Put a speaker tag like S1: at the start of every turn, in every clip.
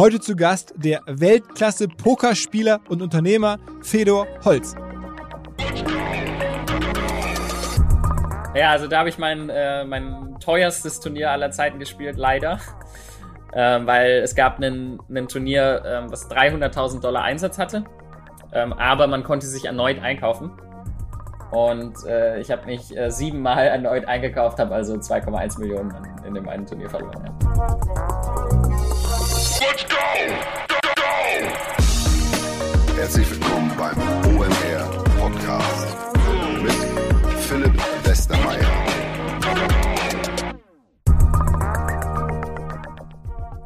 S1: Heute zu Gast der Weltklasse-Pokerspieler und Unternehmer Fedor Holz.
S2: Ja, also da habe ich mein, äh, mein teuerstes Turnier aller Zeiten gespielt, leider. Ähm, weil es gab ein Turnier, ähm, was 300.000 Dollar Einsatz hatte. Ähm, aber man konnte sich erneut einkaufen. Und äh, ich habe mich äh, siebenmal erneut eingekauft, habe also 2,1 Millionen in dem einen Turnier verloren. Ja.
S3: Herzlich willkommen beim OMR Podcast mit Philipp Westermeier.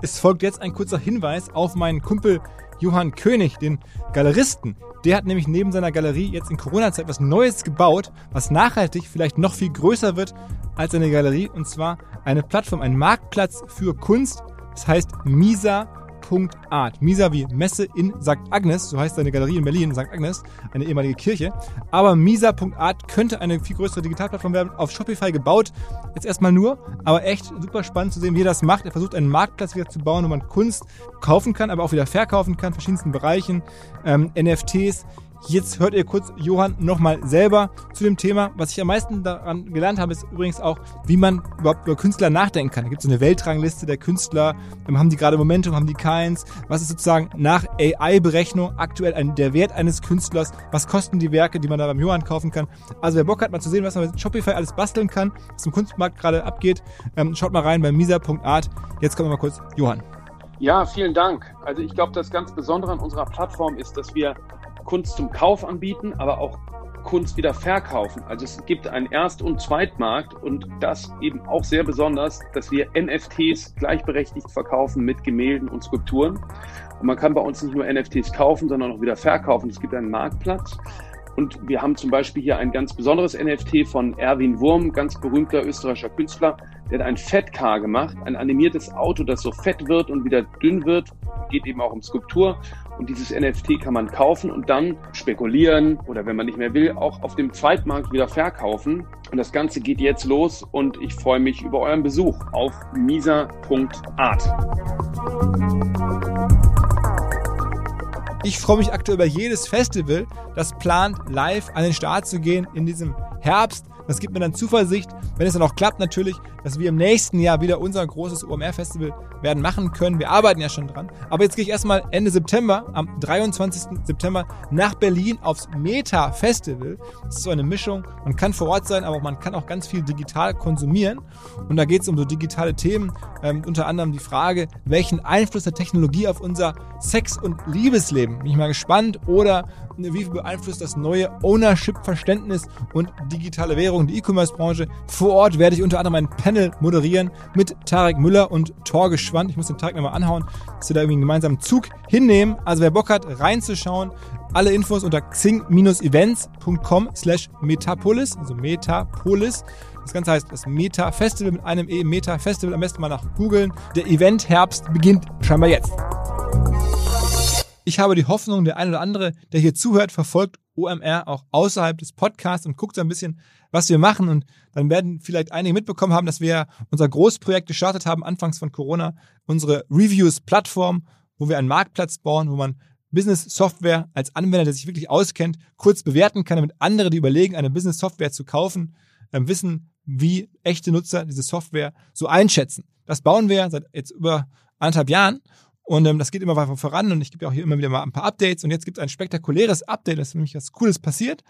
S1: Es folgt jetzt ein kurzer Hinweis auf meinen Kumpel Johann König, den Galeristen. Der hat nämlich neben seiner Galerie jetzt in Corona-Zeit was Neues gebaut, was nachhaltig vielleicht noch viel größer wird als seine Galerie. Und zwar eine Plattform, ein Marktplatz für Kunst. Das heißt Misa Misa.art. Misa wie Messe in St. Agnes, so heißt seine Galerie in Berlin, St. Agnes, eine ehemalige Kirche. Aber Misa.art könnte eine viel größere Digitalplattform werden, auf Shopify gebaut. Jetzt erstmal nur, aber echt super spannend zu sehen, wie er das macht. Er versucht einen Marktplatz wieder zu bauen, wo man Kunst kaufen kann, aber auch wieder verkaufen kann, verschiedensten Bereichen, ähm, NFTs. Jetzt hört ihr kurz Johann nochmal selber zu dem Thema. Was ich am meisten daran gelernt habe, ist übrigens auch, wie man überhaupt über Künstler nachdenken kann. Da gibt es eine Weltrangliste der Künstler. Haben die gerade Momentum, haben die keins? Was ist sozusagen nach AI-Berechnung aktuell ein, der Wert eines Künstlers? Was kosten die Werke, die man da beim Johann kaufen kann? Also wer Bock hat, mal zu sehen, was man mit Shopify alles basteln kann, was im Kunstmarkt gerade abgeht, ähm, schaut mal rein bei misa.art. Jetzt kommen wir mal kurz Johann.
S4: Ja, vielen Dank. Also ich glaube, das ganz Besondere an unserer Plattform ist, dass wir Kunst zum Kauf anbieten, aber auch Kunst wieder verkaufen. Also es gibt einen Erst- und Zweitmarkt und das eben auch sehr besonders, dass wir NFTs gleichberechtigt verkaufen mit Gemälden und Skulpturen. Und man kann bei uns nicht nur NFTs kaufen, sondern auch wieder verkaufen. Es gibt einen Marktplatz. Und wir haben zum Beispiel hier ein ganz besonderes NFT von Erwin Wurm, ganz berühmter österreichischer Künstler. Der hat ein Fettcar gemacht, ein animiertes Auto, das so fett wird und wieder dünn wird. Geht eben auch um Skulptur. Und dieses NFT kann man kaufen und dann spekulieren oder wenn man nicht mehr will, auch auf dem Zweitmarkt wieder verkaufen. Und das Ganze geht jetzt los und ich freue mich über euren Besuch auf misa.art.
S1: Ich freue mich aktuell über jedes Festival, das plant, live an den Start zu gehen in diesem Herbst. Das gibt mir dann Zuversicht, wenn es dann auch klappt natürlich, dass wir im nächsten Jahr wieder unser großes OMR-Festival werden machen können. Wir arbeiten ja schon dran. Aber jetzt gehe ich erstmal Ende September, am 23. September, nach Berlin aufs Meta-Festival. Das ist so eine Mischung. Man kann vor Ort sein, aber man kann auch ganz viel digital konsumieren. Und da geht es um so digitale Themen. Ähm, unter anderem die Frage, welchen Einfluss der Technologie auf unser Sex- und Liebesleben. Bin ich mal gespannt. Oder wie beeinflusst das neue Ownership-Verständnis und digitale Währung die E-Commerce-Branche. Vor Ort werde ich unter anderem ein Panel moderieren mit Tarek Müller und Torge Schwand. Ich muss den Tarek nochmal anhauen, dass wir da irgendwie einen gemeinsamen Zug hinnehmen. Also wer Bock hat, reinzuschauen, alle Infos unter xing-events.com slash metapolis, also metapolis. Das Ganze heißt das Meta Festival mit einem E, Meta Festival. Am besten mal nach googeln. Der Event Herbst beginnt scheinbar jetzt. Ich habe die Hoffnung, der eine oder andere, der hier zuhört, verfolgt OMR auch außerhalb des Podcasts und guckt so ein bisschen, was wir machen. Und dann werden vielleicht einige mitbekommen haben, dass wir unser Großprojekt gestartet haben, anfangs von Corona, unsere Reviews-Plattform, wo wir einen Marktplatz bauen, wo man Business-Software als Anwender, der sich wirklich auskennt, kurz bewerten kann, damit andere, die überlegen, eine Business-Software zu kaufen, wissen, wie echte Nutzer diese Software so einschätzen. Das bauen wir seit jetzt über anderthalb Jahren und ähm, das geht immer weiter voran und ich gebe auch hier immer wieder mal ein paar Updates. Und jetzt gibt es ein spektakuläres Update, das ist nämlich was Cooles passiert.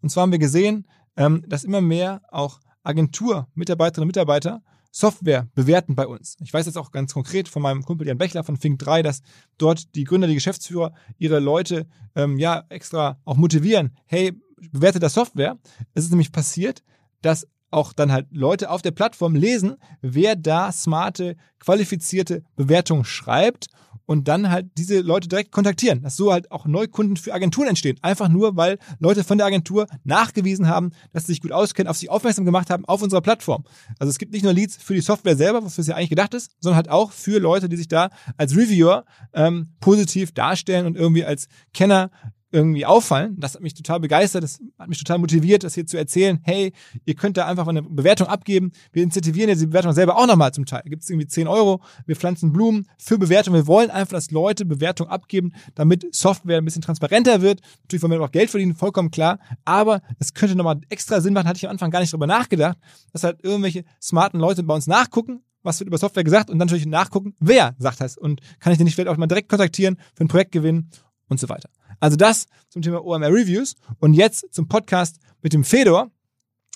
S1: Und zwar haben wir gesehen, ähm, dass immer mehr auch Agentur-Mitarbeiterinnen und Mitarbeiter Software bewerten bei uns. Ich weiß jetzt auch ganz konkret von meinem Kumpel Jan Bechler von Fink3, dass dort die Gründer, die Geschäftsführer ihre Leute ähm, ja extra auch motivieren. Hey, bewerte das Software. Es ist nämlich passiert, dass auch dann halt Leute auf der Plattform lesen, wer da smarte, qualifizierte Bewertungen schreibt und dann halt diese Leute direkt kontaktieren, dass so halt auch Neukunden für Agenturen entstehen. Einfach nur, weil Leute von der Agentur nachgewiesen haben, dass sie sich gut auskennen, auf sich aufmerksam gemacht haben auf unserer Plattform. Also es gibt nicht nur Leads für die Software selber, wofür es ja eigentlich gedacht ist, sondern halt auch für Leute, die sich da als Reviewer ähm, positiv darstellen und irgendwie als Kenner irgendwie auffallen. Das hat mich total begeistert, das hat mich total motiviert, das hier zu erzählen. Hey, ihr könnt da einfach eine Bewertung abgeben. Wir incentivieren jetzt die Bewertung selber auch nochmal zum Teil. Gibt es irgendwie 10 Euro, wir pflanzen Blumen für Bewertung. Wir wollen einfach, dass Leute Bewertung abgeben, damit Software ein bisschen transparenter wird. Natürlich wollen wir auch Geld verdienen, vollkommen klar. Aber es könnte nochmal extra Sinn machen, hatte ich am Anfang gar nicht drüber nachgedacht, dass halt irgendwelche smarten Leute bei uns nachgucken, was wird über Software gesagt und dann natürlich nachgucken, wer sagt das und kann ich den nicht vielleicht auch mal direkt kontaktieren für ein Projekt gewinnen und so weiter. Also das zum Thema OMR Reviews und jetzt zum Podcast mit dem Fedor.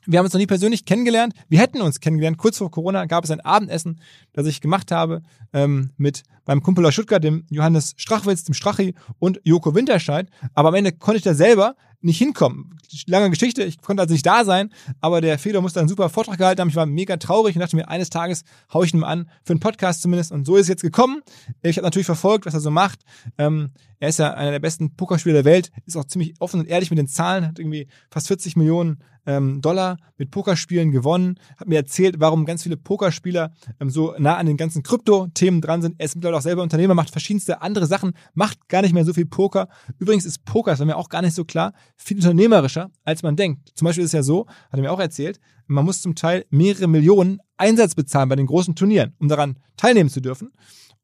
S1: Wir haben uns noch nie persönlich kennengelernt. Wir hätten uns kennengelernt. Kurz vor Corona gab es ein Abendessen, das ich gemacht habe ähm, mit meinem Kumpel aus Stuttgart, dem Johannes Strachwitz, dem Strachi und Joko Winterscheid. Aber am Ende konnte ich da selber nicht hinkommen. Lange Geschichte, ich konnte also nicht da sein, aber der Fedor musste einen super Vortrag gehalten haben. Ich war mega traurig und dachte mir, eines Tages hau ich ihn mal an, für einen Podcast zumindest. Und so ist es jetzt gekommen. Ich habe natürlich verfolgt, was er so macht. Ähm, er ist ja einer der besten Pokerspieler der Welt, ist auch ziemlich offen und ehrlich mit den Zahlen, hat irgendwie fast 40 Millionen ähm, Dollar mit Pokerspielen gewonnen, hat mir erzählt, warum ganz viele Pokerspieler ähm, so nah an den ganzen Krypto-Themen dran sind. Er ist mittlerweile auch selber Unternehmer, macht verschiedenste andere Sachen, macht gar nicht mehr so viel Poker. Übrigens ist Poker, das war mir auch gar nicht so klar, viel unternehmerischer, als man denkt. Zum Beispiel ist es ja so, hat er mir auch erzählt, man muss zum Teil mehrere Millionen Einsatz bezahlen bei den großen Turnieren, um daran teilnehmen zu dürfen.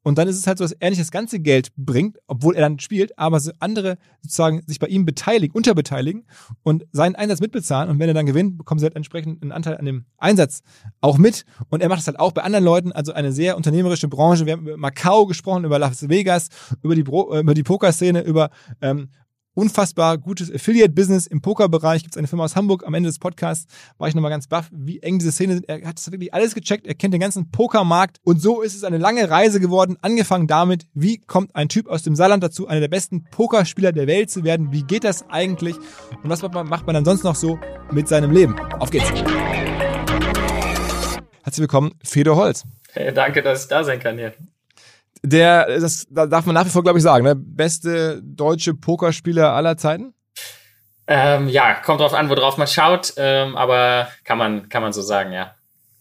S1: Und dann ist es halt so, dass er nicht das ganze Geld bringt, obwohl er dann spielt, aber andere sozusagen sich bei ihm beteiligen, unterbeteiligen und seinen Einsatz mitbezahlen. Und wenn er dann gewinnt, bekommen sie halt entsprechend einen Anteil an dem Einsatz auch mit. Und er macht es halt auch bei anderen Leuten, also eine sehr unternehmerische Branche. Wir haben über Macau gesprochen, über Las Vegas, über die, Bro über die Pokerszene, über ähm, unfassbar gutes Affiliate-Business im Pokerbereich. Gibt es eine Firma aus Hamburg. Am Ende des Podcasts war ich nochmal ganz baff, wie eng diese Szene sind. Er hat das wirklich alles gecheckt. Er kennt den ganzen Pokermarkt. Und so ist es eine lange Reise geworden. Angefangen damit, wie kommt ein Typ aus dem Saarland dazu, einer der besten Pokerspieler der Welt zu werden? Wie geht das eigentlich? Und was macht man, dann sonst noch so mit seinem Leben? Auf geht's. Herzlich willkommen, Fedor Holz.
S2: Hey, danke, dass ich da sein kann hier
S1: der, das darf man nach wie vor, glaube ich, sagen, ne? beste deutsche Pokerspieler aller Zeiten?
S2: Ähm, ja, kommt drauf an, worauf man schaut, ähm, aber kann man, kann man so sagen, ja.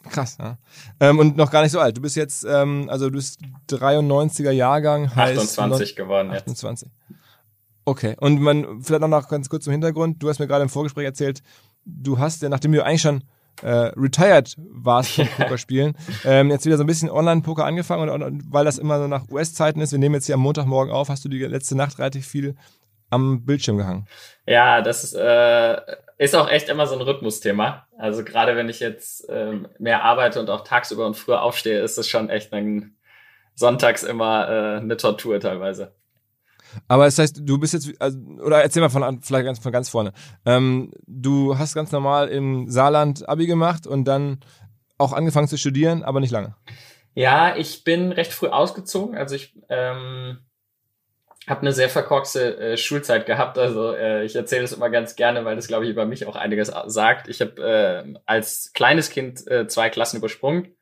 S1: Krass, ja. Ähm, und noch gar nicht so alt. Du bist jetzt, ähm, also du bist 93er Jahrgang,
S2: heißt 28 geworden
S1: 28. Jetzt. Okay, und man, vielleicht noch ganz kurz zum Hintergrund. Du hast mir gerade im Vorgespräch erzählt, du hast ja, nachdem du eigentlich schon äh, retired warst vom Pokerspielen. ähm, jetzt wieder so ein bisschen Online-Poker angefangen und, und, weil das immer so nach US-Zeiten ist, wir nehmen jetzt hier am Montagmorgen auf, hast du die letzte Nacht relativ viel am Bildschirm gehangen.
S2: Ja, das ist, äh, ist auch echt immer so ein Rhythmusthema. Also gerade wenn ich jetzt ähm, mehr arbeite und auch tagsüber und früher aufstehe, ist es schon echt ein sonntags immer äh, eine Tortur teilweise.
S1: Aber das heißt, du bist jetzt, also, oder erzähl mal von, vielleicht ganz, von ganz vorne. Ähm, du hast ganz normal im Saarland Abi gemacht und dann auch angefangen zu studieren, aber nicht lange.
S2: Ja, ich bin recht früh ausgezogen. Also ich ähm, habe eine sehr verkorkste äh, Schulzeit gehabt. Also äh, ich erzähle das immer ganz gerne, weil das, glaube ich, über mich auch einiges sagt. Ich habe äh, als kleines Kind äh, zwei Klassen übersprungen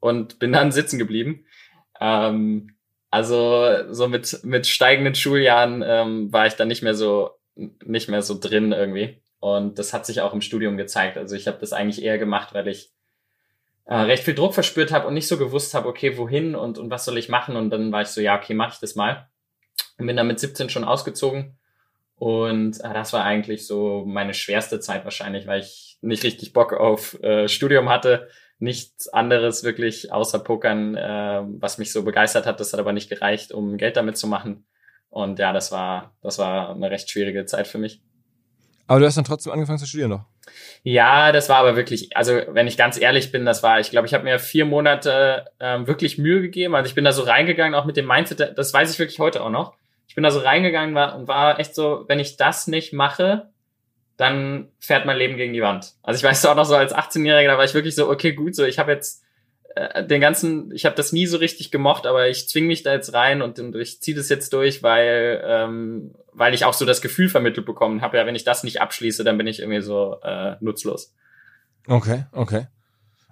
S2: und bin dann sitzen geblieben. Ähm, also so mit, mit steigenden Schuljahren ähm, war ich dann nicht mehr so nicht mehr so drin irgendwie. Und das hat sich auch im Studium gezeigt. Also ich habe das eigentlich eher gemacht, weil ich äh, recht viel Druck verspürt habe und nicht so gewusst habe, okay, wohin und, und was soll ich machen. Und dann war ich so, ja, okay, mach ich das mal. Und bin dann mit 17 schon ausgezogen. Und äh, das war eigentlich so meine schwerste Zeit wahrscheinlich, weil ich nicht richtig Bock auf äh, Studium hatte nichts anderes wirklich außer Pokern, äh, was mich so begeistert hat. Das hat aber nicht gereicht, um Geld damit zu machen. Und ja, das war, das war eine recht schwierige Zeit für mich.
S1: Aber du hast dann trotzdem angefangen zu studieren noch?
S2: Ja, das war aber wirklich, also wenn ich ganz ehrlich bin, das war, ich glaube, ich habe mir vier Monate ähm, wirklich Mühe gegeben. Also ich bin da so reingegangen, auch mit dem Mindset, das weiß ich wirklich heute auch noch. Ich bin da so reingegangen war, und war echt so, wenn ich das nicht mache, dann fährt mein Leben gegen die Wand. Also ich weiß auch noch so als 18-Jähriger, da war ich wirklich so, okay, gut, so ich habe jetzt äh, den ganzen, ich habe das nie so richtig gemocht, aber ich zwing mich da jetzt rein und, und ich ziehe das jetzt durch, weil ähm, weil ich auch so das Gefühl vermittelt bekommen habe, ja, wenn ich das nicht abschließe, dann bin ich irgendwie so äh, nutzlos.
S1: Okay, okay.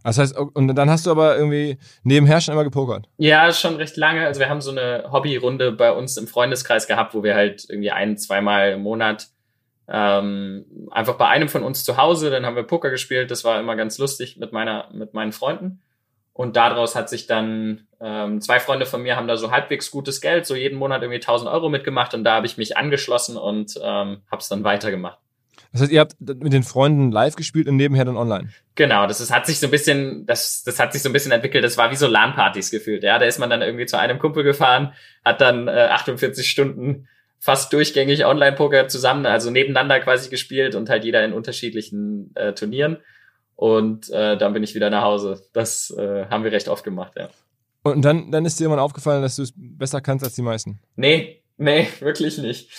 S1: Das heißt, und dann hast du aber irgendwie nebenher schon immer gepokert?
S2: Ja, schon recht lange. Also wir haben so eine Hobbyrunde bei uns im Freundeskreis gehabt, wo wir halt irgendwie ein, zweimal im Monat ähm, einfach bei einem von uns zu Hause, dann haben wir Poker gespielt, das war immer ganz lustig mit meiner, mit meinen Freunden. Und daraus hat sich dann ähm, zwei Freunde von mir haben da so halbwegs gutes Geld, so jeden Monat irgendwie 1000 Euro mitgemacht und da habe ich mich angeschlossen und ähm, habe es dann weitergemacht.
S1: Das heißt, ihr habt mit den Freunden live gespielt und nebenher dann online.
S2: Genau, das ist, hat sich so ein bisschen, das, das hat sich so ein bisschen entwickelt. Das war wie so LAN-Partys gefühlt. Ja, da ist man dann irgendwie zu einem Kumpel gefahren, hat dann äh, 48 Stunden fast durchgängig Online-Poker zusammen, also nebeneinander quasi gespielt und halt jeder in unterschiedlichen äh, Turnieren. Und äh, dann bin ich wieder nach Hause. Das äh, haben wir recht oft gemacht, ja.
S1: Und dann, dann ist dir irgendwann aufgefallen, dass du es besser kannst als die meisten.
S2: Nee, Nee, wirklich nicht.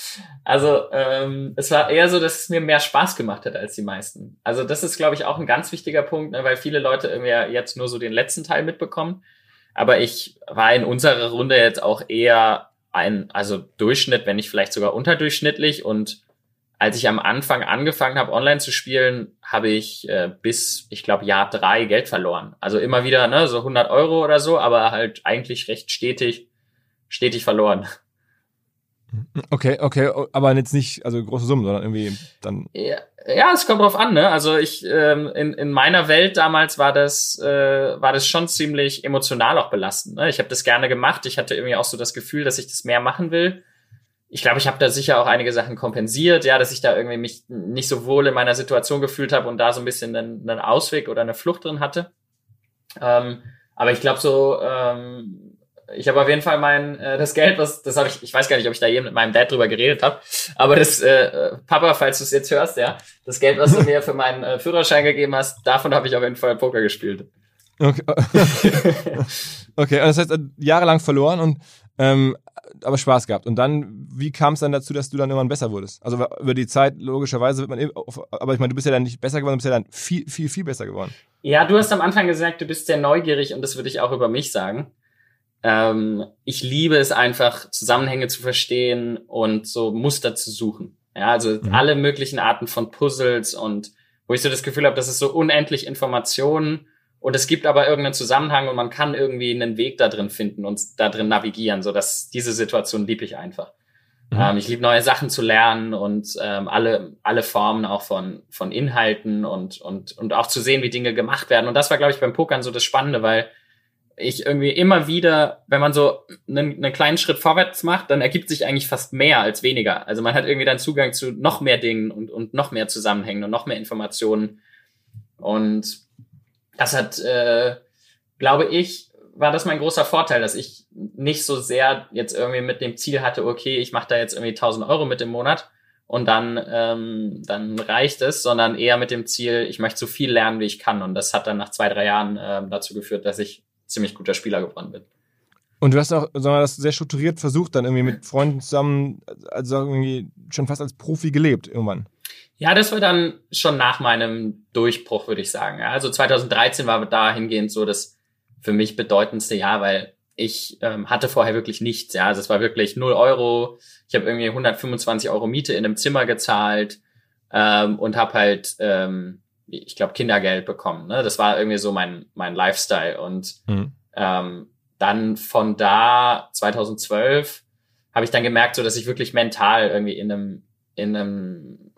S2: Also ähm, es war eher so, dass es mir mehr Spaß gemacht hat als die meisten. Also das ist, glaube ich, auch ein ganz wichtiger Punkt, ne, weil viele Leute irgendwie jetzt nur so den letzten Teil mitbekommen. Aber ich war in unserer Runde jetzt auch eher ein, also Durchschnitt, wenn nicht vielleicht sogar unterdurchschnittlich. Und als ich am Anfang angefangen habe, online zu spielen, habe ich äh, bis, ich glaube, Jahr drei Geld verloren. Also immer wieder ne, so 100 Euro oder so, aber halt eigentlich recht stetig, stetig verloren.
S1: Okay, okay, aber jetzt nicht, also große Summen, sondern irgendwie dann.
S2: Ja, ja es kommt drauf an, ne? Also ich, ähm, in, in meiner Welt damals war das, äh, war das schon ziemlich emotional auch belastend. Ne? Ich habe das gerne gemacht. Ich hatte irgendwie auch so das Gefühl, dass ich das mehr machen will. Ich glaube, ich habe da sicher auch einige Sachen kompensiert, ja, dass ich da irgendwie mich nicht so wohl in meiner Situation gefühlt habe und da so ein bisschen einen, einen Ausweg oder eine Flucht drin hatte. Ähm, aber ich glaube so, ähm, ich habe auf jeden Fall mein äh, das Geld, was das habe ich, ich weiß gar nicht, ob ich da je mit meinem Dad drüber geredet habe, aber das äh, Papa, falls du es jetzt hörst, ja, das Geld, was du mir für meinen äh, Führerschein gegeben hast, davon habe ich auf jeden Fall Poker gespielt.
S1: Okay, okay, das heißt äh, jahrelang verloren und ähm, aber Spaß gehabt. Und dann, wie kam es dann dazu, dass du dann irgendwann besser wurdest? Also über die Zeit, logischerweise wird man, eben, aber ich meine, du bist ja dann nicht besser geworden, du bist ja dann viel, viel, viel besser geworden.
S2: Ja, du hast am Anfang gesagt, du bist sehr neugierig und das würde ich auch über mich sagen. Ähm, ich liebe es einfach, Zusammenhänge zu verstehen und so Muster zu suchen. Ja, also mhm. alle möglichen Arten von Puzzles und wo ich so das Gefühl habe, das ist so unendlich Informationen und es gibt aber irgendeinen Zusammenhang und man kann irgendwie einen Weg da drin finden und da drin navigieren, so dass diese Situation liebe ich einfach. Mhm. Ähm, ich liebe neue Sachen zu lernen und ähm, alle alle Formen auch von von Inhalten und und und auch zu sehen, wie Dinge gemacht werden. Und das war, glaube ich, beim Pokern so das Spannende, weil ich irgendwie immer wieder, wenn man so einen, einen kleinen Schritt vorwärts macht, dann ergibt sich eigentlich fast mehr als weniger. Also man hat irgendwie dann Zugang zu noch mehr Dingen und, und noch mehr Zusammenhängen und noch mehr Informationen. Und das hat, äh, glaube ich, war das mein großer Vorteil, dass ich nicht so sehr jetzt irgendwie mit dem Ziel hatte, okay, ich mache da jetzt irgendwie 1000 Euro mit im Monat und dann, ähm, dann reicht es, sondern eher mit dem Ziel, ich möchte so viel lernen, wie ich kann. Und das hat dann nach zwei, drei Jahren äh, dazu geführt, dass ich ziemlich guter Spieler geworden bin.
S1: Und du hast auch, sagen wir, das sehr strukturiert versucht, dann irgendwie mit Freunden zusammen, also irgendwie schon fast als Profi gelebt irgendwann.
S2: Ja, das war dann schon nach meinem Durchbruch, würde ich sagen. Also 2013 war dahingehend so das für mich bedeutendste Jahr, weil ich ähm, hatte vorher wirklich nichts. Ja, also es war wirklich null Euro. Ich habe irgendwie 125 Euro Miete in einem Zimmer gezahlt ähm, und habe halt ähm, ich glaube, Kindergeld bekommen. Ne? Das war irgendwie so mein, mein Lifestyle. Und mhm. ähm, dann von da, 2012, habe ich dann gemerkt, so dass ich wirklich mental irgendwie in einem, in einem,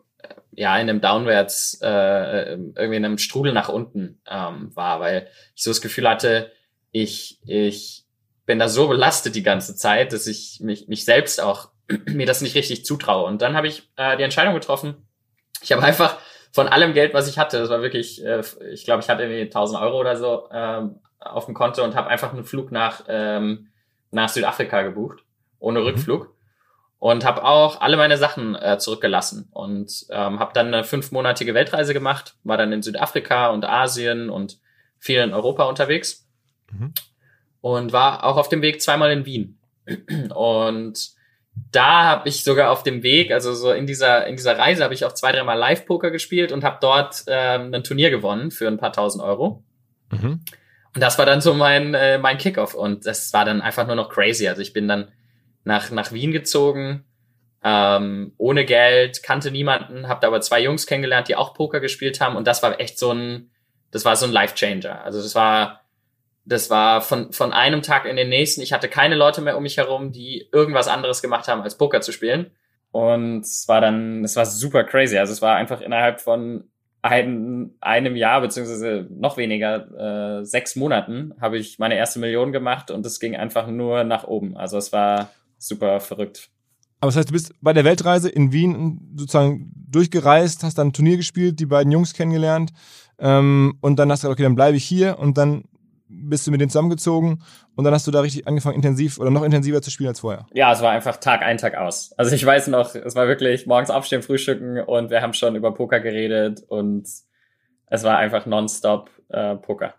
S2: ja, in einem Downwärts, äh, irgendwie in einem Strudel nach unten ähm, war, weil ich so das Gefühl hatte, ich, ich bin da so belastet die ganze Zeit, dass ich mich, mich selbst auch mir das nicht richtig zutraue. Und dann habe ich äh, die Entscheidung getroffen, ich habe einfach von allem Geld, was ich hatte, das war wirklich, äh, ich glaube, ich hatte irgendwie 1000 Euro oder so ähm, auf dem Konto und habe einfach einen Flug nach, ähm, nach Südafrika gebucht, ohne mhm. Rückflug. Und habe auch alle meine Sachen äh, zurückgelassen und ähm, habe dann eine fünfmonatige Weltreise gemacht, war dann in Südafrika und Asien und viel in Europa unterwegs mhm. und war auch auf dem Weg zweimal in Wien. Und da habe ich sogar auf dem Weg, also so in dieser in dieser Reise habe ich auch zwei, dreimal Live-Poker gespielt und habe dort ähm, ein Turnier gewonnen für ein paar tausend Euro. Mhm. Und das war dann so mein äh, mein Kickoff und das war dann einfach nur noch crazy. Also ich bin dann nach nach Wien gezogen, ähm, ohne Geld, kannte niemanden, habe da aber zwei Jungs kennengelernt, die auch Poker gespielt haben und das war echt so ein das war so ein Life Changer. Also das war das war von, von einem Tag in den nächsten. Ich hatte keine Leute mehr um mich herum, die irgendwas anderes gemacht haben, als Poker zu spielen. Und es war dann, es war super crazy. Also es war einfach innerhalb von ein, einem Jahr, beziehungsweise noch weniger, äh, sechs Monaten, habe ich meine erste Million gemacht und es ging einfach nur nach oben. Also es war super verrückt.
S1: Aber das heißt, du bist bei der Weltreise in Wien sozusagen durchgereist, hast dann ein Turnier gespielt, die beiden Jungs kennengelernt ähm, und dann hast du gesagt, okay, dann bleibe ich hier und dann bist du mit denen zusammengezogen und dann hast du da richtig angefangen, intensiv oder noch intensiver zu spielen als vorher.
S2: Ja, es war einfach Tag ein, Tag aus. Also ich weiß noch, es war wirklich morgens aufstehen, frühstücken und wir haben schon über Poker geredet und es war einfach nonstop äh, Poker.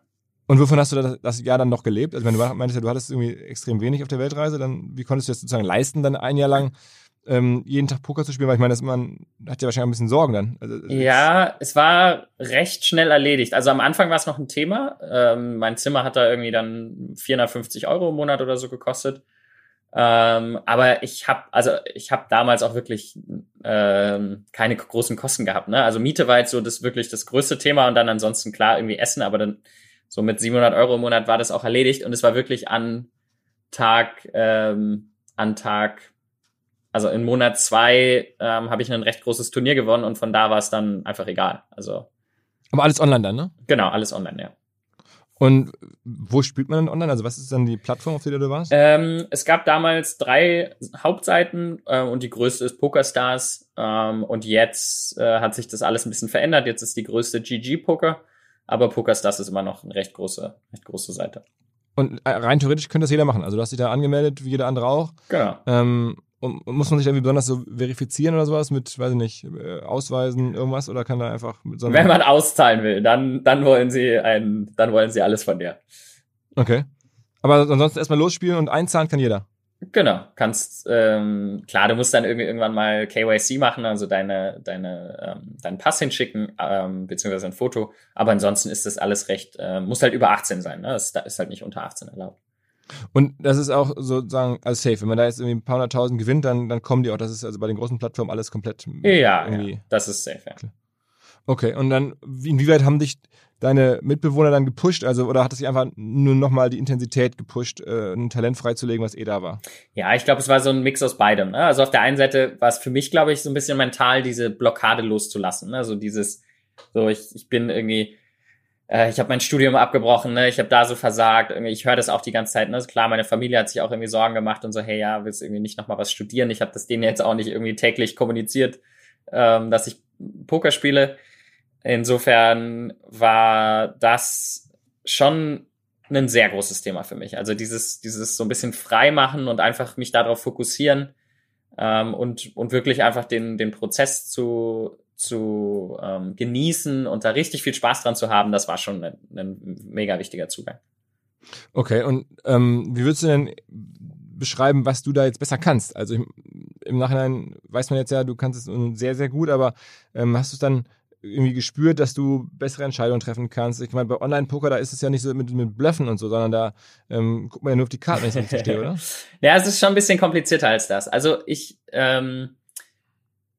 S1: Und wovon hast du das, das Jahr dann noch gelebt? Also wenn du meintest ja, du hattest irgendwie extrem wenig auf der Weltreise, dann wie konntest du das sozusagen leisten, dann ein Jahr lang ähm, jeden Tag Poker zu spielen? Weil ich meine, das, man hat ja wahrscheinlich ein bisschen Sorgen dann.
S2: Also, ja, es war recht schnell erledigt. Also am Anfang war es noch ein Thema. Ähm, mein Zimmer hat da irgendwie dann 450 Euro im Monat oder so gekostet. Ähm, aber ich habe also ich habe damals auch wirklich ähm, keine großen Kosten gehabt. Ne? Also Miete war jetzt so das wirklich das größte Thema und dann ansonsten klar irgendwie Essen, aber dann so mit 700 Euro im Monat war das auch erledigt und es war wirklich an Tag ähm, an Tag also in Monat zwei ähm, habe ich ein recht großes Turnier gewonnen und von da war es dann einfach egal. Also.
S1: Aber alles online dann, ne?
S2: Genau, alles online, ja.
S1: Und wo spielt man denn online? Also was ist dann die Plattform, auf der du warst?
S2: Ähm, es gab damals drei Hauptseiten äh, und die größte ist PokerStars. Ähm, und jetzt äh, hat sich das alles ein bisschen verändert. Jetzt ist die größte GG Poker, aber PokerStars ist immer noch eine recht große, recht große Seite.
S1: Und äh, rein theoretisch könnte das jeder machen. Also du hast dich da angemeldet, wie jeder andere auch.
S2: Genau.
S1: Ähm, und muss man sich irgendwie besonders so verifizieren oder sowas mit, weiß ich nicht, äh, Ausweisen, irgendwas oder kann da einfach mit
S2: so Wenn man auszahlen will, dann, dann wollen sie ein, dann wollen sie alles von dir.
S1: Okay. Aber ansonsten erstmal losspielen und einzahlen kann jeder.
S2: Genau, kannst ähm, klar, du musst dann irgendwie irgendwann mal KYC machen, also deine deine ähm, deinen Pass hinschicken ähm, beziehungsweise ein Foto. Aber ansonsten ist das alles recht, äh, muss halt über 18 sein. Ne? Das ist halt nicht unter 18 erlaubt.
S1: Und das ist auch sozusagen als safe. Wenn man da jetzt irgendwie ein paar hunderttausend gewinnt, dann, dann kommen die auch. Das ist also bei den großen Plattformen alles komplett.
S2: Ja, irgendwie. Ja, das ist safe, ja.
S1: Okay, und dann, inwieweit haben dich deine Mitbewohner dann gepusht? Also, oder hat es sich einfach nur nochmal die Intensität gepusht, äh, ein Talent freizulegen, was eh da war?
S2: Ja, ich glaube, es war so ein Mix aus beidem. Ne? Also auf der einen Seite war es für mich, glaube ich, so ein bisschen mental, diese Blockade loszulassen. Ne? Also dieses, so ich, ich bin irgendwie äh, ich habe mein Studium abgebrochen, ne? ich habe da so versagt, ich höre das auch die ganze Zeit, ne? Klar, meine Familie hat sich auch irgendwie Sorgen gemacht und so, hey, ja, willst irgendwie nicht nochmal was studieren? Ich habe das denen jetzt auch nicht irgendwie täglich kommuniziert, ähm, dass ich Poker spiele. Insofern war das schon ein sehr großes Thema für mich. Also dieses, dieses so ein bisschen frei machen und einfach mich darauf fokussieren ähm, und, und wirklich einfach den, den Prozess zu, zu ähm, genießen und da richtig viel Spaß dran zu haben, das war schon ein, ein mega wichtiger Zugang.
S1: Okay, und ähm, wie würdest du denn beschreiben, was du da jetzt besser kannst? Also im Nachhinein weiß man jetzt ja, du kannst es sehr, sehr gut, aber ähm, hast du es dann irgendwie gespürt, dass du bessere Entscheidungen treffen kannst? Ich meine, bei Online-Poker, da ist es ja nicht so mit, mit Bluffen und so, sondern da ähm, guckt man ja nur auf die Karten, wenn ich es verstehe, oder?
S2: ja, es ist schon ein bisschen komplizierter als das. Also ich, ähm,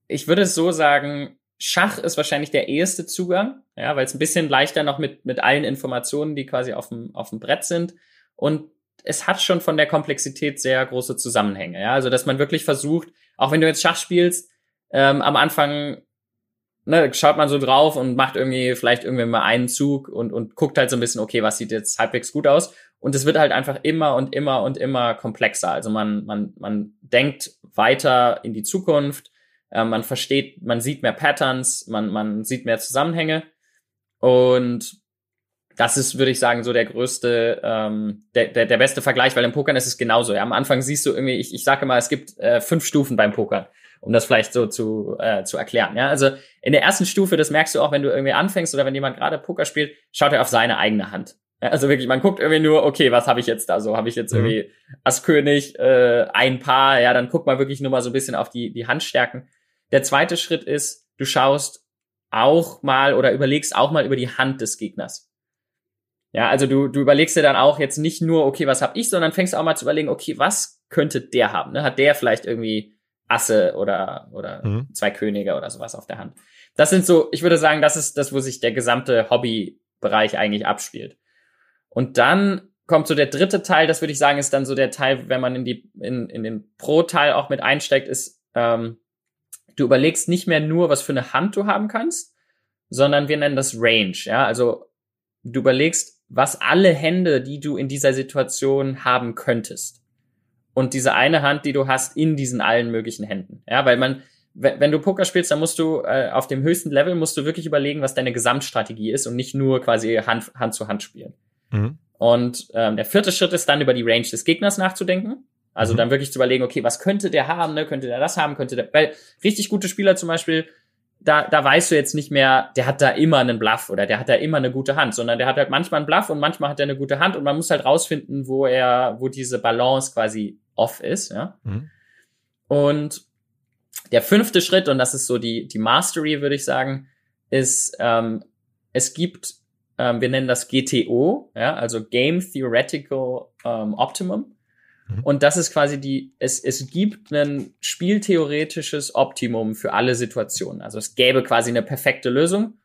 S2: ich würde es so sagen, Schach ist wahrscheinlich der eheste Zugang, ja, weil es ein bisschen leichter noch mit, mit allen Informationen, die quasi auf dem, auf dem Brett sind. Und es hat schon von der Komplexität sehr große Zusammenhänge, ja. Also, dass man wirklich versucht, auch wenn du jetzt Schach spielst, ähm, am Anfang ne, schaut man so drauf und macht irgendwie vielleicht irgendwie mal einen Zug und, und guckt halt so ein bisschen, okay, was sieht jetzt halbwegs gut aus? Und es wird halt einfach immer und immer und immer komplexer. Also man, man, man denkt weiter in die Zukunft, äh, man versteht, man sieht mehr Patterns, man, man sieht mehr Zusammenhänge. Und das ist, würde ich sagen, so der größte, ähm, der, der, der beste Vergleich, weil im Pokern ist es genauso. Ja? Am Anfang siehst du irgendwie, ich, ich sage mal, es gibt äh, fünf Stufen beim Pokern, um das vielleicht so zu, äh, zu erklären. Ja? Also in der ersten Stufe, das merkst du auch, wenn du irgendwie anfängst oder wenn jemand gerade Poker spielt, schaut er auf seine eigene Hand. Ja, also wirklich, man guckt irgendwie nur, okay, was habe ich jetzt da so? Habe ich jetzt mhm. irgendwie Ass König, äh, ein Paar, ja, dann guckt man wirklich nur mal so ein bisschen auf die, die Handstärken. Der zweite Schritt ist, du schaust auch mal oder überlegst auch mal über die Hand des Gegners. Ja, also du, du überlegst dir dann auch jetzt nicht nur, okay, was hab ich, sondern fängst auch mal zu überlegen, okay, was könnte der haben? Ne? Hat der vielleicht irgendwie Asse oder, oder mhm. zwei Könige oder sowas auf der Hand? Das sind so, ich würde sagen, das ist das, wo sich der gesamte Hobbybereich eigentlich abspielt. Und dann kommt so der dritte Teil, das würde ich sagen, ist dann so der Teil, wenn man in die, in, in den Pro-Teil auch mit einsteigt, ist, ähm, Du überlegst nicht mehr nur, was für eine Hand du haben kannst, sondern wir nennen das Range. Ja, also du überlegst, was alle Hände, die du in dieser Situation haben könntest. Und diese eine Hand, die du hast, in diesen allen möglichen Händen. Ja, weil man, wenn du Poker spielst, dann musst du äh, auf dem höchsten Level musst du wirklich überlegen, was deine Gesamtstrategie ist und nicht nur quasi Hand, Hand zu Hand spielen. Mhm. Und ähm, der vierte Schritt ist dann über die Range des Gegners nachzudenken. Also mhm. dann wirklich zu überlegen, okay, was könnte der haben, ne? Könnte der das haben, könnte der. Weil richtig gute Spieler zum Beispiel, da, da weißt du jetzt nicht mehr, der hat da immer einen Bluff oder der hat da immer eine gute Hand, sondern der hat halt manchmal einen Bluff und manchmal hat er eine gute Hand und man muss halt rausfinden, wo er, wo diese Balance quasi off ist, ja. Mhm. Und der fünfte Schritt, und das ist so die, die Mastery, würde ich sagen, ist, ähm, es gibt, ähm, wir nennen das GTO, ja, also Game Theoretical ähm, Optimum. Mhm. Und das ist quasi die, es, es gibt ein spieltheoretisches Optimum für alle Situationen. Also es gäbe quasi eine perfekte Lösung.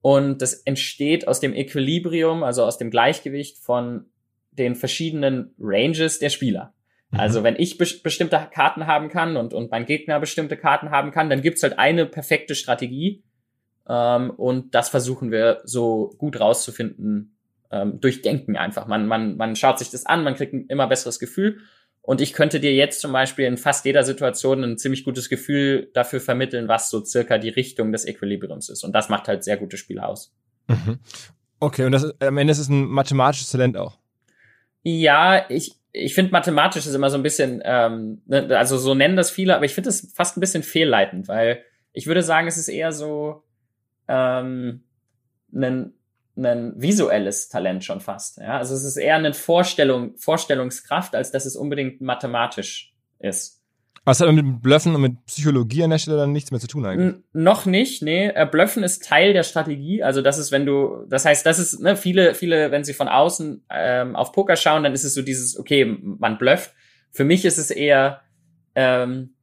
S2: Und das entsteht aus dem Equilibrium, also aus dem Gleichgewicht von den verschiedenen Ranges der Spieler. Mhm. Also wenn ich be bestimmte Karten haben kann und, und mein Gegner bestimmte Karten haben kann, dann gibt's halt eine perfekte Strategie. Ähm, und das versuchen wir so gut rauszufinden ähm, durch Denken einfach. Man, man, man schaut sich das an, man kriegt ein immer besseres Gefühl. Und ich könnte dir jetzt zum Beispiel in fast jeder Situation ein ziemlich gutes Gefühl dafür vermitteln, was so circa die Richtung des Equilibriums ist. Und das macht halt sehr gute Spiele aus.
S1: Mhm. Okay, und das ist, am Ende ist es ein mathematisches Talent auch.
S2: Ja, ich, ich finde mathematisch ist immer so ein bisschen, ähm, ne, also so nennen das viele, aber ich finde es fast ein bisschen fehlleitend, weil ich würde sagen, es ist eher so ähm, ein ein visuelles Talent schon fast. Ja? Also es ist eher eine Vorstellung, Vorstellungskraft, als dass es unbedingt mathematisch ist.
S1: Was hat mit Blöffen und mit Psychologie an der Stelle dann nichts mehr zu tun eigentlich? N
S2: noch nicht, nee. Äh, Blöffen ist Teil der Strategie. Also das ist, wenn du, das heißt, das ist, ne, viele, viele, wenn sie von außen ähm, auf Poker schauen, dann ist es so dieses, okay, man blöfft. Für mich ist es eher ähm,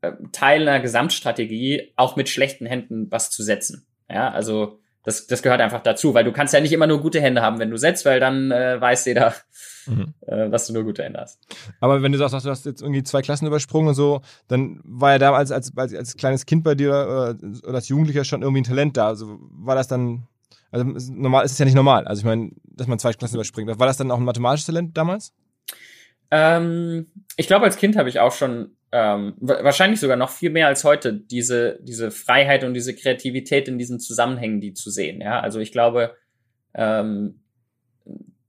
S2: äh, Teil einer Gesamtstrategie, auch mit schlechten Händen was zu setzen. Ja, also das, das gehört einfach dazu, weil du kannst ja nicht immer nur gute Hände haben, wenn du setzt, weil dann äh, weiß jeder, mhm. äh, dass du nur gute Hände hast.
S1: Aber wenn du sagst, du hast jetzt irgendwie zwei Klassen übersprungen und so, dann war ja damals als, als, als kleines Kind bei dir oder, oder als Jugendlicher schon irgendwie ein Talent da. Also war das dann, also normal ist es ja nicht normal. Also ich meine, dass man zwei Klassen überspringt. War das dann auch ein mathematisches Talent damals?
S2: Ähm, ich glaube, als Kind habe ich auch schon ähm, wahrscheinlich sogar noch viel mehr als heute, diese, diese Freiheit und diese Kreativität in diesen Zusammenhängen, die zu sehen. Ja, also ich glaube, ähm,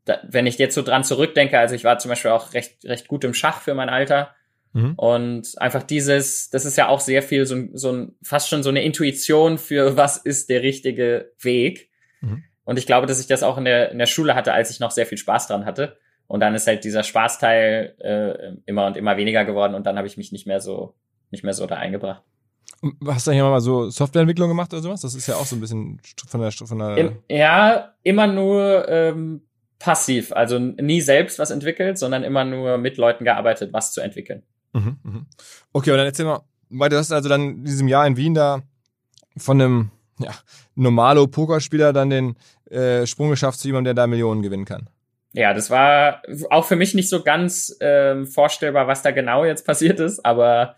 S2: da, wenn ich jetzt so dran zurückdenke, also ich war zum Beispiel auch recht, recht gut im Schach für mein Alter. Mhm. Und einfach dieses, das ist ja auch sehr viel so, so ein, fast schon so eine Intuition für was ist der richtige Weg. Mhm. Und ich glaube, dass ich das auch in der, in der Schule hatte, als ich noch sehr viel Spaß dran hatte. Und dann ist halt dieser Spaßteil äh, immer und immer weniger geworden und dann habe ich mich nicht mehr so nicht mehr so da eingebracht.
S1: Hast du hier mal so Softwareentwicklung gemacht oder sowas? Das ist ja auch so ein bisschen von der von der
S2: Im, Ja, immer nur ähm, passiv, also nie selbst was entwickelt, sondern immer nur mit Leuten gearbeitet, was zu entwickeln.
S1: Mhm, mh. Okay, und dann erzähl mal, weil du hast also dann in diesem Jahr in Wien da von einem ja, normalo Pokerspieler dann den äh, Sprung geschafft zu jemandem, der da Millionen gewinnen kann
S2: ja, das war auch für mich nicht so ganz ähm, vorstellbar, was da genau jetzt passiert ist, aber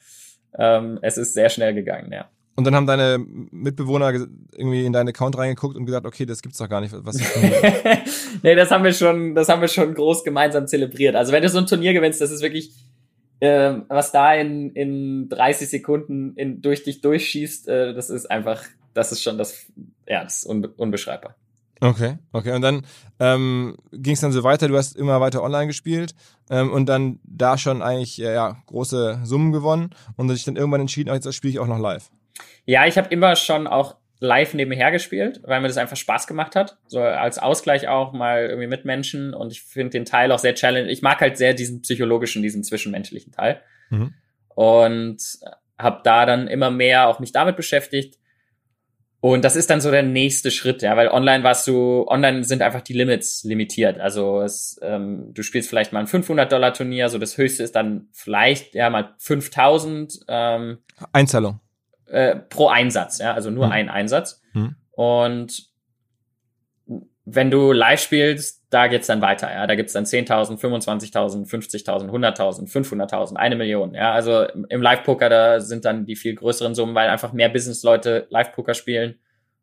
S2: ähm, es ist sehr schnell gegangen, ja.
S1: Und dann haben deine Mitbewohner irgendwie in deinen Account reingeguckt und gesagt, okay, das gibt's doch gar nicht. Was
S2: nee, das haben wir schon, das haben wir schon groß gemeinsam zelebriert. Also wenn du so ein Turnier gewinnst, das ist wirklich, äh, was da in, in 30 Sekunden in, durch dich durchschießt, äh, das ist einfach, das ist schon das, ja, das ist unbe unbeschreibbar.
S1: Okay, okay. Und dann ähm, ging es dann so weiter, du hast immer weiter online gespielt ähm, und dann da schon eigentlich ja, ja, große Summen gewonnen und sich dann irgendwann entschieden, jetzt spiele ich auch noch live.
S2: Ja, ich habe immer schon auch live nebenher gespielt, weil mir das einfach Spaß gemacht hat. So als Ausgleich auch mal irgendwie mit Menschen und ich finde den Teil auch sehr challenge. Ich mag halt sehr diesen psychologischen, diesen zwischenmenschlichen Teil. Mhm. Und habe da dann immer mehr auch mich damit beschäftigt und das ist dann so der nächste Schritt, ja, weil online warst du, online sind einfach die Limits limitiert. Also es, ähm, du spielst vielleicht mal ein 500 Dollar Turnier, so das höchste ist dann vielleicht ja mal 5000. Ähm,
S1: Einzahlung.
S2: Äh, pro Einsatz, ja, also nur hm. ein Einsatz. Hm. Und wenn du live spielst, da geht's dann weiter, ja. Da gibt's dann 10.000, 25.000, 50.000, 100.000, 500.000, eine Million, ja. Also im Live-Poker, da sind dann die viel größeren Summen, weil einfach mehr Business-Leute Live-Poker spielen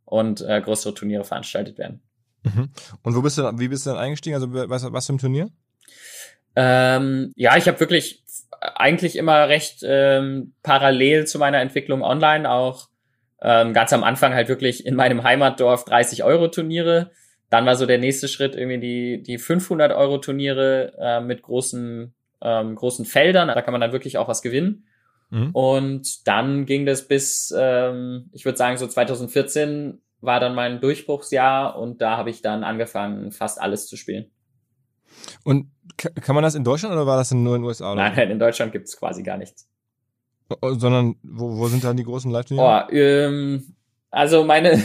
S2: und äh, größere Turniere veranstaltet werden.
S1: Mhm. Und wo bist du, wie bist du dann eingestiegen? Also was, was für ein Turnier?
S2: Ähm, ja, ich habe wirklich eigentlich immer recht ähm, parallel zu meiner Entwicklung online auch ähm, ganz am Anfang halt wirklich in meinem Heimatdorf 30 Euro Turniere. Dann war so der nächste Schritt irgendwie die, die 500 Euro Turniere äh, mit großen, ähm, großen Feldern. Da kann man dann wirklich auch was gewinnen. Mhm. Und dann ging das bis, ähm, ich würde sagen, so 2014 war dann mein Durchbruchsjahr und da habe ich dann angefangen, fast alles zu spielen.
S1: Und kann man das in Deutschland oder war das nur in den USA?
S2: Oder? Nein, in Deutschland gibt es quasi gar nichts.
S1: Sondern wo, wo sind dann die großen Live-Turniere?
S2: Oh, ähm, also meine,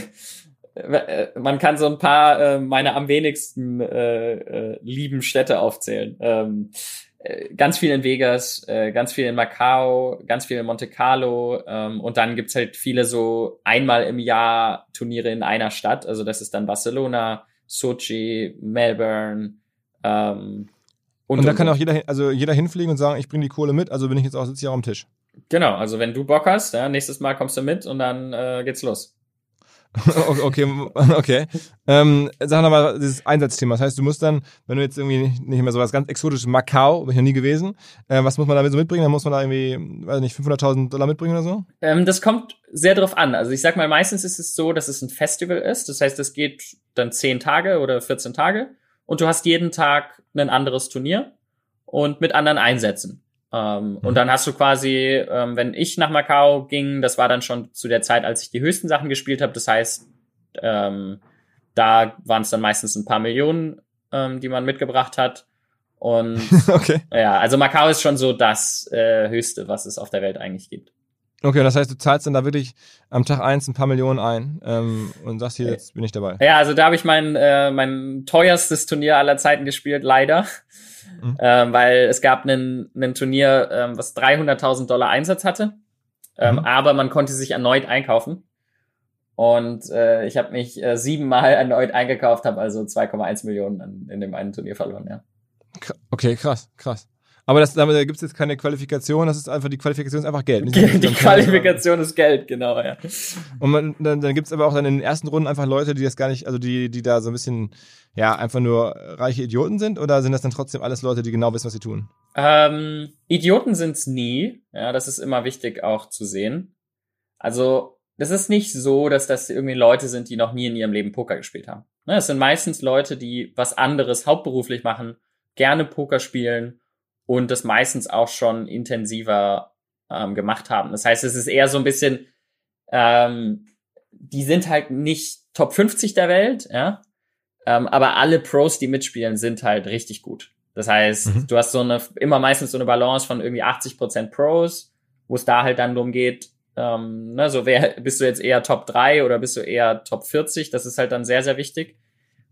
S2: man kann so ein paar äh, meine am wenigsten äh, äh, lieben Städte aufzählen. Ähm, äh, ganz viel in Vegas, äh, ganz viel in Macau, ganz viel in Monte Carlo ähm, und dann gibt's halt viele so einmal im Jahr Turniere in einer Stadt. Also das ist dann Barcelona, Sochi, Melbourne. Ähm,
S1: und, und da kann auch jeder, also jeder hinfliegen und sagen, ich bringe die Kohle mit, also bin ich jetzt auch sitze hier am Tisch.
S2: Genau, also wenn du Bock hast, ja, nächstes Mal kommst du mit und dann äh, geht's los.
S1: okay, okay. Ähm, sag nochmal dieses Einsatzthema. Das heißt, du musst dann, wenn du jetzt irgendwie nicht mehr so was ganz exotisches, Macau, bin ich noch nie gewesen, äh, was muss man da so mitbringen? Dann muss man da irgendwie, weiß nicht, 500.000 Dollar mitbringen oder so?
S2: Ähm, das kommt sehr drauf an. Also ich sag mal, meistens ist es so, dass es ein Festival ist. Das heißt, es geht dann 10 Tage oder 14 Tage und du hast jeden Tag ein anderes Turnier und mit anderen Einsätzen. Ähm, mhm. Und dann hast du quasi, ähm, wenn ich nach Macau ging, das war dann schon zu der Zeit, als ich die höchsten Sachen gespielt habe. Das heißt, ähm, da waren es dann meistens ein paar Millionen, ähm, die man mitgebracht hat. Und okay. ja, also Macau ist schon so das äh, Höchste, was es auf der Welt eigentlich gibt.
S1: Okay, das heißt, du zahlst dann da wirklich am Tag eins ein paar Millionen ein ähm, und sagst hier, jetzt bin ich dabei.
S2: Ja, also da habe ich mein, äh, mein teuerstes Turnier aller Zeiten gespielt, leider. Mhm. Ähm, weil es gab einen, einen Turnier, ähm, was 300.000 Dollar Einsatz hatte, ähm, mhm. aber man konnte sich erneut einkaufen. Und äh, ich habe mich äh, siebenmal erneut eingekauft, habe also 2,1 Millionen in, in dem einen Turnier verloren, ja.
S1: Okay, krass, krass. Aber das, da gibt es jetzt keine Qualifikation, das ist einfach, die Qualifikation ist einfach Geld.
S2: Die, die Qualifikation ist Geld, genau, ja.
S1: Und man, dann, dann gibt es aber auch dann in den ersten Runden einfach Leute, die das gar nicht, also die, die da so ein bisschen, ja, einfach nur reiche Idioten sind oder sind das dann trotzdem alles Leute, die genau wissen, was sie tun?
S2: Ähm, Idioten sind's nie, ja, das ist immer wichtig auch zu sehen. Also, das ist nicht so, dass das irgendwie Leute sind, die noch nie in ihrem Leben Poker gespielt haben. Ne, es sind meistens Leute, die was anderes hauptberuflich machen, gerne Poker spielen und das meistens auch schon intensiver ähm, gemacht haben. Das heißt, es ist eher so ein bisschen, ähm, die sind halt nicht Top 50 der Welt, ja, ähm, aber alle Pros, die mitspielen, sind halt richtig gut. Das heißt, mhm. du hast so eine, immer meistens so eine Balance von irgendwie 80 Prozent Pros, wo es da halt dann darum geht, ähm, ne, so wer, bist du jetzt eher Top 3 oder bist du eher Top 40? Das ist halt dann sehr, sehr wichtig.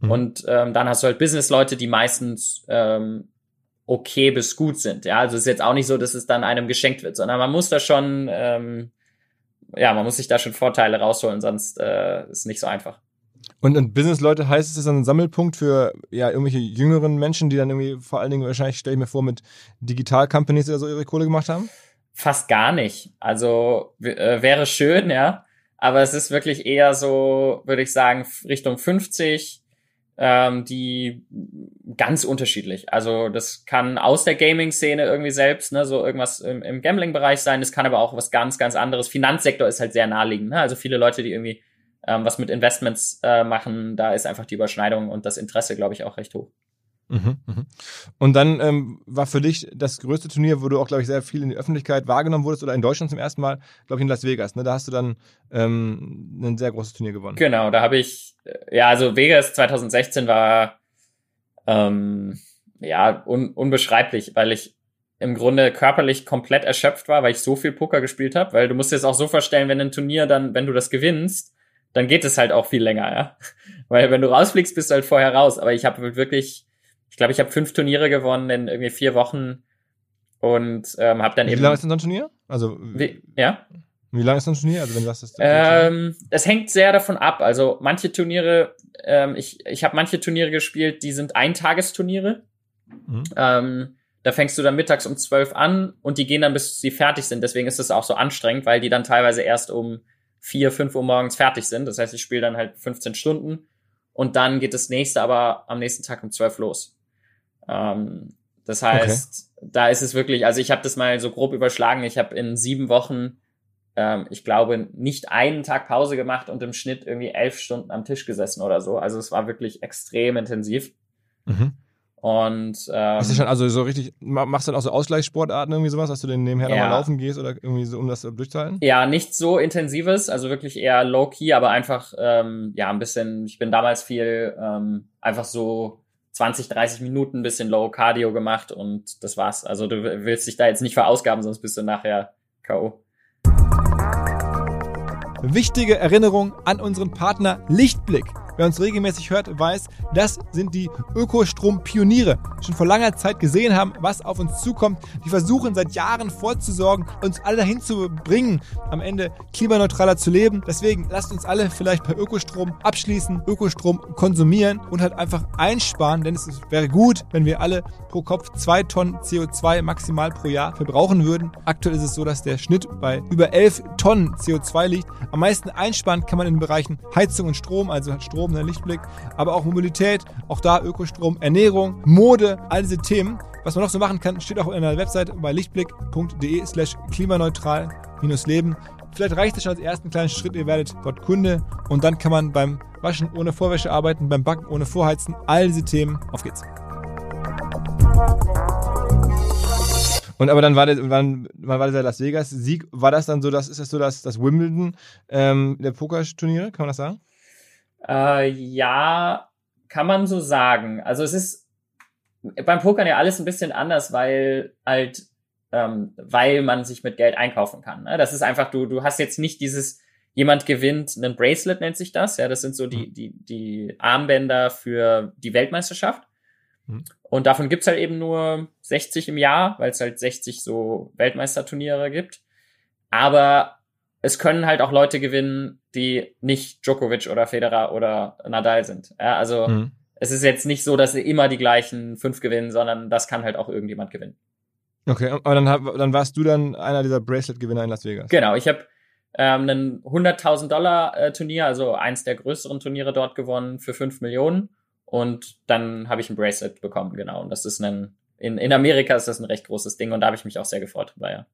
S2: Mhm. Und ähm, dann hast du halt Business-Leute, die meistens ähm, okay bis gut sind. Ja, also es ist jetzt auch nicht so, dass es dann einem geschenkt wird, sondern man muss da schon, ähm, ja, man muss sich da schon Vorteile rausholen, sonst äh, ist nicht so einfach.
S1: Und, und Business-Leute heißt es, ist dann ein Sammelpunkt für ja irgendwelche jüngeren Menschen, die dann irgendwie vor allen Dingen wahrscheinlich, stelle ich mir vor, mit Digital-Companies oder so ihre Kohle gemacht haben?
S2: Fast gar nicht. Also äh, wäre schön, ja. Aber es ist wirklich eher so, würde ich sagen, Richtung 50, ähm, die ganz unterschiedlich. Also das kann aus der Gaming-Szene irgendwie selbst, ne, so irgendwas im, im Gambling-Bereich sein. Das kann aber auch was ganz, ganz anderes. Finanzsektor ist halt sehr naheliegend. Ne? Also viele Leute, die irgendwie ähm, was mit Investments äh, machen, da ist einfach die Überschneidung und das Interesse, glaube ich, auch recht hoch.
S1: Mhm, mhm. Und dann ähm, war für dich das größte Turnier, wo du auch, glaube ich, sehr viel in die Öffentlichkeit wahrgenommen wurdest oder in Deutschland zum ersten Mal, glaube ich, in Las Vegas. Ne? Da hast du dann ähm, ein sehr großes Turnier gewonnen.
S2: Genau, da habe ich, ja, also Vegas 2016 war ähm, ja un unbeschreiblich, weil ich im Grunde körperlich komplett erschöpft war, weil ich so viel Poker gespielt habe. Weil du musst dir das auch so vorstellen, wenn ein Turnier dann, wenn du das gewinnst, dann geht es halt auch viel länger, ja. Weil wenn du rausfliegst, bist du halt vorher raus. Aber ich habe wirklich ich glaube, ich habe fünf Turniere gewonnen in irgendwie vier Wochen und ähm, habe dann
S1: wie
S2: eben.
S1: Wie lange ist denn so ein Turnier?
S2: Also wie, ja.
S1: Wie lange ist so ein Turnier? Also wenn du das
S2: ähm, es hängt sehr davon ab. Also manche Turniere, ähm, ich ich habe manche Turniere gespielt, die sind Eintagesturniere. Mhm. Ähm, da fängst du dann mittags um zwölf an und die gehen dann bis sie fertig sind. Deswegen ist es auch so anstrengend, weil die dann teilweise erst um 4, 5 Uhr morgens fertig sind. Das heißt, ich spiele dann halt 15 Stunden und dann geht das nächste aber am nächsten Tag um 12 los. Ähm, das heißt, okay. da ist es wirklich, also ich habe das mal so grob überschlagen, ich habe in sieben Wochen, ähm, ich glaube, nicht einen Tag Pause gemacht und im Schnitt irgendwie elf Stunden am Tisch gesessen oder so. Also es war wirklich extrem intensiv. Mhm. Und ähm,
S1: ist schon also so richtig, machst du dann auch so Ausgleichssportarten irgendwie sowas, dass du dann nebenher ja. nochmal laufen gehst oder irgendwie so, um das durchzuhalten?
S2: Ja, nicht so intensives, also wirklich eher low-key, aber einfach ähm, ja ein bisschen, ich bin damals viel ähm, einfach so 20, 30 Minuten ein bisschen Low Cardio gemacht und das war's. Also du willst dich da jetzt nicht verausgaben, sonst bist du nachher K.O.
S1: Wichtige Erinnerung an unseren Partner Lichtblick. Wer uns regelmäßig hört, weiß, das sind die Ökostrom-Pioniere. Schon vor langer Zeit gesehen haben, was auf uns zukommt. Die versuchen seit Jahren vorzusorgen, uns alle dahin zu bringen, am Ende klimaneutraler zu leben. Deswegen lasst uns alle vielleicht bei Ökostrom abschließen, Ökostrom konsumieren und halt einfach einsparen, denn es wäre gut, wenn wir alle pro Kopf zwei Tonnen CO2 maximal pro Jahr verbrauchen würden. Aktuell ist es so, dass der Schnitt bei über 11 Tonnen CO2 liegt. Am meisten einsparen kann man in den Bereichen Heizung und Strom, also Strom oben der Lichtblick, aber auch Mobilität, auch da Ökostrom, Ernährung, Mode, all diese Themen. Was man noch so machen kann, steht auch in der Website bei lichtblick.de slash klimaneutral-leben. Vielleicht reicht es schon als ersten kleinen Schritt, ihr werdet dort Kunde und dann kann man beim Waschen ohne Vorwäsche arbeiten, beim Backen ohne Vorheizen, all diese Themen. Auf geht's. Und aber dann war der, wann, wann war der Las Vegas Sieg? War das dann so, das ist das so, dass das Wimbledon ähm, der Pokerturniere, kann man das sagen?
S2: Äh, ja, kann man so sagen. Also es ist beim Pokern ja alles ein bisschen anders, weil halt, ähm, weil man sich mit Geld einkaufen kann. Ne? Das ist einfach, du, du hast jetzt nicht dieses, jemand gewinnt einen Bracelet, nennt sich das. Ja, das sind so die, mhm. die, die Armbänder für die Weltmeisterschaft. Mhm. Und davon gibt's halt eben nur 60 im Jahr, weil es halt 60 so Weltmeisterturniere gibt. Aber es können halt auch Leute gewinnen, die nicht Djokovic oder Federer oder Nadal sind. Ja, also mhm. es ist jetzt nicht so, dass sie immer die gleichen fünf gewinnen, sondern das kann halt auch irgendjemand gewinnen.
S1: Okay, aber dann, dann warst du dann einer dieser Bracelet-Gewinner in Las Vegas.
S2: Genau, ich habe ähm, ein 100.000 Dollar äh, Turnier, also eins der größeren Turniere dort gewonnen für 5 Millionen und dann habe ich ein Bracelet bekommen, genau. Und das ist ein, in, in Amerika ist das ein recht großes Ding und da habe ich mich auch sehr gefreut drüber, ja.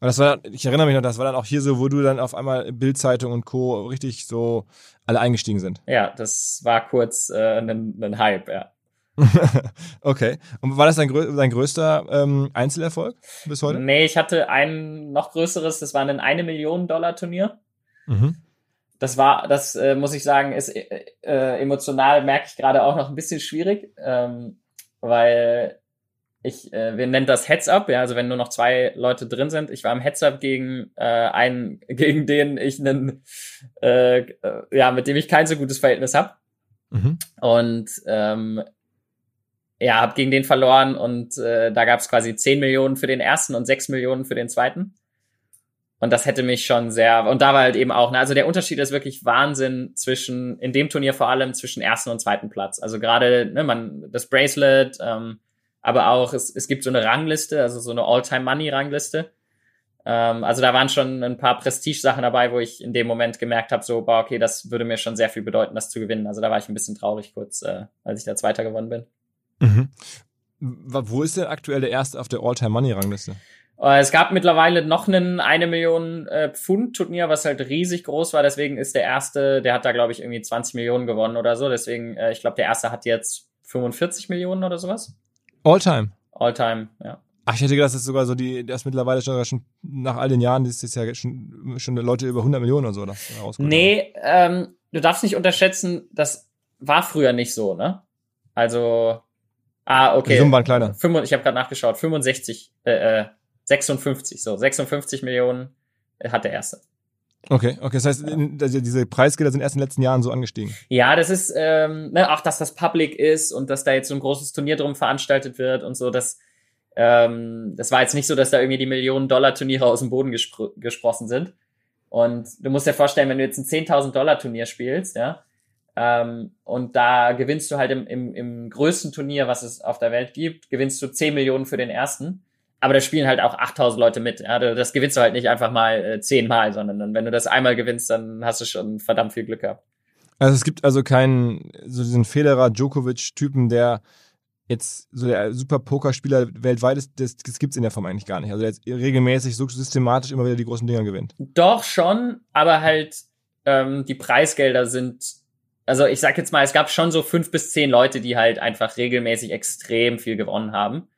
S1: Aber das war, ich erinnere mich noch, das war dann auch hier so, wo du dann auf einmal Bildzeitung und Co. richtig so alle eingestiegen sind.
S2: Ja, das war kurz äh, ein, ein Hype, ja.
S1: okay. Und war das dein, dein größter ähm, Einzelerfolg bis heute?
S2: Nee, ich hatte ein noch größeres, das war ein eine Million Dollar Turnier. Mhm. Das war, das äh, muss ich sagen, ist äh, äh emotional, merke ich gerade auch noch ein bisschen schwierig, ähm, weil ich, äh, wir nennen das Heads Up, ja, also wenn nur noch zwei Leute drin sind. Ich war im Heads Up gegen äh, einen, gegen den ich einen, äh, äh, ja, mit dem ich kein so gutes Verhältnis habe. Mhm. Und ähm, ja, habe gegen den verloren und äh, da gab es quasi 10 Millionen für den ersten und 6 Millionen für den zweiten. Und das hätte mich schon sehr, und da war halt eben auch, ne, also der Unterschied ist wirklich Wahnsinn zwischen, in dem Turnier vor allem zwischen ersten und zweiten Platz. Also gerade, ne, man, das Bracelet, ähm, aber auch es, es gibt so eine Rangliste, also so eine All-Time-Money-Rangliste. Ähm, also da waren schon ein paar Prestige-Sachen dabei, wo ich in dem Moment gemerkt habe, so, boah, okay, das würde mir schon sehr viel bedeuten, das zu gewinnen. Also da war ich ein bisschen traurig kurz, äh, als ich da Zweiter gewonnen bin.
S1: Mhm. Wo ist denn aktuell der Erste auf der All-Time-Money-Rangliste?
S2: Äh, es gab mittlerweile noch einen eine Million äh, Pfund Turnier, was halt riesig groß war. Deswegen ist der erste, der hat da glaube ich irgendwie 20 Millionen gewonnen oder so. Deswegen, äh, ich glaube, der erste hat jetzt 45 Millionen oder sowas.
S1: All-time.
S2: All-time, ja.
S1: Ach, ich hätte gedacht, das ist sogar so die, das mittlerweile schon, schon nach all den Jahren, das ist ja schon, schon Leute über 100 Millionen oder so das
S2: Nee, ähm, du darfst nicht unterschätzen, das war früher nicht so, ne? Also, ah, okay. Die
S1: Summen waren kleiner.
S2: Ich habe gerade nachgeschaut, 65, äh, 56, äh, so, 56 Millionen hat der erste.
S1: Okay, okay, das heißt, ja. diese Preisgelder sind erst in den letzten Jahren so angestiegen.
S2: Ja, das ist ähm, ne, auch, dass das Public ist und dass da jetzt so ein großes Turnier drum veranstaltet wird und so. Das, ähm, das war jetzt nicht so, dass da irgendwie die Millionen-Dollar-Turniere aus dem Boden gespr gesprossen sind. Und du musst dir vorstellen, wenn du jetzt ein 10.000 Dollar-Turnier spielst, ja, ähm, und da gewinnst du halt im, im, im größten Turnier, was es auf der Welt gibt, gewinnst du 10 Millionen für den ersten. Aber da spielen halt auch 8000 Leute mit. Ja, das gewinnst du halt nicht einfach mal äh, zehnmal, sondern wenn du das einmal gewinnst, dann hast du schon verdammt viel Glück gehabt.
S1: Also es gibt also keinen, so diesen Federer Djokovic-Typen, der jetzt so der super Pokerspieler weltweit ist, das, das gibt es in der Form eigentlich gar nicht. Also der jetzt regelmäßig so systematisch immer wieder die großen Dinger gewinnt.
S2: Doch schon, aber halt ähm, die Preisgelder sind, also ich sag jetzt mal, es gab schon so fünf bis zehn Leute, die halt einfach regelmäßig extrem viel gewonnen haben.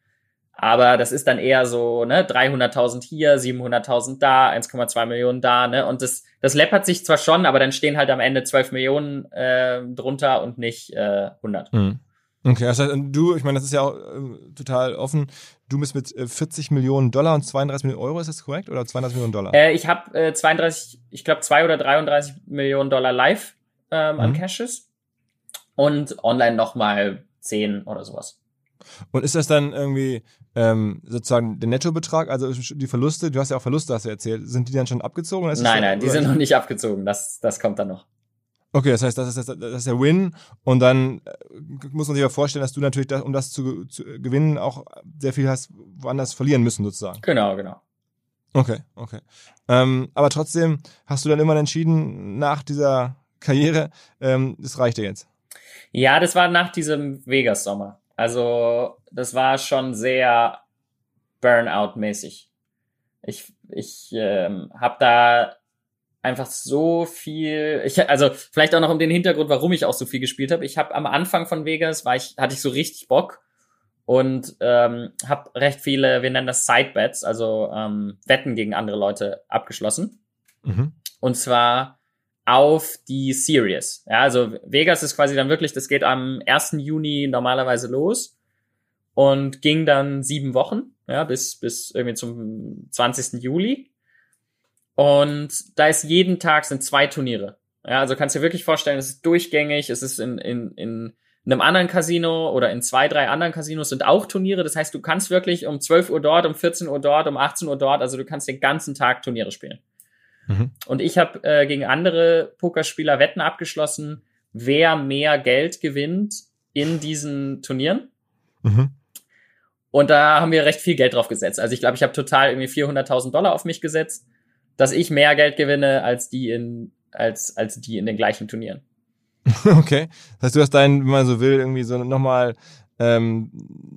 S2: Aber das ist dann eher so, ne, 300.000 hier, 700.000 da, 1,2 Millionen da, ne, und das, das läppert sich zwar schon, aber dann stehen halt am Ende 12 Millionen äh, drunter und nicht äh, 100.
S1: Mhm. Okay, das heißt, du, ich meine, das ist ja auch äh, total offen. Du bist mit äh, 40 Millionen Dollar und 32 Millionen Euro, ist das korrekt? Oder 32 Millionen Dollar?
S2: Äh, ich habe äh, 32, ich glaube 2 oder 33 Millionen Dollar live ähm, mhm. an Cashes und online nochmal 10 oder sowas.
S1: Und ist das dann irgendwie ähm, sozusagen der Nettobetrag, also die Verluste, du hast ja auch Verluste, hast du erzählt, sind die dann schon abgezogen?
S2: nein, nein, die sind noch nicht abgezogen, das, das kommt dann noch.
S1: Okay, das heißt, das ist, das ist der Win und dann äh, muss man sich ja vorstellen, dass du natürlich, das, um das zu, zu gewinnen, auch sehr viel hast woanders verlieren müssen sozusagen.
S2: Genau, genau.
S1: Okay, okay. Ähm, aber trotzdem hast du dann immer entschieden, nach dieser Karriere, ähm, das reicht dir jetzt.
S2: Ja, das war nach diesem Vegas-Sommer. Also das war schon sehr Burnout-mäßig. Ich, ich ähm, habe da einfach so viel. Ich, also vielleicht auch noch um den Hintergrund, warum ich auch so viel gespielt habe. Ich habe am Anfang von Vegas war ich hatte ich so richtig Bock und ähm, habe recht viele, wir nennen das Sidebets, also ähm, Wetten gegen andere Leute abgeschlossen. Mhm. Und zwar auf die Series. Ja, also Vegas ist quasi dann wirklich, das geht am 1. Juni normalerweise los und ging dann sieben Wochen, ja, bis, bis irgendwie zum 20. Juli. Und da ist jeden Tag sind zwei Turniere. Ja, also kannst du dir wirklich vorstellen, es ist durchgängig, es ist in, in, in einem anderen Casino oder in zwei, drei anderen Casinos sind auch Turniere. Das heißt, du kannst wirklich um 12 Uhr dort, um 14 Uhr dort, um 18 Uhr dort, also du kannst den ganzen Tag Turniere spielen. Mhm. Und ich habe äh, gegen andere Pokerspieler Wetten abgeschlossen, wer mehr Geld gewinnt in diesen Turnieren. Mhm. Und da haben wir recht viel Geld drauf gesetzt. Also ich glaube, ich habe total irgendwie 400.000 Dollar auf mich gesetzt dass ich mehr Geld gewinne als die in, als, als die in den gleichen Turnieren.
S1: Okay. Das heißt, du hast deinen, wenn man so will, irgendwie so nochmal, ähm,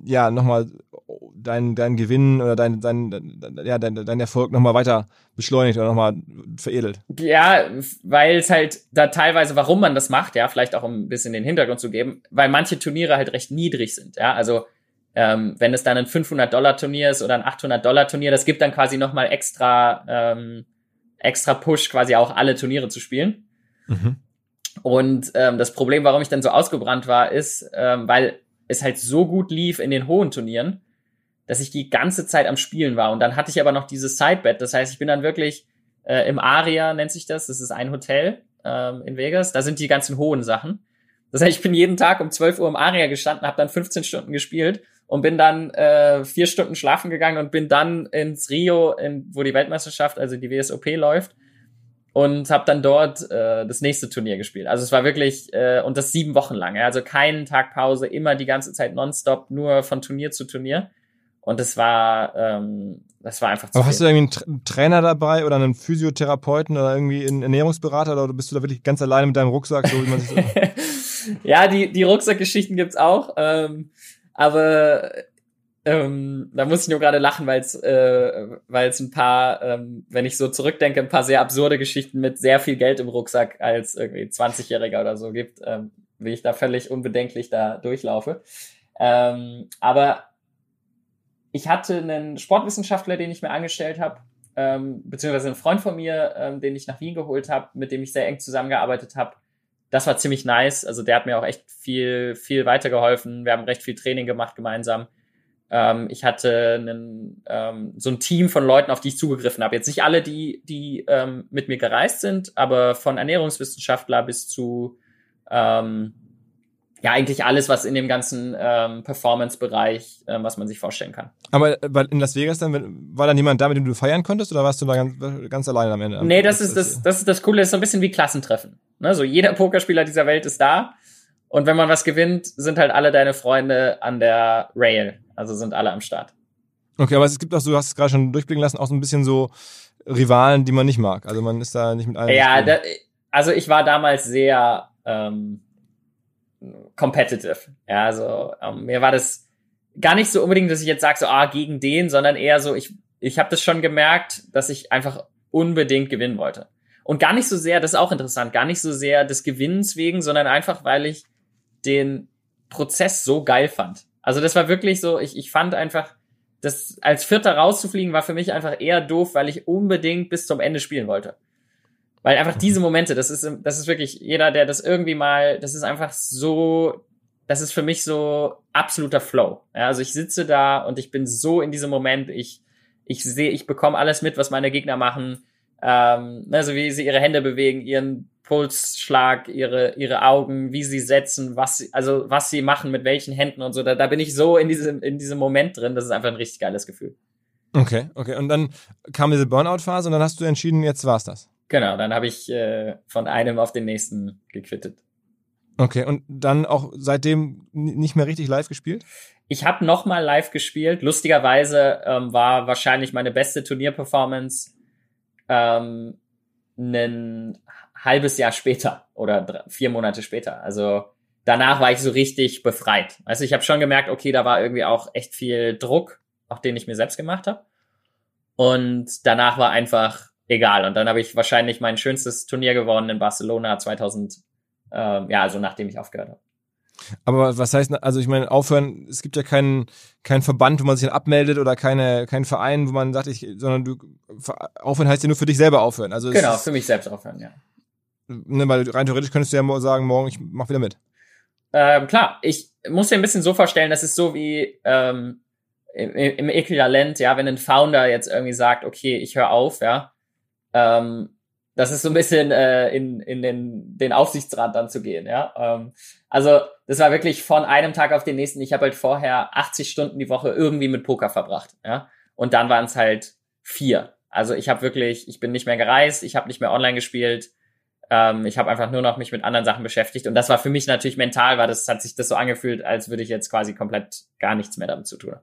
S1: ja, nochmal dein, dein Gewinn oder dein, dein, dein, ja, dein, dein Erfolg nochmal weiter beschleunigt oder nochmal veredelt.
S2: Ja, weil es halt da teilweise, warum man das macht, ja, vielleicht auch um ein bisschen den Hintergrund zu geben, weil manche Turniere halt recht niedrig sind, ja, also ähm, wenn es dann ein 500-Dollar-Turnier ist oder ein 800-Dollar-Turnier, das gibt dann quasi nochmal extra ähm, extra Push, quasi auch alle Turniere zu spielen. Mhm. Und ähm, das Problem, warum ich dann so ausgebrannt war, ist, ähm, weil es halt so gut lief in den hohen Turnieren, dass ich die ganze Zeit am Spielen war. Und dann hatte ich aber noch dieses Sidebet. Das heißt, ich bin dann wirklich äh, im Aria, nennt sich das. Das ist ein Hotel ähm, in Vegas. Da sind die ganzen hohen Sachen. Das heißt, ich bin jeden Tag um 12 Uhr im Aria gestanden, habe dann 15 Stunden gespielt und bin dann äh, vier Stunden schlafen gegangen und bin dann ins Rio, in, wo die Weltmeisterschaft, also die WSOP läuft und habe dann dort äh, das nächste Turnier gespielt. Also es war wirklich äh, und das sieben Wochen lang, also keinen Tag Pause, immer die ganze Zeit nonstop, nur von Turnier zu Turnier. Und das war, ähm, das war einfach
S1: zu Aber viel. hast du irgendwie einen Trainer dabei oder einen Physiotherapeuten oder irgendwie einen Ernährungsberater oder bist du da wirklich ganz alleine mit deinem Rucksack, so wie man sich
S2: Ja, die, die Rucksackgeschichten gibt's auch. Ähm, aber ähm, da muss ich nur gerade lachen, weil es äh, weil es ein paar, ähm, wenn ich so zurückdenke, ein paar sehr absurde Geschichten mit sehr viel Geld im Rucksack als irgendwie 20-Jähriger oder so gibt, ähm, wie ich da völlig unbedenklich da durchlaufe. Ähm, aber ich hatte einen Sportwissenschaftler, den ich mir angestellt habe, ähm, beziehungsweise einen Freund von mir, ähm, den ich nach Wien geholt habe, mit dem ich sehr eng zusammengearbeitet habe, das war ziemlich nice. Also der hat mir auch echt viel, viel weitergeholfen. Wir haben recht viel Training gemacht gemeinsam. Ähm, ich hatte einen, ähm, so ein Team von Leuten, auf die ich zugegriffen habe. Jetzt nicht alle, die, die ähm, mit mir gereist sind, aber von Ernährungswissenschaftler bis zu ähm, ja, eigentlich alles, was in dem ganzen ähm, Performance-Bereich, ähm, was man sich vorstellen kann.
S1: Aber in Las Vegas dann, war da jemand da, mit dem du feiern konntest oder warst du da ganz, ganz alleine am Ende?
S2: Nee, das ist das, das ist das Coole, das ist so ein bisschen wie Klassentreffen. Ne? So jeder Pokerspieler dieser Welt ist da. Und wenn man was gewinnt, sind halt alle deine Freunde an der Rail. Also sind alle am Start.
S1: Okay, aber es gibt auch, du hast es gerade schon durchblicken lassen, auch so ein bisschen so Rivalen, die man nicht mag. Also man ist da nicht mit allen.
S2: Ja, da, also ich war damals sehr ähm, competitive. Ja, also ähm, mir war das gar nicht so unbedingt, dass ich jetzt sage, so, ah, gegen den, sondern eher so, ich, ich habe das schon gemerkt, dass ich einfach unbedingt gewinnen wollte. Und gar nicht so sehr, das ist auch interessant, gar nicht so sehr des Gewinnens wegen, sondern einfach, weil ich den Prozess so geil fand. Also das war wirklich so, ich, ich fand einfach, das als Vierter rauszufliegen war für mich einfach eher doof, weil ich unbedingt bis zum Ende spielen wollte. Weil einfach diese Momente, das ist, das ist wirklich jeder, der das irgendwie mal, das ist einfach so, das ist für mich so absoluter Flow. Ja, also ich sitze da und ich bin so in diesem Moment, ich, ich sehe, ich bekomme alles mit, was meine Gegner machen, ähm, also wie sie ihre Hände bewegen, ihren Pulsschlag, ihre, ihre Augen, wie sie setzen, was sie, also was sie machen, mit welchen Händen und so. Da, da bin ich so in diesem, in diesem Moment drin, das ist einfach ein richtig geiles Gefühl.
S1: Okay, okay. Und dann kam diese Burnout-Phase und dann hast du entschieden, jetzt war's das.
S2: Genau, dann habe ich äh, von einem auf den nächsten gequittet.
S1: Okay, und dann auch seitdem nicht mehr richtig live gespielt?
S2: Ich habe noch mal live gespielt. Lustigerweise ähm, war wahrscheinlich meine beste Turnierperformance ähm, ein halbes Jahr später oder drei, vier Monate später. Also danach war ich so richtig befreit. Also ich habe schon gemerkt, okay, da war irgendwie auch echt viel Druck, auch den ich mir selbst gemacht habe. Und danach war einfach egal. Und dann habe ich wahrscheinlich mein schönstes Turnier gewonnen in Barcelona 2000, ähm, ja, also nachdem ich aufgehört habe.
S1: Aber was heißt, also ich meine, aufhören, es gibt ja keinen keinen Verband, wo man sich dann abmeldet oder keine, keinen Verein, wo man sagt, ich, sondern du, aufhören heißt ja nur für dich selber aufhören. Also
S2: genau, ist, für mich selbst aufhören, ja.
S1: Ne, weil rein theoretisch könntest du ja sagen, morgen, ich mach wieder mit.
S2: Ähm, klar, ich muss dir ein bisschen so vorstellen, das ist so wie ähm, im, im Äquivalent, ja, wenn ein Founder jetzt irgendwie sagt, okay, ich höre auf, ja, ähm, das ist so ein bisschen äh, in, in den, den Aufsichtsrat dann zu gehen, ja. Ähm, also das war wirklich von einem Tag auf den nächsten. Ich habe halt vorher 80 Stunden die Woche irgendwie mit Poker verbracht, ja. Und dann waren es halt vier. Also ich habe wirklich, ich bin nicht mehr gereist, ich habe nicht mehr online gespielt, ähm, ich habe einfach nur noch mich mit anderen Sachen beschäftigt. Und das war für mich natürlich mental, weil das hat sich das so angefühlt, als würde ich jetzt quasi komplett gar nichts mehr damit zu tun.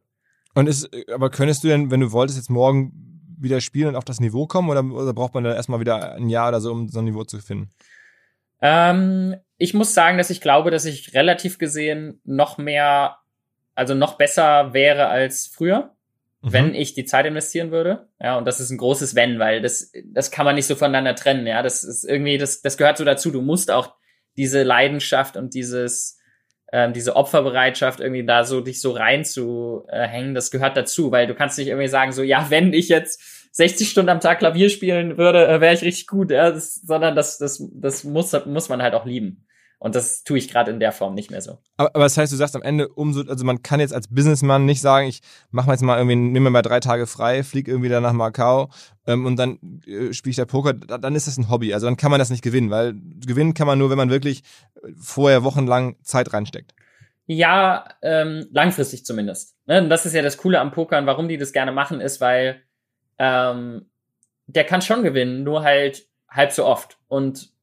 S1: Und ist, aber könntest du denn, wenn du wolltest, jetzt morgen wieder spielen und auf das Niveau kommen oder, oder braucht man dann erstmal wieder ein Jahr oder so, um so ein Niveau zu finden?
S2: Ähm, ich muss sagen, dass ich glaube, dass ich relativ gesehen noch mehr, also noch besser wäre als früher, mhm. wenn ich die Zeit investieren würde. Ja, und das ist ein großes Wenn, weil das, das kann man nicht so voneinander trennen. Ja, das ist irgendwie, das, das gehört so dazu. Du musst auch diese Leidenschaft und dieses, ähm, diese Opferbereitschaft irgendwie da so dich so reinzuhängen, das gehört dazu, weil du kannst nicht irgendwie sagen so, ja, wenn ich jetzt 60 Stunden am Tag Klavier spielen würde, äh, wäre ich richtig gut, ja, das, sondern das, das, das muss, muss man halt auch lieben. Und das tue ich gerade in der Form nicht mehr so.
S1: Aber, aber das heißt, du sagst am Ende umso, also man kann jetzt als Businessman nicht sagen, ich mache jetzt mal irgendwie, nehme mir mal drei Tage frei, fliege irgendwie dann nach Macau ähm, und dann äh, spiele ich da Poker, dann ist das ein Hobby. Also dann kann man das nicht gewinnen, weil gewinnen kann man nur, wenn man wirklich vorher wochenlang Zeit reinsteckt.
S2: Ja, ähm, langfristig zumindest. Ne? Und das ist ja das Coole am Pokern, warum die das gerne machen, ist, weil ähm, der kann schon gewinnen, nur halt halb so oft. Und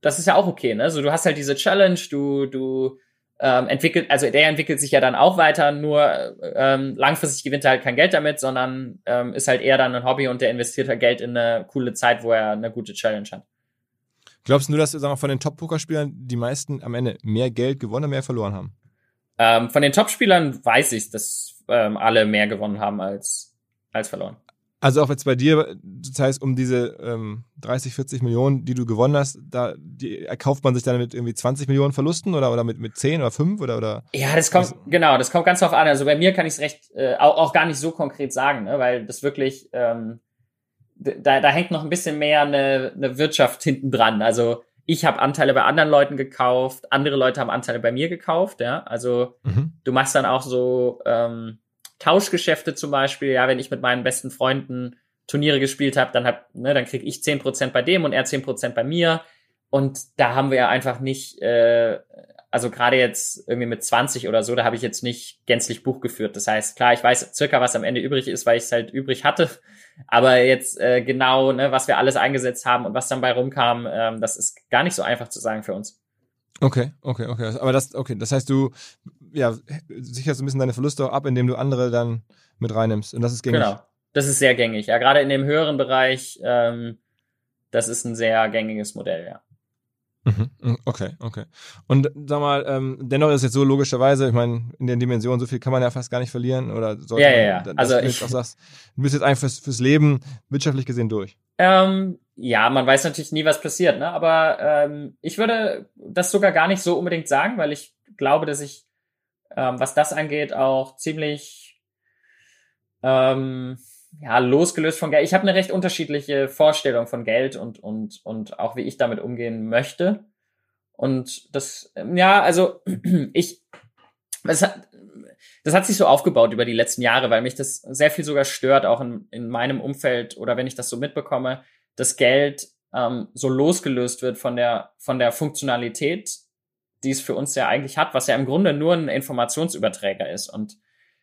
S2: das ist ja auch okay, ne? So, du hast halt diese Challenge, du, du ähm, entwickelt, also der entwickelt sich ja dann auch weiter, nur ähm, langfristig gewinnt er halt kein Geld damit, sondern ähm, ist halt eher dann ein Hobby und der investiert halt Geld in eine coole Zeit, wo er eine gute Challenge hat.
S1: Glaubst du, dass sagen wir, von den Top-Pokerspielern die meisten am Ende mehr Geld gewonnen oder mehr verloren haben?
S2: Ähm, von den Top-Spielern weiß ich, dass ähm, alle mehr gewonnen haben als, als verloren.
S1: Also auch jetzt bei dir, das heißt, um diese ähm, 30, 40 Millionen, die du gewonnen hast, da die, erkauft man sich dann mit irgendwie 20 Millionen Verlusten oder, oder mit, mit 10 oder 5 oder, oder?
S2: Ja, das kommt,
S1: was?
S2: genau, das kommt ganz drauf an. Also bei mir kann ich es recht äh, auch, auch gar nicht so konkret sagen, ne, weil das wirklich, ähm, da, da hängt noch ein bisschen mehr eine, eine Wirtschaft hinten dran. Also ich habe Anteile bei anderen Leuten gekauft, andere Leute haben Anteile bei mir gekauft, ja. Also mhm. du machst dann auch so, ähm, Tauschgeschäfte zum Beispiel, ja, wenn ich mit meinen besten Freunden Turniere gespielt habe, dann hab, ne, dann krieg ich zehn Prozent bei dem und er zehn Prozent bei mir. Und da haben wir ja einfach nicht, äh, also gerade jetzt irgendwie mit 20 oder so, da habe ich jetzt nicht gänzlich Buch geführt. Das heißt, klar, ich weiß circa, was am Ende übrig ist, weil ich es halt übrig hatte. Aber jetzt äh, genau, ne, was wir alles eingesetzt haben und was dann bei rumkam, ähm, das ist gar nicht so einfach zu sagen für uns.
S1: Okay, okay, okay. Aber das, okay, das heißt, du ja, sicherst ein bisschen deine Verluste auch ab, indem du andere dann mit reinnimmst. Und das ist gängig.
S2: Genau. Das ist sehr gängig. Ja, gerade in dem höheren Bereich, ähm, das ist ein sehr gängiges Modell, ja.
S1: Mhm, mhm. Okay, okay. Und sag mal, ähm, dennoch ist es jetzt so logischerweise, ich meine, in den Dimensionen, so viel kann man ja fast gar nicht verlieren oder sollte
S2: ja, ja, ja.
S1: Man,
S2: also
S1: ich auch sagst, du bist jetzt einfach fürs, fürs Leben wirtschaftlich gesehen durch.
S2: Ähm, ja, man weiß natürlich nie, was passiert, ne? Aber ähm, ich würde das sogar gar nicht so unbedingt sagen, weil ich glaube, dass ich, ähm, was das angeht, auch ziemlich ähm, ja, losgelöst von Geld. Ich habe eine recht unterschiedliche Vorstellung von Geld und, und, und auch wie ich damit umgehen möchte. Und das, ja, also ich, das hat, das hat sich so aufgebaut über die letzten Jahre, weil mich das sehr viel sogar stört, auch in, in meinem Umfeld oder wenn ich das so mitbekomme, dass Geld ähm, so losgelöst wird von der, von der Funktionalität, die es für uns ja eigentlich hat, was ja im Grunde nur ein Informationsüberträger ist. Und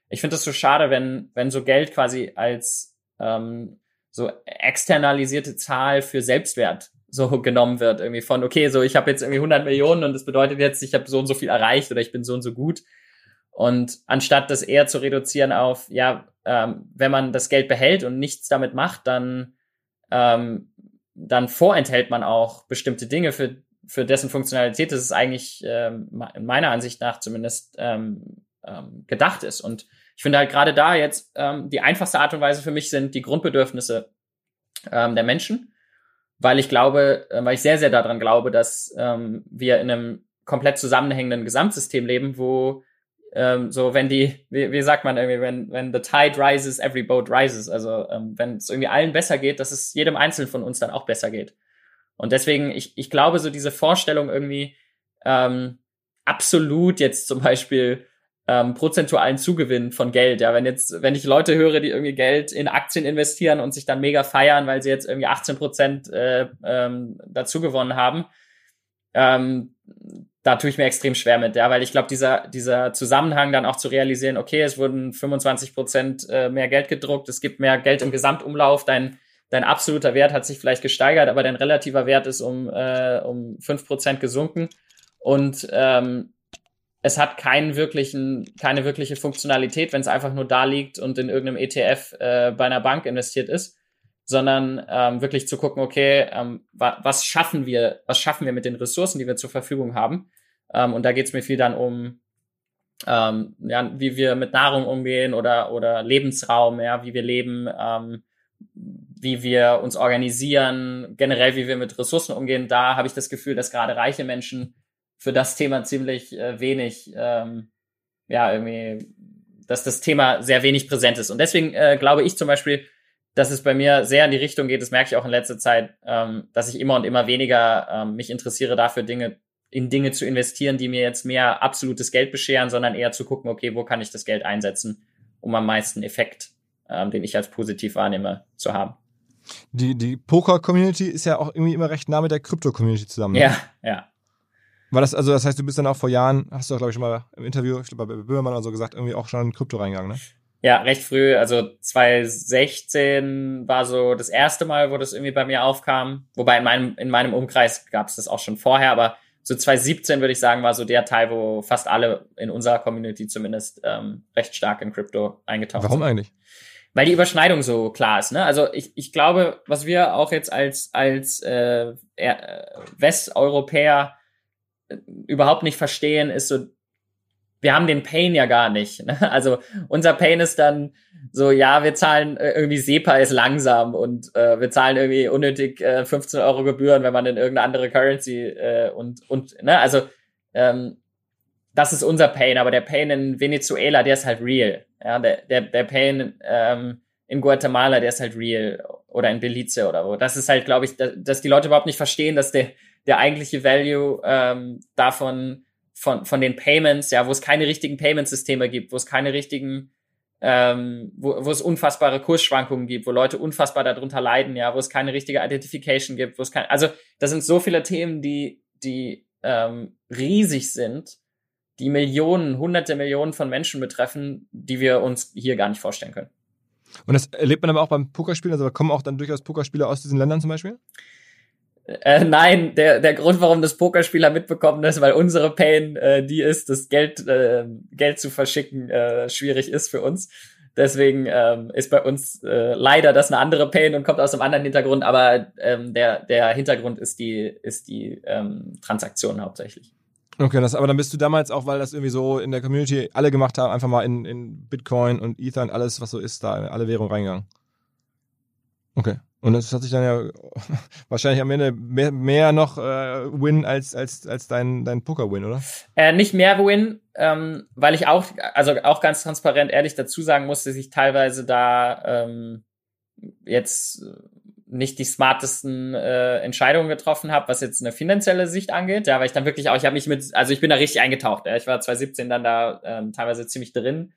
S2: ich finde es so schade, wenn, wenn so Geld quasi als ähm, so externalisierte Zahl für Selbstwert so genommen wird. Irgendwie von, okay, so ich habe jetzt irgendwie 100 Millionen und das bedeutet jetzt, ich habe so und so viel erreicht oder ich bin so und so gut. Und anstatt das eher zu reduzieren auf, ja, ähm, wenn man das Geld behält und nichts damit macht, dann, ähm, dann vorenthält man auch bestimmte Dinge, für, für dessen Funktionalität ist eigentlich ähm, in meiner Ansicht nach zumindest ähm, ähm, gedacht ist. Und ich finde halt gerade da jetzt ähm, die einfachste Art und Weise für mich sind die Grundbedürfnisse ähm, der Menschen, weil ich glaube, äh, weil ich sehr, sehr daran glaube, dass ähm, wir in einem komplett zusammenhängenden Gesamtsystem leben, wo ähm, so wenn die, wie, wie sagt man irgendwie, wenn, wenn the tide rises, every boat rises. Also ähm, wenn es irgendwie allen besser geht, dass es jedem Einzelnen von uns dann auch besser geht. Und deswegen, ich, ich glaube, so diese Vorstellung irgendwie ähm, absolut jetzt zum Beispiel ähm, prozentualen Zugewinn von Geld. Ja, wenn jetzt, wenn ich Leute höre, die irgendwie Geld in Aktien investieren und sich dann mega feiern, weil sie jetzt irgendwie 18 Prozent äh, ähm, dazu gewonnen haben, ähm, da tue ich mir extrem schwer mit, ja, weil ich glaube, dieser, dieser Zusammenhang dann auch zu realisieren, okay, es wurden 25 Prozent äh, mehr Geld gedruckt, es gibt mehr Geld im Gesamtumlauf, dein, dein absoluter Wert hat sich vielleicht gesteigert, aber dein relativer Wert ist um, äh, um 5 Prozent gesunken. Und ähm, es hat keinen wirklichen, keine wirkliche Funktionalität, wenn es einfach nur da liegt und in irgendeinem ETF äh, bei einer Bank investiert ist, sondern ähm, wirklich zu gucken, okay, ähm, wa was schaffen wir, was schaffen wir mit den Ressourcen, die wir zur Verfügung haben? Ähm, und da geht es mir viel dann um, ähm, ja, wie wir mit Nahrung umgehen oder oder Lebensraum, ja, wie wir leben, ähm, wie wir uns organisieren, generell wie wir mit Ressourcen umgehen. Da habe ich das Gefühl, dass gerade reiche Menschen für das Thema ziemlich äh, wenig, ähm, ja, irgendwie, dass das Thema sehr wenig präsent ist. Und deswegen äh, glaube ich zum Beispiel, dass es bei mir sehr in die Richtung geht, das merke ich auch in letzter Zeit, ähm, dass ich immer und immer weniger ähm, mich interessiere dafür, Dinge in Dinge zu investieren, die mir jetzt mehr absolutes Geld bescheren, sondern eher zu gucken, okay, wo kann ich das Geld einsetzen, um am meisten Effekt, ähm, den ich als positiv wahrnehme, zu haben.
S1: Die, die Poker-Community ist ja auch irgendwie immer recht nah mit der Krypto-Community zusammen.
S2: Ne? Ja, ja.
S1: War das, also das heißt, du bist dann auch vor Jahren, hast du auch, glaube ich, schon mal im Interview, ich glaube bei Böhmermann oder so gesagt, irgendwie auch schon in Krypto reingegangen, ne?
S2: Ja, recht früh. Also 2016 war so das erste Mal, wo das irgendwie bei mir aufkam. Wobei in meinem, in meinem Umkreis gab es das auch schon vorher, aber so 2017 würde ich sagen, war so der Teil, wo fast alle in unserer Community zumindest ähm, recht stark in Krypto eingetaucht
S1: Warum
S2: sind.
S1: Warum eigentlich?
S2: Weil die Überschneidung so klar ist. Ne? Also ich, ich glaube, was wir auch jetzt als, als äh, Westeuropäer überhaupt nicht verstehen, ist so, wir haben den Pain ja gar nicht. Ne? Also unser Pain ist dann so, ja, wir zahlen äh, irgendwie SEPA ist langsam und äh, wir zahlen irgendwie unnötig äh, 15 Euro Gebühren, wenn man in irgendeine andere Currency äh, und und ne, also ähm, das ist unser Pain, aber der Pain in Venezuela, der ist halt real. Ja, der der, der Pain ähm, in Guatemala, der ist halt real oder in Belize oder wo. Das ist halt, glaube ich, dass, dass die Leute überhaupt nicht verstehen, dass der der eigentliche Value ähm, davon von, von den Payments, ja, wo es keine richtigen Payment-Systeme gibt, wo es keine richtigen, ähm, wo, wo es unfassbare Kursschwankungen gibt, wo Leute unfassbar darunter leiden, ja, wo es keine richtige Identification gibt, wo es kein, also das sind so viele Themen, die, die ähm, riesig sind, die Millionen, hunderte Millionen von Menschen betreffen, die wir uns hier gar nicht vorstellen können.
S1: Und das erlebt man aber auch beim Pokerspielen, also da kommen auch dann durchaus Pokerspieler aus diesen Ländern zum Beispiel?
S2: Äh, nein, der, der Grund, warum das Pokerspieler mitbekommen ist, weil unsere Pain äh, die ist, das Geld, äh, Geld zu verschicken äh, schwierig ist für uns. Deswegen ähm, ist bei uns äh, leider das eine andere Pain und kommt aus einem anderen Hintergrund, aber ähm, der, der Hintergrund ist die, ist die ähm, Transaktion hauptsächlich.
S1: Okay, das, aber dann bist du damals auch, weil das irgendwie so in der Community alle gemacht haben, einfach mal in, in Bitcoin und Ether und alles, was so ist, da alle Währungen reingegangen. Okay. Und das hat sich dann ja wahrscheinlich am Ende mehr, mehr noch äh, Win als, als, als dein, dein Poker-Win, oder?
S2: Äh, nicht mehr Win, ähm, weil ich auch, also auch ganz transparent ehrlich dazu sagen muss, dass ich teilweise da ähm, jetzt nicht die smartesten äh, Entscheidungen getroffen habe, was jetzt eine finanzielle Sicht angeht. Ja, weil ich dann wirklich auch, ich habe mich mit, also ich bin da richtig eingetaucht. Ja. Ich war 2017 dann da ähm, teilweise ziemlich drin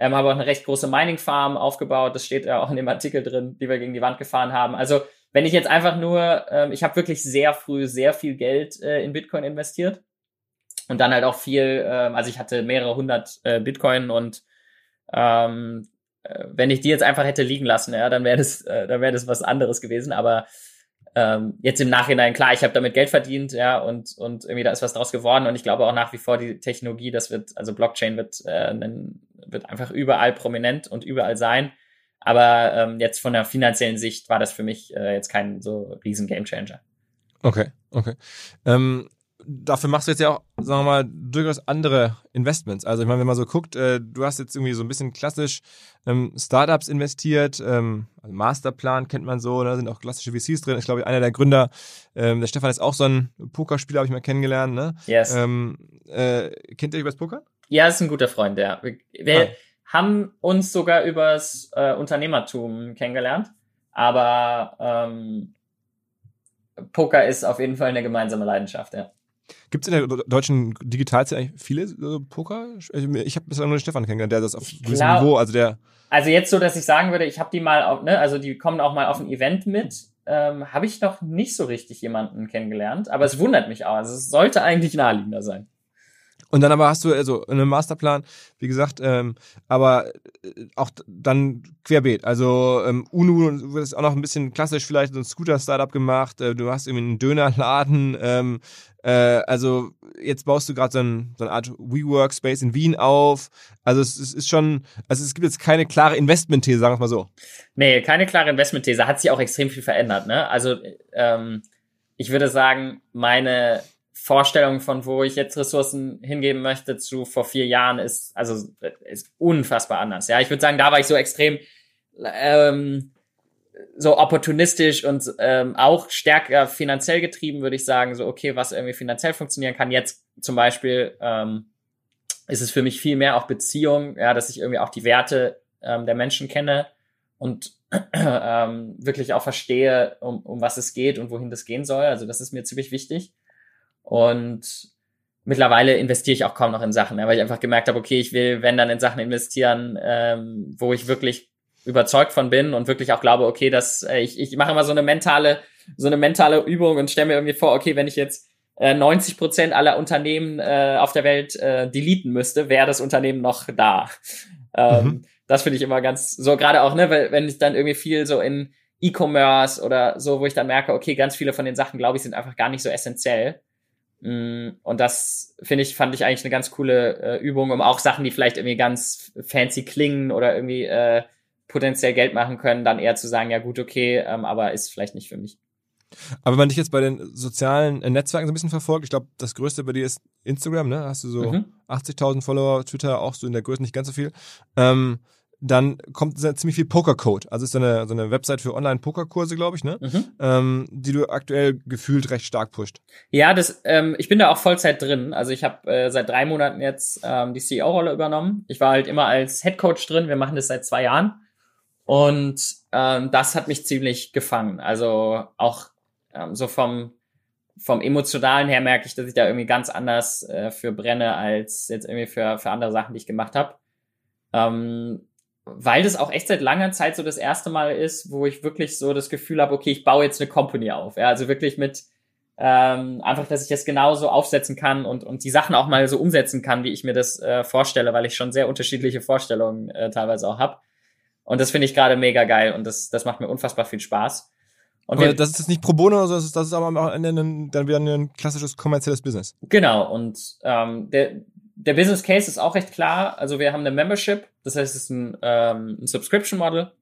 S2: ähm, habe auch eine recht große Mining-Farm aufgebaut. Das steht ja auch in dem Artikel drin, die wir gegen die Wand gefahren haben. Also wenn ich jetzt einfach nur, ähm, ich habe wirklich sehr früh sehr viel Geld äh, in Bitcoin investiert und dann halt auch viel, ähm, also ich hatte mehrere hundert äh, Bitcoin und ähm, äh, wenn ich die jetzt einfach hätte liegen lassen, ja, dann wäre das, äh, dann wäre das was anderes gewesen. Aber ähm, jetzt im Nachhinein, klar, ich habe damit Geld verdient, ja, und, und irgendwie da ist was draus geworden. Und ich glaube auch nach wie vor, die Technologie, das wird, also Blockchain wird, äh, wird einfach überall prominent und überall sein. Aber ähm, jetzt von der finanziellen Sicht war das für mich äh, jetzt kein so riesen Gamechanger.
S1: Okay, okay. Ähm, dafür machst du jetzt ja auch, sagen wir mal, durchaus andere Investments. Also ich meine, wenn man so guckt, äh, du hast jetzt irgendwie so ein bisschen klassisch ähm, Startups investiert, ähm, also Masterplan kennt man so, da ne, sind auch klassische VCs drin. Ich glaube, einer der Gründer, ähm, der Stefan ist auch so ein Pokerspieler, habe ich mal kennengelernt. Ne?
S2: Yes.
S1: Ähm, äh, kennt ihr übers Poker?
S2: Ja, ist ein guter Freund, ja. Wir, ah. haben uns sogar übers äh, Unternehmertum kennengelernt, aber ähm, Poker ist auf jeden Fall eine gemeinsame Leidenschaft, ja.
S1: Gibt es in der deutschen Digitalszene eigentlich viele äh, Poker? Ich habe bisher nur den Stefan kennengelernt, der das auf gewissem Niveau, also der.
S2: Also jetzt so, dass ich sagen würde, ich habe die mal auf, ne, also die kommen auch mal auf ein Event mit. Ähm, habe ich noch nicht so richtig jemanden kennengelernt, aber es wundert mich auch. Also es sollte eigentlich naheliegender sein.
S1: Und dann aber hast du also einen Masterplan, wie gesagt, ähm, aber äh, auch dann querbeet. Also ähm, UNU wird auch noch ein bisschen klassisch vielleicht so ein Scooter-Startup gemacht. Äh, du hast irgendwie einen Dönerladen. Ähm, äh, also jetzt baust du gerade so, ein, so eine Art WeWork-Space in Wien auf. Also es, es, ist schon, also es gibt jetzt keine klare Investment-These, sagen wir mal so.
S2: Nee, keine klare Investment-These. Hat sich auch extrem viel verändert. Ne? Also ähm, ich würde sagen, meine Vorstellung von, wo ich jetzt Ressourcen hingeben möchte, zu vor vier Jahren ist, also ist unfassbar anders. Ja, ich würde sagen, da war ich so extrem ähm, so opportunistisch und ähm, auch stärker finanziell getrieben, würde ich sagen, so okay, was irgendwie finanziell funktionieren kann. Jetzt zum Beispiel ähm, ist es für mich viel mehr auch Beziehung, ja, dass ich irgendwie auch die Werte ähm, der Menschen kenne und ähm, wirklich auch verstehe, um, um was es geht und wohin das gehen soll. Also das ist mir ziemlich wichtig. Und mittlerweile investiere ich auch kaum noch in Sachen, weil ich einfach gemerkt habe, okay, ich will, wenn dann in Sachen investieren, ähm, wo ich wirklich überzeugt von bin und wirklich auch glaube, okay, dass äh, ich, ich mache immer so eine mentale, so eine mentale Übung und stelle mir irgendwie vor, okay, wenn ich jetzt äh, 90 Prozent aller Unternehmen äh, auf der Welt äh, deleten müsste, wäre das Unternehmen noch da. Ähm, mhm. Das finde ich immer ganz so gerade auch, ne, weil wenn ich dann irgendwie viel so in E-Commerce oder so, wo ich dann merke, okay, ganz viele von den Sachen, glaube ich, sind einfach gar nicht so essentiell. Mm, und das finde ich, fand ich eigentlich eine ganz coole äh, Übung, um auch Sachen, die vielleicht irgendwie ganz fancy klingen oder irgendwie äh, potenziell Geld machen können, dann eher zu sagen, ja gut, okay, ähm, aber ist vielleicht nicht für mich.
S1: Aber wenn man dich jetzt bei den sozialen äh, Netzwerken so ein bisschen verfolgt, ich glaube, das größte bei dir ist Instagram, ne? Hast du so mhm. 80.000 Follower, Twitter auch so in der Größe nicht ganz so viel. Ähm, dann kommt ziemlich viel Pokercode. Also ist so eine, so eine Website für Online-Pokerkurse, glaube ich, ne? Mhm. Ähm, die du aktuell gefühlt recht stark pusht.
S2: Ja, das, ähm, ich bin da auch Vollzeit drin. Also ich habe äh, seit drei Monaten jetzt ähm, die CEO-Rolle übernommen. Ich war halt immer als Headcoach drin. Wir machen das seit zwei Jahren. Und ähm, das hat mich ziemlich gefangen. Also auch ähm, so vom, vom Emotionalen her merke ich, dass ich da irgendwie ganz anders äh, für brenne als jetzt irgendwie für, für andere Sachen, die ich gemacht habe. Ähm, weil das auch echt seit langer Zeit so das erste Mal ist, wo ich wirklich so das Gefühl habe, okay, ich baue jetzt eine Company auf. Ja, also wirklich mit ähm, einfach, dass ich das genauso aufsetzen kann und, und die Sachen auch mal so umsetzen kann, wie ich mir das äh, vorstelle, weil ich schon sehr unterschiedliche Vorstellungen äh, teilweise auch habe. Und das finde ich gerade mega geil und das, das macht mir unfassbar viel Spaß.
S1: Und wir, das ist jetzt nicht pro bono, sondern das ist, das ist aber am Ende ein, dann wieder ein klassisches kommerzielles Business.
S2: Genau, und ähm, der, der Business Case ist auch recht klar. Also wir haben eine Membership, das heißt, es ist ein, ähm, ein Subscription Model.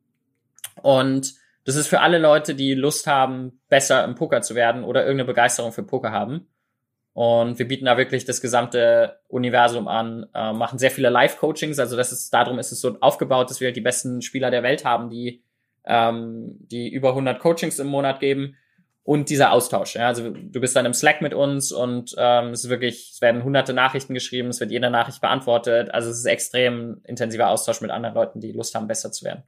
S2: Und das ist für alle Leute, die Lust haben, besser im Poker zu werden oder irgendeine Begeisterung für Poker haben. Und wir bieten da wirklich das gesamte Universum an, äh, machen sehr viele Live-Coachings. Also das ist, darum ist es so aufgebaut, dass wir die besten Spieler der Welt haben, die, ähm, die über 100 Coachings im Monat geben. Und dieser Austausch. Ja, also du bist dann im Slack mit uns und ähm, es ist wirklich, es werden hunderte Nachrichten geschrieben, es wird jede Nachricht beantwortet. Also es ist extrem intensiver Austausch mit anderen Leuten, die Lust haben, besser zu werden.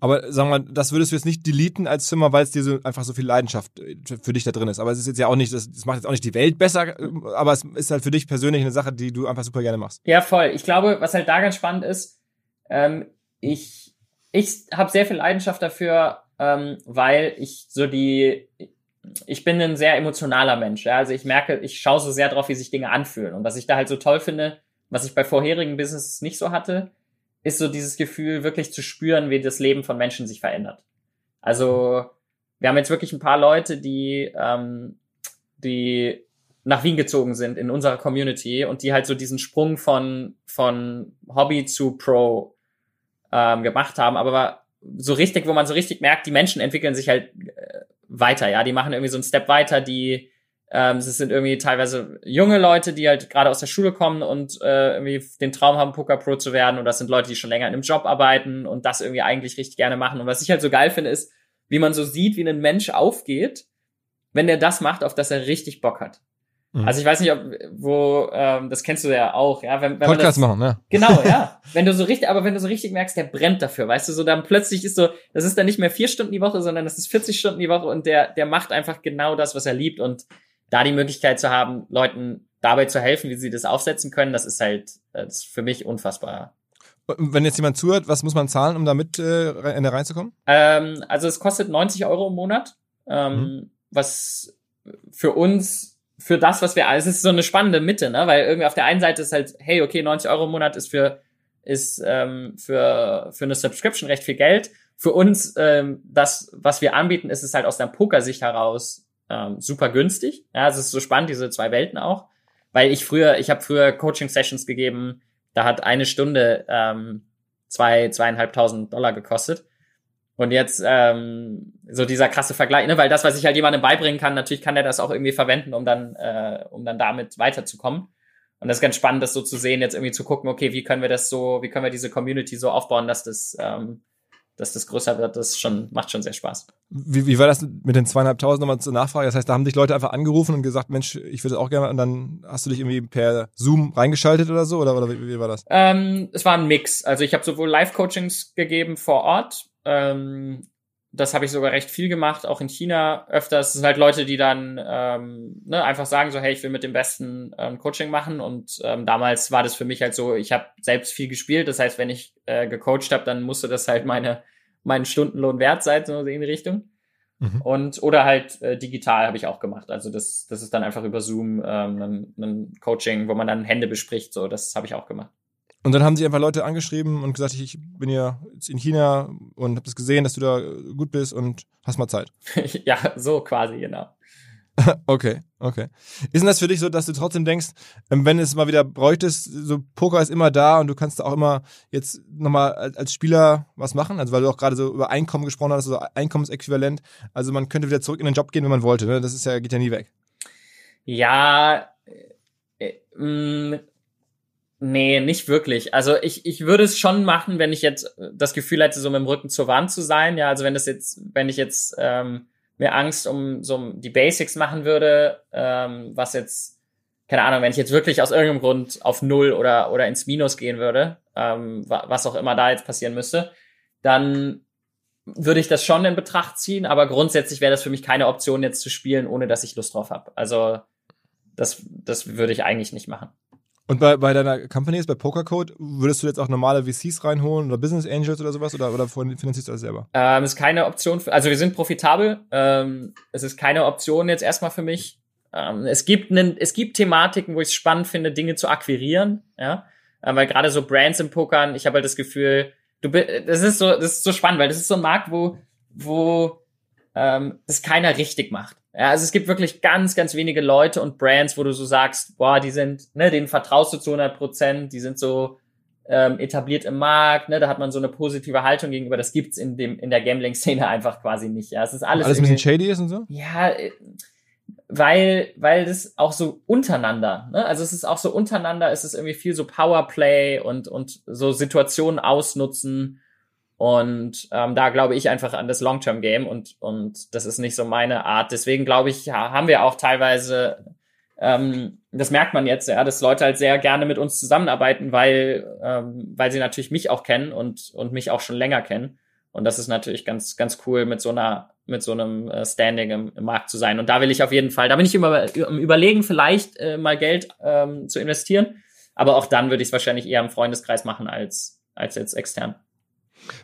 S1: Aber sagen wir mal, das würdest du jetzt nicht deleten als Zimmer, weil es dir so einfach so viel Leidenschaft äh, für dich da drin ist. Aber es ist jetzt ja auch nicht, das macht jetzt auch nicht die Welt besser, äh, aber es ist halt für dich persönlich eine Sache, die du einfach super gerne machst.
S2: Ja, voll. Ich glaube, was halt da ganz spannend ist, ähm, ich, ich habe sehr viel Leidenschaft dafür, ähm, weil ich so die, ich bin ein sehr emotionaler Mensch. Ja? Also ich merke, ich schaue so sehr drauf, wie sich Dinge anfühlen. Und was ich da halt so toll finde, was ich bei vorherigen Businesses nicht so hatte, ist so dieses Gefühl, wirklich zu spüren, wie das Leben von Menschen sich verändert. Also wir haben jetzt wirklich ein paar Leute, die, ähm, die nach Wien gezogen sind in unserer Community und die halt so diesen Sprung von, von Hobby zu Pro ähm, gemacht haben, aber so richtig, wo man so richtig merkt, die Menschen entwickeln sich halt äh, weiter, ja, die machen irgendwie so einen Step weiter, die ähm, es sind irgendwie teilweise junge Leute, die halt gerade aus der Schule kommen und äh, irgendwie den Traum haben, Poker Pro zu werden. Und das sind Leute, die schon länger in einem Job arbeiten und das irgendwie eigentlich richtig gerne machen. Und was ich halt so geil finde, ist, wie man so sieht, wie ein Mensch aufgeht, wenn der das macht, auf das er richtig Bock hat. Mhm. Also ich weiß nicht, ob wo ähm, das kennst du ja auch, ja, wenn, wenn
S1: Podcast man das, machen, ja.
S2: Genau, ja. wenn du so richtig, aber wenn du so richtig merkst, der brennt dafür, weißt du, so dann plötzlich ist so, das ist dann nicht mehr vier Stunden die Woche, sondern das ist 40 Stunden die Woche und der der macht einfach genau das, was er liebt und da die Möglichkeit zu haben, Leuten dabei zu helfen, wie sie das aufsetzen können, das ist halt äh, das ist für mich unfassbar.
S1: Wenn jetzt jemand zuhört, was muss man zahlen, um da mit äh, in der reinzukommen?
S2: Ähm, also es kostet 90 Euro im Monat, ähm, mhm. was für uns, für das, was wir, also es ist so eine spannende Mitte, ne? weil irgendwie auf der einen Seite ist halt, hey, okay, 90 Euro im Monat ist für ist ähm, für für eine Subscription recht viel Geld. Für uns ähm, das, was wir anbieten, ist es halt aus der Pokersicht heraus ähm, super günstig. Ja, es ist so spannend, diese zwei Welten auch. Weil ich früher, ich habe früher Coaching-Sessions gegeben, da hat eine Stunde ähm, zwei, zweieinhalbtausend Dollar gekostet. Und jetzt ähm, so dieser krasse Vergleich, ne? weil das, was ich halt jemandem beibringen kann, natürlich kann er das auch irgendwie verwenden, um dann, äh, um dann damit weiterzukommen. Und das ist ganz spannend, das so zu sehen, jetzt irgendwie zu gucken, okay, wie können wir das so, wie können wir diese Community so aufbauen, dass das ähm, dass das größer wird, das schon, macht schon sehr Spaß.
S1: Wie, wie war das mit den zweieinhalbtausend nochmal zur Nachfrage? Das heißt, da haben dich Leute einfach angerufen und gesagt, Mensch, ich würde auch gerne, und dann hast du dich irgendwie per Zoom reingeschaltet oder so? Oder, oder wie, wie war das?
S2: Ähm, es war ein Mix. Also ich habe sowohl Live-Coachings gegeben vor Ort, ähm, das habe ich sogar recht viel gemacht, auch in China öfters. Es sind halt Leute, die dann ähm, ne, einfach sagen so, hey, ich will mit dem Besten ähm, Coaching machen. Und ähm, damals war das für mich halt so, ich habe selbst viel gespielt. Das heißt, wenn ich äh, gecoacht habe, dann musste das halt meine meinen Stundenlohn wert sein, so in die Richtung. Mhm. Und oder halt äh, digital habe ich auch gemacht. Also das, das ist dann einfach über Zoom ähm, ein, ein Coaching, wo man dann Hände bespricht. So, das habe ich auch gemacht.
S1: Und dann haben sie einfach Leute angeschrieben und gesagt, ich bin ja jetzt in China und habe das gesehen, dass du da gut bist und hast mal Zeit.
S2: ja, so quasi, genau.
S1: okay, okay. Ist denn das für dich so, dass du trotzdem denkst, ähm, wenn es mal wieder bräuchtest, so Poker ist immer da und du kannst auch immer jetzt nochmal als Spieler was machen? Also weil du auch gerade so über Einkommen gesprochen hast, so Einkommensäquivalent. Also man könnte wieder zurück in den Job gehen, wenn man wollte. Ne? Das ist ja, geht ja nie weg.
S2: Ja, äh, äh, Nee, nicht wirklich. Also ich, ich würde es schon machen, wenn ich jetzt das Gefühl hätte, so mit dem Rücken zur Wand zu sein. Ja, also wenn das jetzt, wenn ich jetzt ähm, mir Angst um so die Basics machen würde, ähm, was jetzt, keine Ahnung, wenn ich jetzt wirklich aus irgendeinem Grund auf Null oder, oder ins Minus gehen würde, ähm, was auch immer da jetzt passieren müsste, dann würde ich das schon in Betracht ziehen, aber grundsätzlich wäre das für mich keine Option, jetzt zu spielen, ohne dass ich Lust drauf habe. Also das, das würde ich eigentlich nicht machen.
S1: Und bei, bei deiner Company, bei Pokercode, würdest du jetzt auch normale VCs reinholen oder Business Angels oder sowas oder, oder finanzierst du das selber?
S2: Ähm, ist keine Option. Für, also wir sind profitabel. Ähm, es ist keine Option jetzt erstmal für mich. Ähm, es gibt einen, es gibt Thematiken, wo ich es spannend finde, Dinge zu akquirieren. Ja, ähm, weil gerade so Brands im Pokern, ich habe halt das Gefühl, du, das ist so, das ist so spannend, weil das ist so ein Markt, wo, wo ähm, das keiner richtig macht. Ja, also es gibt wirklich ganz, ganz wenige Leute und Brands, wo du so sagst, boah, die sind, ne, denen vertraust du zu 100 Prozent, die sind so ähm, etabliert im Markt, ne, da hat man so eine positive Haltung gegenüber. Das gibt's in dem in der Gambling-Szene einfach quasi nicht. Ja, es ist alles
S1: alles ein bisschen shady ist und so.
S2: Ja, äh, weil weil das auch so untereinander, ne? Also es ist auch so untereinander, es ist irgendwie viel so Powerplay und und so Situationen ausnutzen und ähm, da glaube ich einfach an das Long-Term-Game und, und das ist nicht so meine Art. Deswegen glaube ich, ja, haben wir auch teilweise, ähm, das merkt man jetzt, ja, dass Leute halt sehr gerne mit uns zusammenarbeiten, weil, ähm, weil sie natürlich mich auch kennen und, und mich auch schon länger kennen. Und das ist natürlich ganz, ganz cool, mit so einer, mit so einem äh, Standing im, im Markt zu sein. Und da will ich auf jeden Fall, da bin ich immer im Überlegen, vielleicht äh, mal Geld ähm, zu investieren. Aber auch dann würde ich es wahrscheinlich eher im Freundeskreis machen als, als jetzt extern.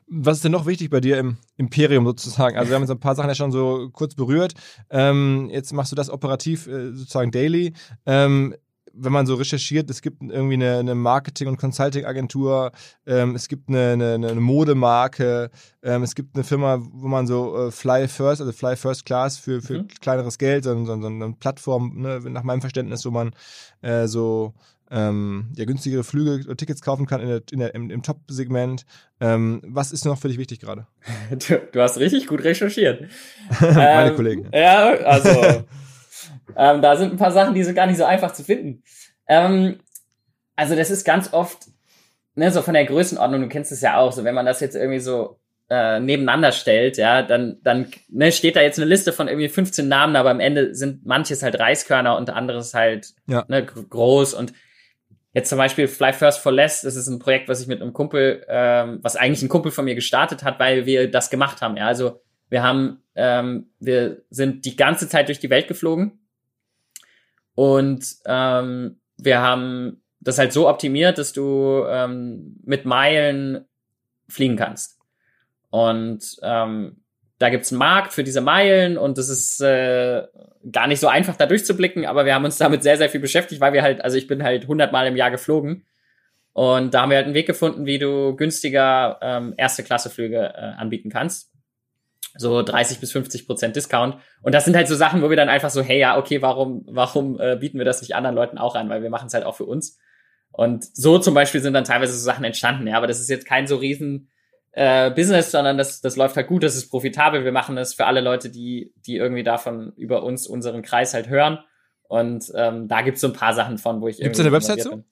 S1: Was ist denn noch wichtig bei dir im Imperium sozusagen? Also wir haben jetzt ein paar Sachen ja schon so kurz berührt. Ähm, jetzt machst du das operativ äh, sozusagen daily. Ähm, wenn man so recherchiert, es gibt irgendwie eine, eine Marketing- und Consulting-Agentur, ähm, es gibt eine, eine, eine Modemarke, ähm, es gibt eine Firma, wo man so äh, Fly First, also Fly First Class für, für mhm. kleineres Geld, so, so, so eine Plattform, ne, nach meinem Verständnis, wo man äh, so ähm, ja, günstigere Flüge Tickets kaufen kann in der, in der, im, im Top-Segment. Ähm, was ist noch für dich wichtig gerade?
S2: Du, du, hast richtig gut recherchiert.
S1: Meine ähm, Kollegen.
S2: Ja, also ähm, da sind ein paar Sachen, die sind gar nicht so einfach zu finden. Ähm, also das ist ganz oft, ne, so von der Größenordnung, du kennst es ja auch, so wenn man das jetzt irgendwie so äh, nebeneinander stellt, ja, dann, dann ne, steht da jetzt eine Liste von irgendwie 15 Namen, aber am Ende sind manches halt Reiskörner und anderes halt ja. ne, groß und Jetzt zum Beispiel Fly First for Less, das ist ein Projekt, was ich mit einem Kumpel, ähm, was eigentlich ein Kumpel von mir gestartet hat, weil wir das gemacht haben. Ja, also wir haben, ähm, wir sind die ganze Zeit durch die Welt geflogen und ähm, wir haben das halt so optimiert, dass du ähm, mit Meilen fliegen kannst. Und ähm, da gibt's einen Markt für diese Meilen und das ist äh, gar nicht so einfach da durchzublicken, aber wir haben uns damit sehr, sehr viel beschäftigt, weil wir halt, also ich bin halt 100 Mal im Jahr geflogen und da haben wir halt einen Weg gefunden, wie du günstiger ähm, erste Klasse Flüge äh, anbieten kannst. So 30 bis 50 Prozent Discount. Und das sind halt so Sachen, wo wir dann einfach so, hey, ja, okay, warum, warum äh, bieten wir das nicht anderen Leuten auch an? Weil wir machen es halt auch für uns. Und so zum Beispiel sind dann teilweise so Sachen entstanden, ja, aber das ist jetzt kein so riesen äh, Business, sondern das, das läuft halt gut, das ist profitabel. Wir machen das für alle Leute, die, die irgendwie davon über uns, unseren Kreis halt hören. Und ähm, da gibt's so ein paar Sachen von, wo ich
S1: Gibt's eine Website so?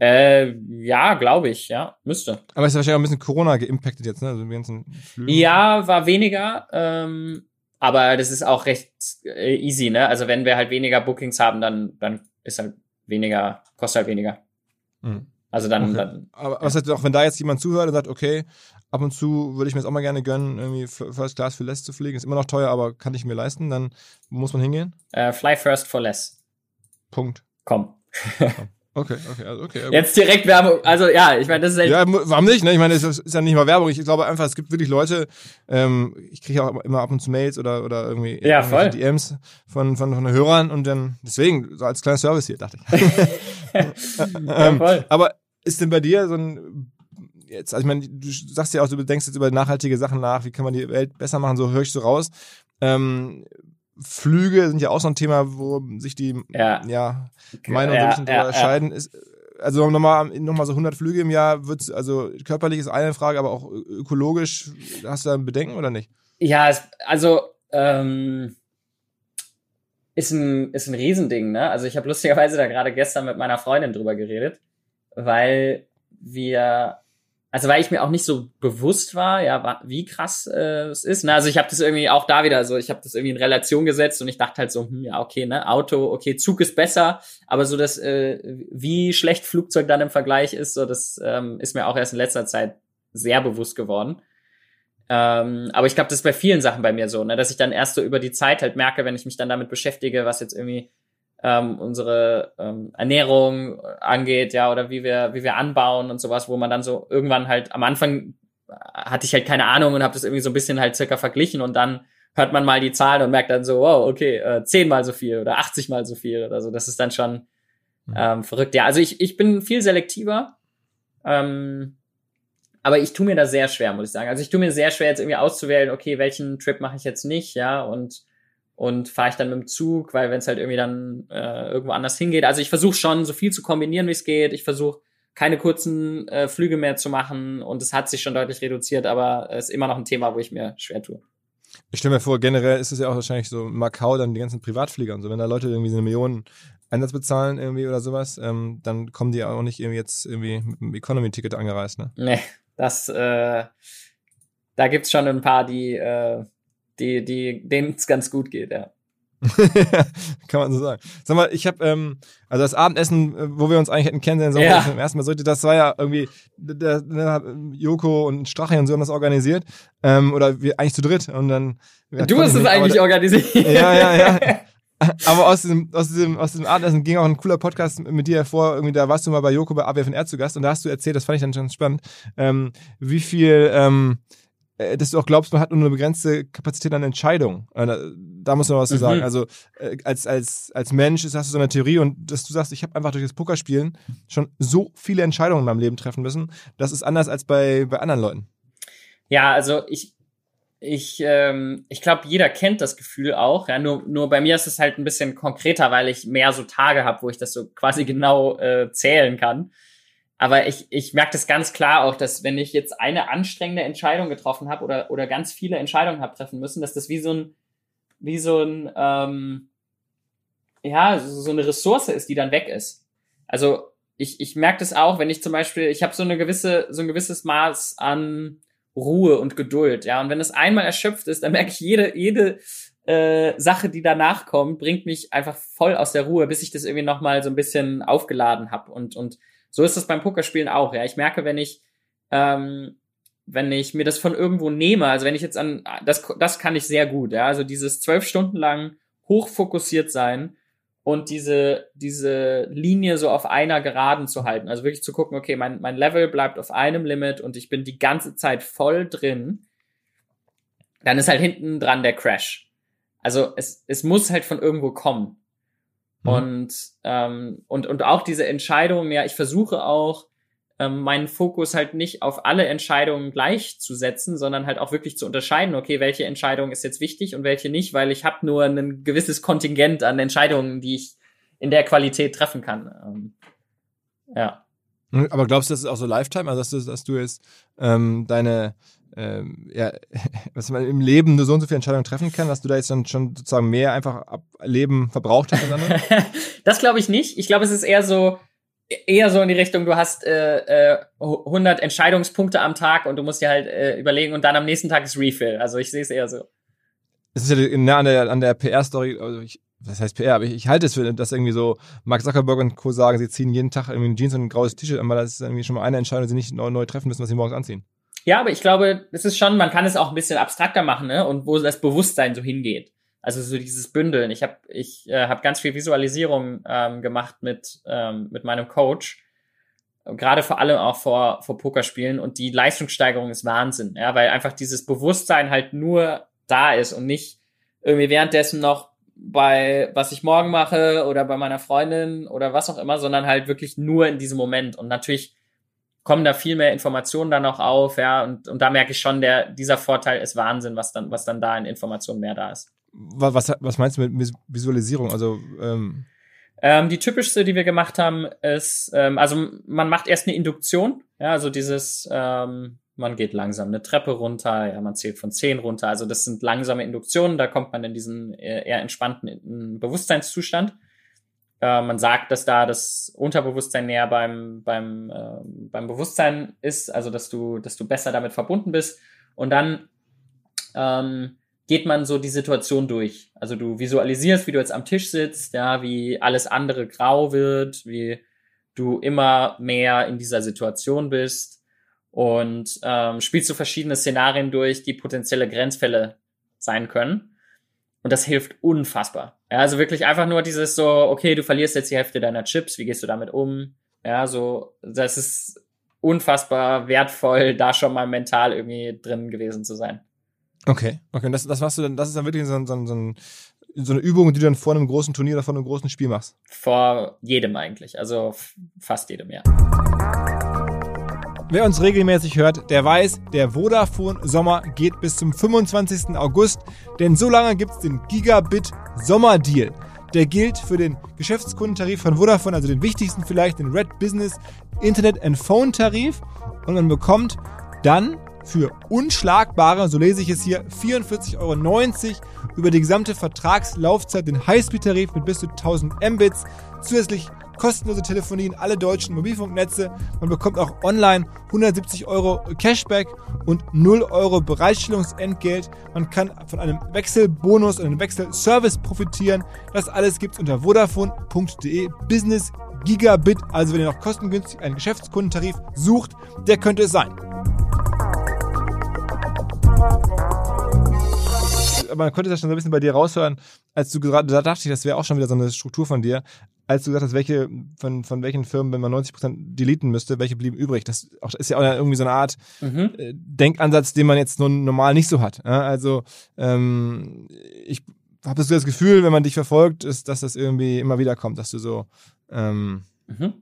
S2: Äh, ja, glaube ich, ja, müsste.
S1: Aber es ist wahrscheinlich auch ein bisschen Corona geimpactet jetzt, ne? Also die ganzen
S2: Flüge. Ja, war weniger, ähm, aber das ist auch recht äh, easy, ne? Also wenn wir halt weniger Bookings haben, dann, dann ist halt weniger, kostet halt weniger. Mhm. Also dann,
S1: okay.
S2: dann.
S1: Aber was heißt auch, wenn da jetzt jemand zuhört und sagt, okay, ab und zu würde ich mir jetzt auch mal gerne gönnen, irgendwie First Class für Less zu fliegen. Ist immer noch teuer, aber kann ich mir leisten. Dann muss man hingehen?
S2: Uh, fly first for less.
S1: Punkt.
S2: Komm.
S1: Okay, okay, also okay.
S2: Jetzt direkt Werbung, also ja, ich meine, das ist
S1: halt Ja, warum nicht, ne? Ich meine, es ist ja nicht mal Werbung. Ich glaube einfach, es gibt wirklich Leute, ähm, ich kriege auch immer ab und zu Mails oder, oder irgendwie
S2: ja, voll.
S1: DMs von, von, von Hörern und dann, deswegen, so als kleiner Service hier, dachte ich. ja, ähm, voll. Aber ist denn bei dir so ein jetzt, also ich meine, du sagst ja auch, du denkst jetzt über nachhaltige Sachen nach, wie kann man die Welt besser machen, so höre ich so raus. Ähm, Flüge sind ja auch so ein Thema, wo sich die ja. ja Meinungen ja, so ein bisschen ja, unterscheiden. Ja. Ist, also nochmal noch mal so 100 Flüge im Jahr, wird's, also körperlich ist eine Frage, aber auch ökologisch, hast du da ein Bedenken oder nicht?
S2: Ja, also ähm, ist ein, ist ein Riesending, ne? Also ich habe lustigerweise da gerade gestern mit meiner Freundin drüber geredet, weil wir also weil ich mir auch nicht so bewusst war, ja, wie krass äh, es ist. Ne? Also ich habe das irgendwie auch da wieder so, ich habe das irgendwie in Relation gesetzt und ich dachte halt so, hm, ja, okay, ne, Auto, okay, Zug ist besser, aber so das, äh, wie schlecht Flugzeug dann im Vergleich ist, so das ähm, ist mir auch erst in letzter Zeit sehr bewusst geworden. Ähm, aber ich glaube, das ist bei vielen Sachen bei mir so, ne, dass ich dann erst so über die Zeit halt merke, wenn ich mich dann damit beschäftige, was jetzt irgendwie ähm, unsere ähm, Ernährung angeht, ja, oder wie wir, wie wir anbauen und sowas, wo man dann so irgendwann halt am Anfang hatte ich halt keine Ahnung und habe das irgendwie so ein bisschen halt circa verglichen und dann hört man mal die Zahlen und merkt dann so, wow, okay, äh, zehnmal so viel oder 80 mal so viel oder so. Das ist dann schon mhm. ähm, verrückt. Ja, also ich, ich bin viel selektiver. Ähm, aber ich tue mir da sehr schwer, muss ich sagen. Also ich tue mir sehr schwer, jetzt irgendwie auszuwählen, okay, welchen Trip mache ich jetzt nicht, ja, und und fahre ich dann mit dem Zug, weil wenn es halt irgendwie dann äh, irgendwo anders hingeht. Also ich versuche schon so viel zu kombinieren, wie es geht. Ich versuche keine kurzen äh, Flüge mehr zu machen und es hat sich schon deutlich reduziert, aber es ist immer noch ein Thema, wo ich mir schwer tue.
S1: Ich stelle mir vor, generell ist es ja auch wahrscheinlich so Macau, dann die ganzen Privatflieger und so. Wenn da Leute irgendwie so eine Million Einsatz bezahlen irgendwie oder sowas, ähm, dann kommen die auch nicht irgendwie jetzt irgendwie mit einem Economy-Ticket angereist, ne?
S2: Nee, das, äh, da gibt's schon ein paar, die, äh, die, die, denen es ganz gut geht, ja.
S1: Kann man so sagen. Sag mal, ich habe ähm, also das Abendessen, äh, wo wir uns eigentlich hätten kennenlernen sollen, ja. zum ersten Mal sollte, das war ja irgendwie der, der, Joko und Strache und so haben das organisiert ähm, oder wir eigentlich zu dritt und dann.
S2: Du hast es eigentlich organisiert.
S1: Ja, ja, ja. Aber aus diesem, aus diesem, aus diesem Abendessen ging auch ein cooler Podcast mit dir hervor. Irgendwie, da warst du mal bei Joko bei AWFNR zu Gast und da hast du erzählt, das fand ich dann schon spannend, ähm, wie viel ähm, äh, dass du auch glaubst, man hat nur eine begrenzte Kapazität an Entscheidungen. Äh, da muss man was zu sagen. Mhm. Also äh, als, als, als Mensch hast du so eine Theorie und dass du sagst, ich habe einfach durch das Pokerspielen schon so viele Entscheidungen in meinem Leben treffen müssen. Das ist anders als bei, bei anderen Leuten.
S2: Ja, also ich, ich, ähm, ich glaube, jeder kennt das Gefühl auch. Ja, nur, nur bei mir ist es halt ein bisschen konkreter, weil ich mehr so Tage habe, wo ich das so quasi genau äh, zählen kann. Aber ich, ich merke das ganz klar auch, dass wenn ich jetzt eine anstrengende Entscheidung getroffen habe oder, oder ganz viele Entscheidungen habe treffen müssen, dass das wie so ein, wie so ein, ähm, ja, so eine Ressource ist, die dann weg ist. Also ich, ich merke das auch, wenn ich zum Beispiel, ich habe so eine gewisse, so ein gewisses Maß an Ruhe und Geduld, ja. Und wenn es einmal erschöpft ist, dann merke ich jede, jede äh, Sache, die danach kommt, bringt mich einfach voll aus der Ruhe, bis ich das irgendwie nochmal so ein bisschen aufgeladen habe und, und so ist es beim Pokerspielen auch. Ja, ich merke, wenn ich ähm, wenn ich mir das von irgendwo nehme, also wenn ich jetzt an das das kann ich sehr gut. Ja, also dieses zwölf Stunden lang hochfokussiert sein und diese diese Linie so auf einer Geraden zu halten. Also wirklich zu gucken, okay, mein mein Level bleibt auf einem Limit und ich bin die ganze Zeit voll drin. Dann ist halt hinten dran der Crash. Also es es muss halt von irgendwo kommen. Mhm. Und, ähm, und, und auch diese Entscheidungen, ja, ich versuche auch, ähm, meinen Fokus halt nicht auf alle Entscheidungen gleichzusetzen, sondern halt auch wirklich zu unterscheiden, okay, welche Entscheidung ist jetzt wichtig und welche nicht, weil ich habe nur ein gewisses Kontingent an Entscheidungen, die ich in der Qualität treffen kann. Ähm, ja.
S1: Aber glaubst du, das ist auch so Lifetime? Also, dass du, dass du jetzt ähm, deine, ähm, ja, was man im Leben nur so und so viele Entscheidungen treffen kann, dass du da jetzt dann schon sozusagen mehr einfach ab Leben verbraucht hast
S2: das glaube ich nicht. Ich glaube, es ist eher so, eher so in die Richtung, du hast äh, äh, 100 Entscheidungspunkte am Tag und du musst dir halt äh, überlegen und dann am nächsten Tag ist Refill. Also ich sehe es eher so.
S1: Es ist ja nah an der, an der PR-Story, also ich, was heißt PR, aber ich, ich halte es für, dass irgendwie so Mark Zuckerberg und Co. sagen, sie ziehen jeden Tag irgendwie Jeans und ein graues T-Shirt an, weil das ist irgendwie schon mal eine Entscheidung, die sie nicht neu, neu treffen müssen, was sie morgens anziehen.
S2: Ja, aber ich glaube, es ist schon, man kann es auch ein bisschen abstrakter machen, ne? Und wo das Bewusstsein so hingeht. Also so dieses Bündeln. Ich habe ich äh, hab ganz viel Visualisierung ähm, gemacht mit ähm, mit meinem Coach, gerade vor allem auch vor vor Pokerspielen und die Leistungssteigerung ist Wahnsinn, ja, weil einfach dieses Bewusstsein halt nur da ist und nicht irgendwie währenddessen noch bei was ich morgen mache oder bei meiner Freundin oder was auch immer, sondern halt wirklich nur in diesem Moment und natürlich kommen da viel mehr Informationen dann auch auf, ja, und, und da merke ich schon, der, dieser Vorteil ist Wahnsinn, was dann, was dann da in Informationen mehr da ist.
S1: Was, was meinst du mit Visualisierung? Also, ähm
S2: ähm, die typischste, die wir gemacht haben, ist, ähm, also man macht erst eine Induktion, ja, also dieses, ähm, man geht langsam eine Treppe runter, ja, man zählt von zehn runter, also das sind langsame Induktionen, da kommt man in diesen eher entspannten Bewusstseinszustand. Äh, man sagt, dass da das Unterbewusstsein näher beim, beim, äh, beim Bewusstsein ist, also dass du, dass du besser damit verbunden bist. Und dann ähm, geht man so die Situation durch. Also du visualisierst, wie du jetzt am Tisch sitzt, ja, wie alles andere grau wird, wie du immer mehr in dieser Situation bist und ähm, spielst du verschiedene Szenarien durch, die potenzielle Grenzfälle sein können. Und das hilft unfassbar. Ja, also wirklich einfach nur dieses so, okay, du verlierst jetzt die Hälfte deiner Chips, wie gehst du damit um? Ja, so, das ist unfassbar wertvoll, da schon mal mental irgendwie drin gewesen zu sein.
S1: Okay, okay, und das, das machst du dann, das ist dann wirklich so, so, so, so eine Übung, die du dann vor einem großen Turnier oder vor einem großen Spiel machst?
S2: Vor jedem eigentlich, also fast jedem, ja.
S1: Wer uns regelmäßig hört, der weiß, der Vodafone Sommer geht bis zum 25. August, denn so lange gibt's den Gigabit Sommerdeal. Der gilt für den Geschäftskundentarif von Vodafone, also den wichtigsten vielleicht, den Red Business Internet and Phone Tarif. Und man bekommt dann für unschlagbare, so lese ich es hier, 44,90 Euro über die gesamte Vertragslaufzeit den Highspeed-Tarif mit bis zu 1000 Mbits, zusätzlich kostenlose Telefonie in alle deutschen Mobilfunknetze. Man bekommt auch online 170 Euro Cashback und 0 Euro Bereitstellungsentgelt. Man kann von einem Wechselbonus und einem Wechselservice profitieren. Das alles gibt's unter vodafone.de Business Gigabit. Also wenn ihr noch kostengünstig einen Geschäftskundentarif sucht, der könnte es sein. man konnte das schon so ein bisschen bei dir raushören, als du gerade, da dachte ich, das wäre auch schon wieder so eine Struktur von dir, als du gesagt hast, welche, von, von welchen Firmen, wenn man 90 Prozent deleten müsste, welche blieben übrig. Das ist ja auch irgendwie so eine Art mhm. Äh, Denkansatz, den man jetzt nun normal nicht so hat. Also ähm, ich habe so das Gefühl, wenn man dich verfolgt, ist, dass das irgendwie immer wieder kommt, dass du so ähm, mhm.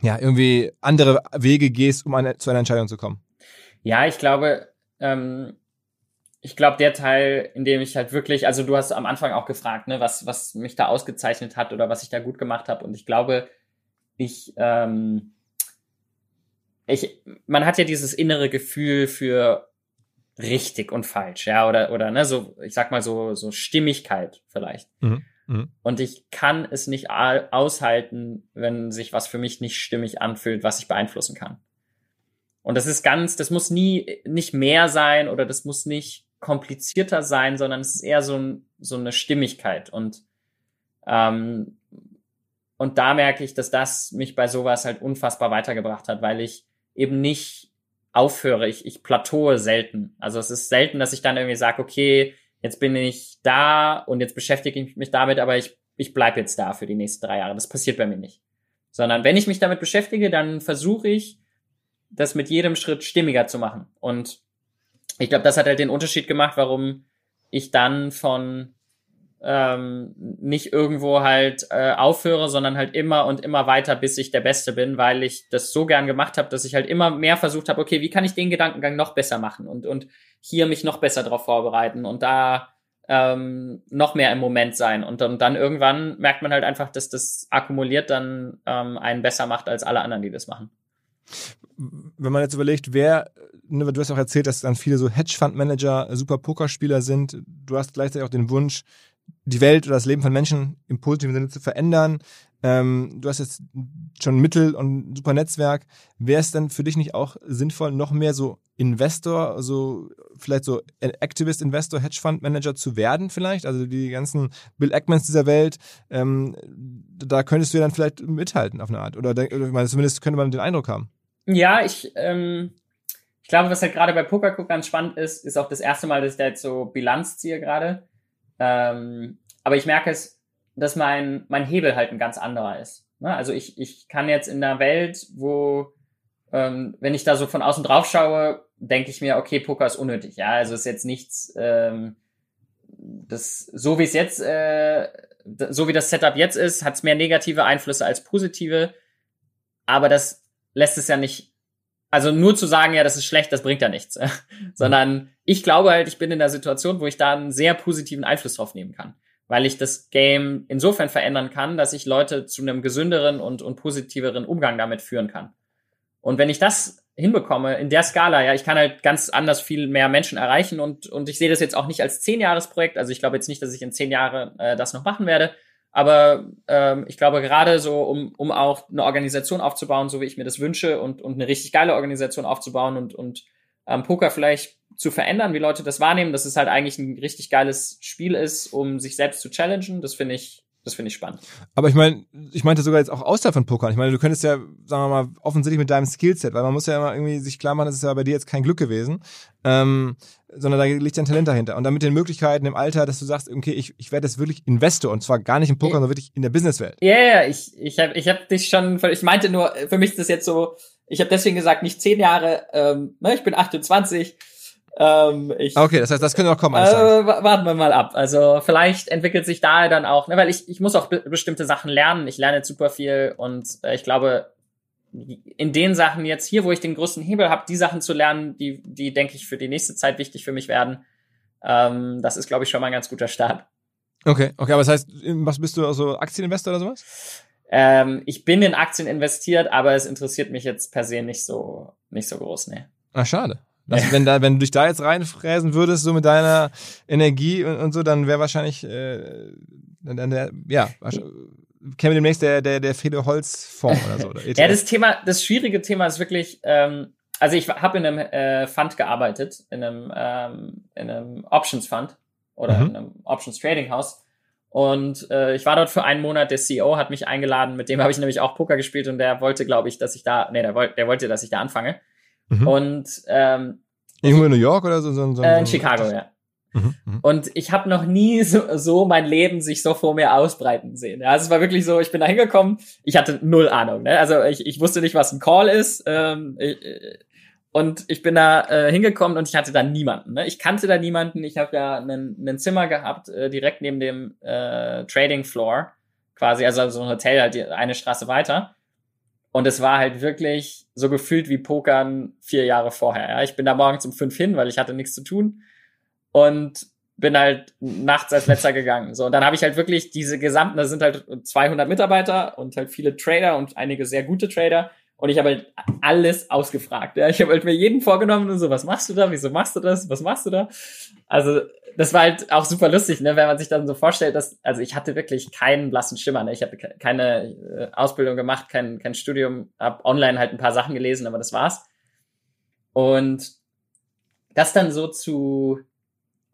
S1: ja irgendwie andere Wege gehst, um eine, zu einer Entscheidung zu kommen.
S2: Ja, ich glaube, ähm, ich glaube, der Teil, in dem ich halt wirklich, also du hast am Anfang auch gefragt, ne, was, was mich da ausgezeichnet hat oder was ich da gut gemacht habe. Und ich glaube, ich, ähm, ich, man hat ja dieses innere Gefühl für richtig und falsch, ja, oder, oder, ne, so, ich sag mal so, so Stimmigkeit vielleicht. Mhm. Mhm. Und ich kann es nicht aushalten, wenn sich was für mich nicht stimmig anfühlt, was ich beeinflussen kann. Und das ist ganz, das muss nie, nicht mehr sein oder das muss nicht komplizierter sein, sondern es ist eher so, so eine Stimmigkeit. Und, ähm, und da merke ich, dass das mich bei sowas halt unfassbar weitergebracht hat, weil ich eben nicht aufhöre. Ich, ich plateaue selten. Also es ist selten, dass ich dann irgendwie sage, okay, jetzt bin ich da und jetzt beschäftige ich mich damit, aber ich, ich bleibe jetzt da für die nächsten drei Jahre. Das passiert bei mir nicht. Sondern wenn ich mich damit beschäftige, dann versuche ich, das mit jedem Schritt stimmiger zu machen. Und ich glaube, das hat halt den Unterschied gemacht, warum ich dann von ähm, nicht irgendwo halt äh, aufhöre, sondern halt immer und immer weiter, bis ich der Beste bin, weil ich das so gern gemacht habe, dass ich halt immer mehr versucht habe, okay, wie kann ich den Gedankengang noch besser machen und, und hier mich noch besser darauf vorbereiten und da ähm, noch mehr im Moment sein. Und dann, dann irgendwann merkt man halt einfach, dass das akkumuliert dann ähm, einen besser macht als alle anderen, die das machen
S1: wenn man jetzt überlegt, wer, ne, du hast auch erzählt, dass dann viele so Hedgefund-Manager super Pokerspieler sind. Du hast gleichzeitig auch den Wunsch, die Welt oder das Leben von Menschen im positiven Sinne zu verändern. Ähm, du hast jetzt schon Mittel und ein super Netzwerk. Wäre es dann für dich nicht auch sinnvoll, noch mehr so Investor, also vielleicht so Activist Investor, Hedgefund Manager zu werden vielleicht? Also die ganzen Bill Ackmans dieser Welt, ähm, da könntest du ja dann vielleicht mithalten auf eine Art. Oder, oder zumindest könnte man den Eindruck haben.
S2: Ja, ich, ähm, ich glaube, was halt gerade bei Pokercook ganz spannend ist, ist auch das erste Mal, dass ich da jetzt so Bilanz ziehe gerade. Ähm, aber ich merke es, dass mein, mein Hebel halt ein ganz anderer ist. Ne? Also ich, ich kann jetzt in einer Welt, wo, ähm, wenn ich da so von außen drauf schaue, denke ich mir, okay, Poker ist unnötig. Ja, also ist jetzt nichts, ähm, das, so wie es jetzt, äh, so wie das Setup jetzt ist, hat es mehr negative Einflüsse als positive. Aber das lässt es ja nicht, also nur zu sagen, ja, das ist schlecht, das bringt ja nichts. Sondern ich glaube halt, ich bin in der Situation, wo ich da einen sehr positiven Einfluss drauf nehmen kann. Weil ich das Game insofern verändern kann, dass ich Leute zu einem gesünderen und, und positiveren Umgang damit führen kann. Und wenn ich das hinbekomme, in der Skala, ja, ich kann halt ganz anders viel mehr Menschen erreichen und, und ich sehe das jetzt auch nicht als zehn Jahresprojekt. Also ich glaube jetzt nicht, dass ich in zehn Jahren äh, das noch machen werde, aber ähm, ich glaube, gerade so, um, um auch eine Organisation aufzubauen, so wie ich mir das wünsche, und, und eine richtig geile Organisation aufzubauen und, und ähm, Poker vielleicht zu verändern, wie Leute das wahrnehmen, dass es halt eigentlich ein richtig geiles Spiel ist, um sich selbst zu challengen, das finde ich das finde ich spannend.
S1: Aber ich meine, ich meinte sogar jetzt auch außerhalb von Poker. Ich meine, du könntest ja, sagen wir mal, offensichtlich mit deinem Skillset, weil man muss ja immer irgendwie sich klar machen, das ist ja bei dir jetzt kein Glück gewesen, ähm, sondern da liegt ja ein Talent dahinter. Und dann mit den Möglichkeiten im Alter, dass du sagst, okay, ich, ich werde jetzt wirklich Investor und zwar gar nicht im Poker, sondern wirklich in der Businesswelt.
S2: Ja, yeah, ich, ich habe ich hab dich schon, ich meinte nur, für mich ist das jetzt so, ich habe deswegen gesagt, nicht zehn Jahre, ähm, ne, ich bin 28,
S1: ähm, ich, okay, das heißt, das könnte noch kommen.
S2: Äh, warten wir mal ab. Also vielleicht entwickelt sich da dann auch, ne, weil ich, ich muss auch be bestimmte Sachen lernen. Ich lerne jetzt super viel und äh, ich glaube, in den Sachen jetzt hier, wo ich den größten Hebel habe, die Sachen zu lernen, die, die denke ich für die nächste Zeit wichtig für mich werden. Ähm, das ist, glaube ich, schon mal ein ganz guter Start.
S1: Okay, okay, aber das heißt, was bist du, also Aktieninvestor oder sowas?
S2: Ähm, ich bin in Aktien investiert, aber es interessiert mich jetzt per se nicht so, nicht so groß, ne.
S1: Ah, schade. Also, wenn, da, wenn du dich da jetzt reinfräsen würdest, so mit deiner Energie und, und so, dann wäre wahrscheinlich, äh, dann, der, ja, käme demnächst der, der, der Fede Holz Fonds oder so. Oder
S2: ja, e das Thema, das schwierige Thema ist wirklich, ähm, also ich habe in einem äh, Fund gearbeitet, in einem, ähm, in einem Options Fund oder mhm. in einem Options Trading House. Und äh, ich war dort für einen Monat, der CEO hat mich eingeladen, mit dem habe ich nämlich auch Poker gespielt und der wollte, glaube ich, dass ich da, nee, der, wollte, der wollte, dass ich da anfange. Mhm. Und ähm,
S1: Irgendwo in New York oder so? so, so
S2: äh, in Chicago, ja. Mhm, mhm, und ich habe noch nie so, so mein Leben sich so vor mir ausbreiten sehen. Ja, also es war wirklich so, ich bin da hingekommen, ich hatte null Ahnung. Ne? Also ich, ich wusste nicht, was ein Call ist. Ähm, ich, und ich bin da äh, hingekommen und ich hatte da niemanden. Ne? Ich kannte da niemanden. Ich habe ja ein Zimmer gehabt, äh, direkt neben dem äh, Trading Floor, quasi, also so ein Hotel halt eine Straße weiter. Und es war halt wirklich so gefühlt wie Pokern vier Jahre vorher. Ja? Ich bin da morgens um fünf hin, weil ich hatte nichts zu tun und bin halt nachts als letzter gegangen. So und dann habe ich halt wirklich diese gesamten, da sind halt 200 Mitarbeiter und halt viele Trader und einige sehr gute Trader und ich habe halt alles ausgefragt. Ja, ich habe halt mir jeden vorgenommen und so, was machst du da? Wieso machst du das? Was machst du da? Also das war halt auch super lustig, ne, wenn man sich dann so vorstellt, dass, also ich hatte wirklich keinen blassen Schimmer, ne? Ich habe keine äh, Ausbildung gemacht, kein, kein Studium, habe online halt ein paar Sachen gelesen, aber das war's. Und das dann so zu,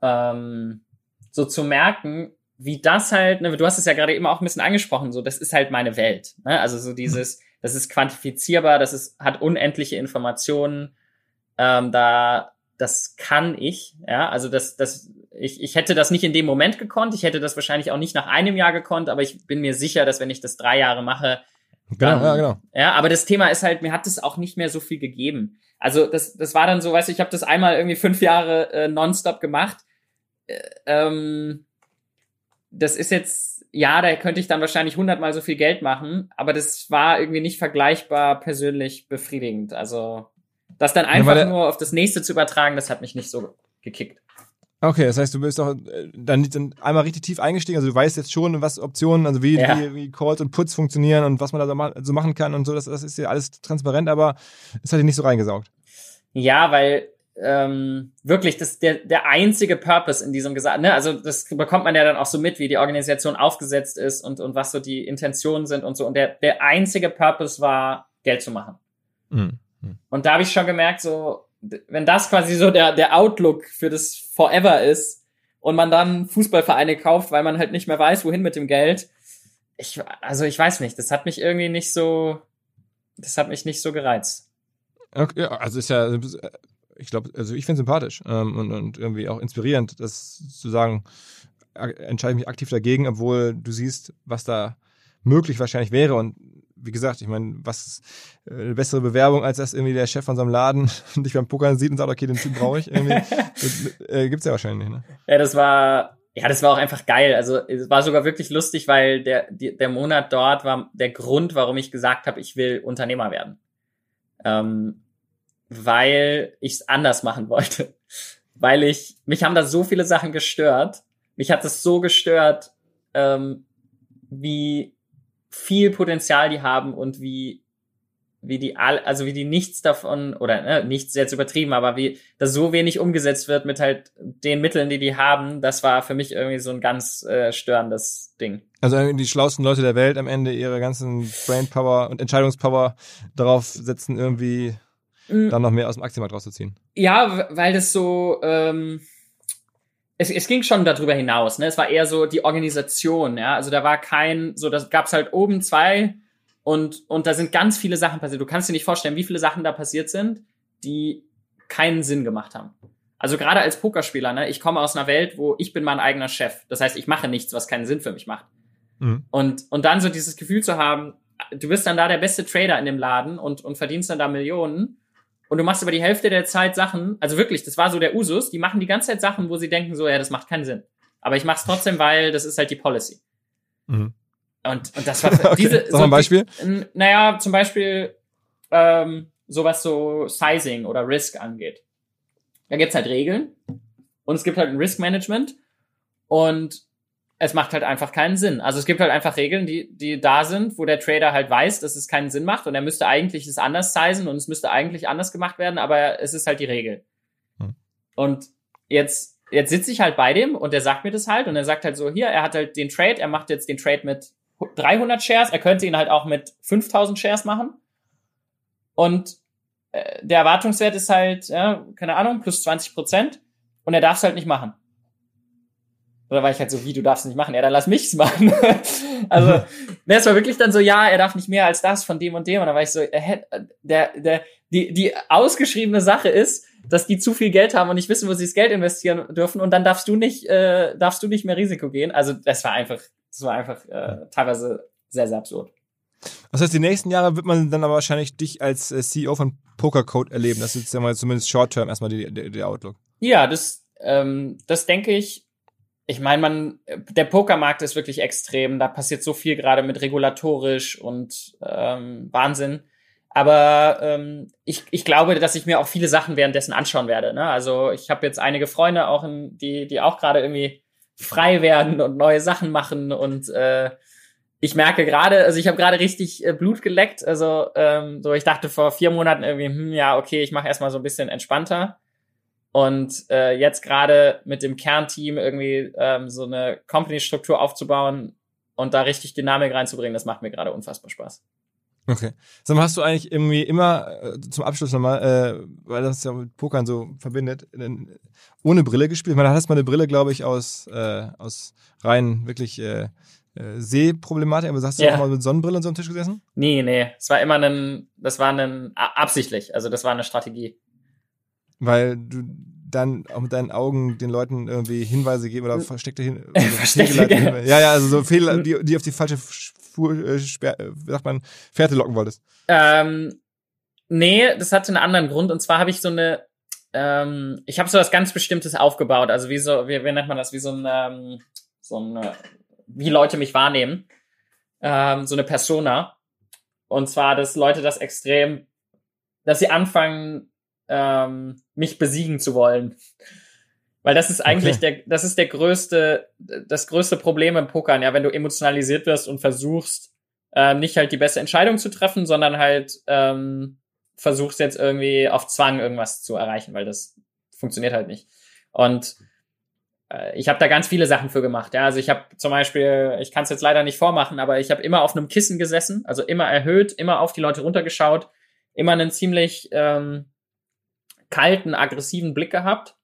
S2: ähm, so zu merken, wie das halt, ne, du hast es ja gerade eben auch ein bisschen angesprochen, so, das ist halt meine Welt. Ne? Also so dieses, das ist quantifizierbar, das ist, hat unendliche Informationen, ähm, da, das kann ich, ja, also das, das ich, ich hätte das nicht in dem Moment gekonnt, ich hätte das wahrscheinlich auch nicht nach einem Jahr gekonnt, aber ich bin mir sicher, dass wenn ich das drei Jahre mache,
S1: Genau, ja, genau.
S2: Ja, aber das Thema ist halt, mir hat es auch nicht mehr so viel gegeben. Also das, das war dann so, weißt du, ich habe das einmal irgendwie fünf Jahre äh, nonstop gemacht. Äh, ähm, das ist jetzt, ja, da könnte ich dann wahrscheinlich hundertmal so viel Geld machen, aber das war irgendwie nicht vergleichbar persönlich befriedigend. Also das dann einfach ja, nur auf das nächste zu übertragen, das hat mich nicht so gekickt.
S1: Okay, das heißt, du bist doch äh, dann, dann einmal richtig tief eingestiegen. Also du weißt jetzt schon, was Optionen, also wie, ja. wie, wie Calls und Puts funktionieren und was man da so, ma so machen kann und so. Das, das ist ja alles transparent, aber es hat dich nicht so reingesaugt.
S2: Ja, weil ähm, wirklich das der der einzige Purpose in diesem gesagt, ne? Also das bekommt man ja dann auch so mit, wie die Organisation aufgesetzt ist und und was so die Intentionen sind und so. Und der der einzige Purpose war Geld zu machen. Mhm. Und da habe ich schon gemerkt, so wenn das quasi so der, der Outlook für das Forever ist und man dann Fußballvereine kauft, weil man halt nicht mehr weiß, wohin mit dem Geld. Ich, also ich weiß nicht, das hat mich irgendwie nicht so, das hat mich nicht so gereizt.
S1: Okay, ja, also ist ja, ich glaube, also ich finde sympathisch ähm, und, und irgendwie auch inspirierend, das zu sagen, entscheide ich mich aktiv dagegen, obwohl du siehst, was da möglich wahrscheinlich wäre und wie gesagt, ich meine, was äh, eine bessere Bewerbung, als dass irgendwie der Chef von so einem Laden dich beim Pokern sieht und sagt, okay, den Typ brauche ich irgendwie. das, äh, gibt's ja wahrscheinlich nicht, ne?
S2: Ja, das war, ja, das war auch einfach geil. Also es war sogar wirklich lustig, weil der, der Monat dort war der Grund, warum ich gesagt habe, ich will Unternehmer werden. Ähm, weil ich es anders machen wollte. Weil ich, mich haben da so viele Sachen gestört. Mich hat es so gestört, ähm, wie viel Potenzial die haben und wie wie die all, also wie die nichts davon oder ne, nichts jetzt übertrieben, aber wie das so wenig umgesetzt wird mit halt den Mitteln, die die haben, das war für mich irgendwie so ein ganz äh, störendes Ding.
S1: Also die schlauesten Leute der Welt am Ende ihre ganzen Brainpower und Entscheidungspower darauf setzen, irgendwie mhm. dann noch mehr aus dem Aktienmarkt rauszuziehen.
S2: Ja, weil das so ähm, es, es ging schon darüber hinaus, ne? Es war eher so die Organisation, ja. Also da war kein, so, da gab's halt oben zwei und, und da sind ganz viele Sachen passiert. Du kannst dir nicht vorstellen, wie viele Sachen da passiert sind, die keinen Sinn gemacht haben. Also gerade als Pokerspieler, ne, ich komme aus einer Welt, wo ich bin mein eigener Chef. Das heißt, ich mache nichts, was keinen Sinn für mich macht. Mhm. Und, und dann so dieses Gefühl zu haben, du bist dann da der beste Trader in dem Laden und, und verdienst dann da Millionen und du machst aber die Hälfte der Zeit Sachen, also wirklich, das war so der Usus, die machen die ganze Zeit Sachen, wo sie denken so, ja, das macht keinen Sinn. Aber ich mach's trotzdem, weil das ist halt die Policy. Mhm. Und, und das war
S1: okay. diese. Sag so, ein Beispiel.
S2: Die, naja, zum Beispiel, ähm, sowas so Sizing oder Risk angeht. Da gibt's halt Regeln und es gibt halt ein Risk Management und es macht halt einfach keinen Sinn. Also es gibt halt einfach Regeln, die, die da sind, wo der Trader halt weiß, dass es keinen Sinn macht und er müsste eigentlich es anders sizen und es müsste eigentlich anders gemacht werden, aber es ist halt die Regel. Hm. Und jetzt, jetzt sitze ich halt bei dem und der sagt mir das halt und er sagt halt so, hier, er hat halt den Trade, er macht jetzt den Trade mit 300 Shares, er könnte ihn halt auch mit 5000 Shares machen und äh, der Erwartungswert ist halt, ja, keine Ahnung, plus 20 Prozent und er darf es halt nicht machen. Oder war ich halt so, wie, du darfst nicht machen? Ja, dann lass mich's machen. also, ne, es war wirklich dann so, ja, er darf nicht mehr als das von dem und dem. Und dann war ich so, äh, der, der, die, die ausgeschriebene Sache ist, dass die zu viel Geld haben und nicht wissen, wo sie das Geld investieren dürfen. Und dann darfst du nicht, äh, darfst du nicht mehr Risiko gehen. Also, das war einfach, das war einfach äh, teilweise sehr, sehr absurd.
S1: Das heißt, die nächsten Jahre wird man dann aber wahrscheinlich dich als äh, CEO von Pokercode erleben. Das ist ja mal zumindest Short-Term erstmal die Outlook.
S2: Ja, das, ähm, das denke ich ich meine, man, der Pokermarkt ist wirklich extrem. Da passiert so viel gerade mit regulatorisch und ähm, Wahnsinn. Aber ähm, ich, ich glaube, dass ich mir auch viele Sachen währenddessen anschauen werde. Ne? Also ich habe jetzt einige Freunde auch, in, die, die auch gerade irgendwie frei werden und neue Sachen machen. Und äh, ich merke gerade, also ich habe gerade richtig äh, Blut geleckt. Also ähm, so, ich dachte vor vier Monaten irgendwie, hm, ja, okay, ich mache erstmal so ein bisschen entspannter. Und äh, jetzt gerade mit dem Kernteam irgendwie ähm, so eine Company-Struktur aufzubauen und da richtig Dynamik reinzubringen, das macht mir gerade unfassbar Spaß.
S1: Okay. Sag mal, hast du eigentlich irgendwie immer äh, zum Abschluss nochmal, äh, weil das ja mit Pokern so verbindet, in, ohne Brille gespielt? Man hat mal eine Brille, glaube ich, aus, äh, aus rein wirklich äh, äh, Sehproblematik, aber hast du yeah. auch mal mit Sonnenbrille an so einem Tisch gesessen?
S2: Nee, nee. Es war immer ein, das war ein, absichtlich, also das war eine Strategie
S1: weil du dann auch mit deinen Augen den Leuten irgendwie Hinweise geben oder versteckte Hin
S2: versteckte Hinweise.
S1: Ja, ja, also so Fehler, die, die auf die falsche Spur, äh, Sper, äh, sagt man, Fährte locken wolltest.
S2: Ähm, nee, das hatte einen anderen Grund und zwar habe ich so eine ähm, ich habe so was ganz Bestimmtes aufgebaut, also wie so, wie, wie nennt man das, wie so ein, ähm, so ein, wie Leute mich wahrnehmen, ähm, so eine Persona. Und zwar, dass Leute das extrem, dass sie anfangen, ähm, mich besiegen zu wollen. Weil das ist eigentlich okay. der, das ist der größte, das größte Problem im Pokern, ja, wenn du emotionalisiert wirst und versuchst, äh, nicht halt die beste Entscheidung zu treffen, sondern halt ähm, versuchst jetzt irgendwie auf Zwang irgendwas zu erreichen, weil das funktioniert halt nicht. Und äh, ich habe da ganz viele Sachen für gemacht. Ja, also ich habe zum Beispiel, ich kann es jetzt leider nicht vormachen, aber ich habe immer auf einem Kissen gesessen, also immer erhöht, immer auf die Leute runtergeschaut, immer einen ziemlich ähm, kalten, aggressiven Blick gehabt.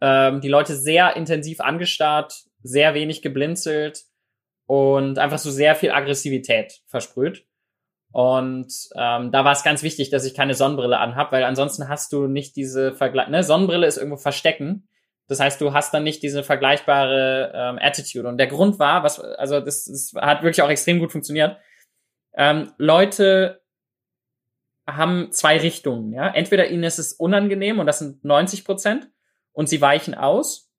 S2: Ähm, die Leute sehr intensiv angestarrt, sehr wenig geblinzelt und einfach so sehr viel Aggressivität versprüht. Und ähm, da war es ganz wichtig, dass ich keine Sonnenbrille anhab, weil ansonsten hast du nicht diese Vergleich. Ne? Sonnenbrille ist irgendwo verstecken. Das heißt, du hast dann nicht diese vergleichbare ähm, Attitude. Und der Grund war, was, also das, das hat wirklich auch extrem gut funktioniert. Ähm, Leute haben zwei Richtungen. Ja? Entweder ihnen ist es unangenehm und das sind 90 Prozent und sie weichen aus,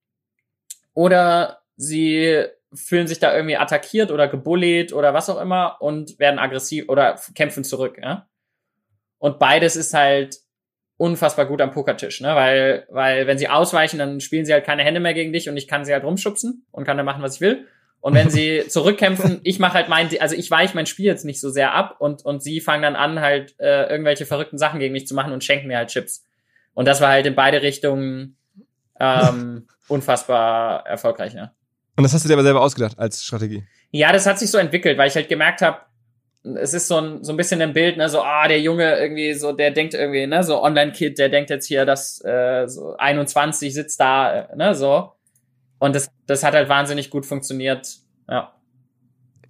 S2: oder sie fühlen sich da irgendwie attackiert oder gebullied oder was auch immer und werden aggressiv oder kämpfen zurück. Ja? Und beides ist halt unfassbar gut am Pokertisch, ne? Weil, weil wenn sie ausweichen, dann spielen sie halt keine Hände mehr gegen dich und ich kann sie halt rumschubsen und kann dann machen, was ich will. Und wenn sie zurückkämpfen, ich mache halt mein, also ich weiche mein Spiel jetzt nicht so sehr ab und, und sie fangen dann an, halt äh, irgendwelche verrückten Sachen gegen mich zu machen und schenken mir halt Chips. Und das war halt in beide Richtungen ähm, unfassbar erfolgreich, ja.
S1: Und das hast du dir aber selber ausgedacht als Strategie?
S2: Ja, das hat sich so entwickelt, weil ich halt gemerkt habe, es ist so ein, so ein bisschen ein Bild, ne, so, ah, der Junge irgendwie, so, der denkt irgendwie, ne, so Online-Kid, der denkt jetzt hier, dass äh, so 21 sitzt da, äh, ne, so. Und das, das hat halt wahnsinnig gut funktioniert. Ja.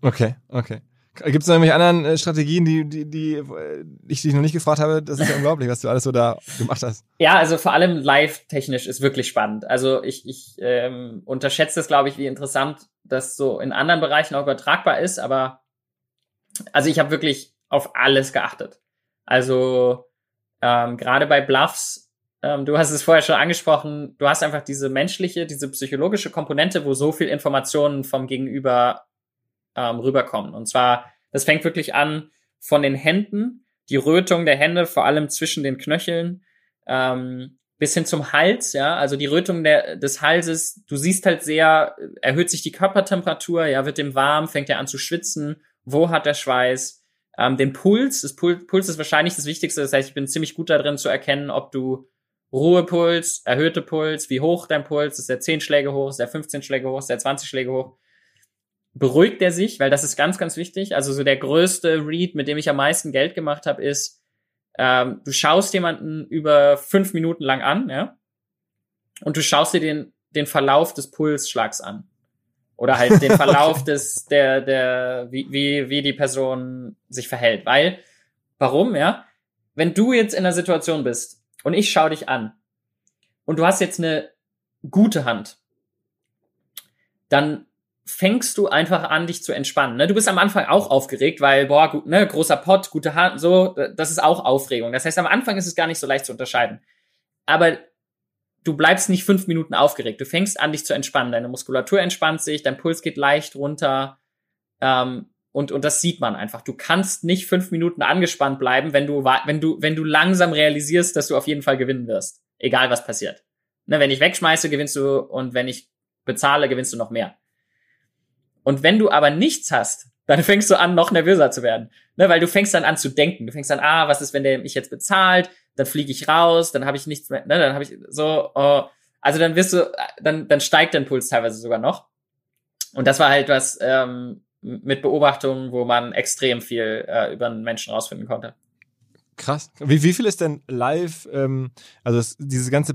S1: Okay, okay. Gibt es noch irgendwelche anderen äh, Strategien, die, die, die äh, ich dich noch nicht gefragt habe? Das ist ja unglaublich, was du alles so da gemacht hast.
S2: Ja, also vor allem live-technisch ist wirklich spannend. Also ich, ich ähm, unterschätze es, glaube ich, wie interessant das so in anderen Bereichen auch übertragbar ist. Aber also ich habe wirklich auf alles geachtet. Also ähm, gerade bei Bluffs ähm, du hast es vorher schon angesprochen, du hast einfach diese menschliche, diese psychologische Komponente, wo so viel Informationen vom Gegenüber ähm, rüberkommen. Und zwar, das fängt wirklich an von den Händen, die Rötung der Hände, vor allem zwischen den Knöcheln, ähm, bis hin zum Hals, ja, also die Rötung der, des Halses, du siehst halt sehr, erhöht sich die Körpertemperatur, ja, wird dem warm, fängt er an zu schwitzen, wo hat der Schweiß, ähm, den Puls, das Pul Puls ist wahrscheinlich das Wichtigste, das heißt, ich bin ziemlich gut darin zu erkennen, ob du Ruhepuls, erhöhte Puls, wie hoch dein Puls, ist der 10 Schläge hoch, ist der 15 Schläge hoch, ist der 20 Schläge hoch. Beruhigt er sich, weil das ist ganz, ganz wichtig. Also so der größte Read, mit dem ich am meisten Geld gemacht habe, ist, ähm, du schaust jemanden über fünf Minuten lang an, ja, und du schaust dir den, den Verlauf des Pulsschlags an. Oder halt den Verlauf des, der, der, wie, wie, wie die Person sich verhält. Weil, warum, ja? Wenn du jetzt in einer Situation bist, und ich schaue dich an und du hast jetzt eine gute Hand, dann fängst du einfach an, dich zu entspannen. Ne? Du bist am Anfang auch aufgeregt, weil, boah, gut, ne, großer Pott, gute Hand, so, das ist auch Aufregung. Das heißt, am Anfang ist es gar nicht so leicht zu unterscheiden. Aber du bleibst nicht fünf Minuten aufgeregt. Du fängst an, dich zu entspannen. Deine Muskulatur entspannt sich, dein Puls geht leicht runter. Ähm, und, und das sieht man einfach. Du kannst nicht fünf Minuten angespannt bleiben, wenn du, wenn du, wenn du langsam realisierst, dass du auf jeden Fall gewinnen wirst. Egal was passiert. Ne, wenn ich wegschmeiße, gewinnst du und wenn ich bezahle, gewinnst du noch mehr. Und wenn du aber nichts hast, dann fängst du an, noch nervöser zu werden. Ne, weil du fängst dann an zu denken. Du fängst an, ah, was ist, wenn der mich jetzt bezahlt? Dann fliege ich raus, dann habe ich nichts mehr, ne, dann habe ich so, oh. also dann wirst du, dann, dann steigt dein Puls teilweise sogar noch. Und das war halt was, ähm, mit Beobachtungen, wo man extrem viel äh, über einen Menschen rausfinden konnte.
S1: Krass. Wie, wie viel ist denn live, ähm, also das, diese ganze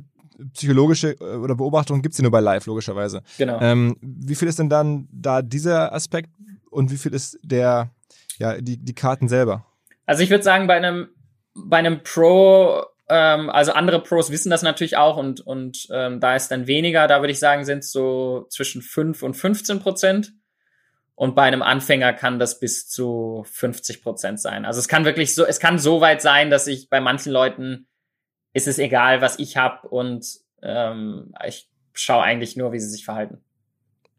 S1: psychologische äh, oder Beobachtung gibt's ja nur bei live, logischerweise.
S2: Genau.
S1: Ähm, wie viel ist denn dann da dieser Aspekt und wie viel ist der, ja, die, die Karten selber?
S2: Also ich würde sagen, bei einem, bei einem Pro, ähm, also andere Pros wissen das natürlich auch und, und ähm, da ist dann weniger, da würde ich sagen, sind so zwischen 5 und 15 Prozent. Und bei einem Anfänger kann das bis zu 50 Prozent sein. Also es kann wirklich so, es kann so weit sein, dass ich bei manchen Leuten ist es egal, was ich habe und ähm, ich schaue eigentlich nur, wie sie sich verhalten.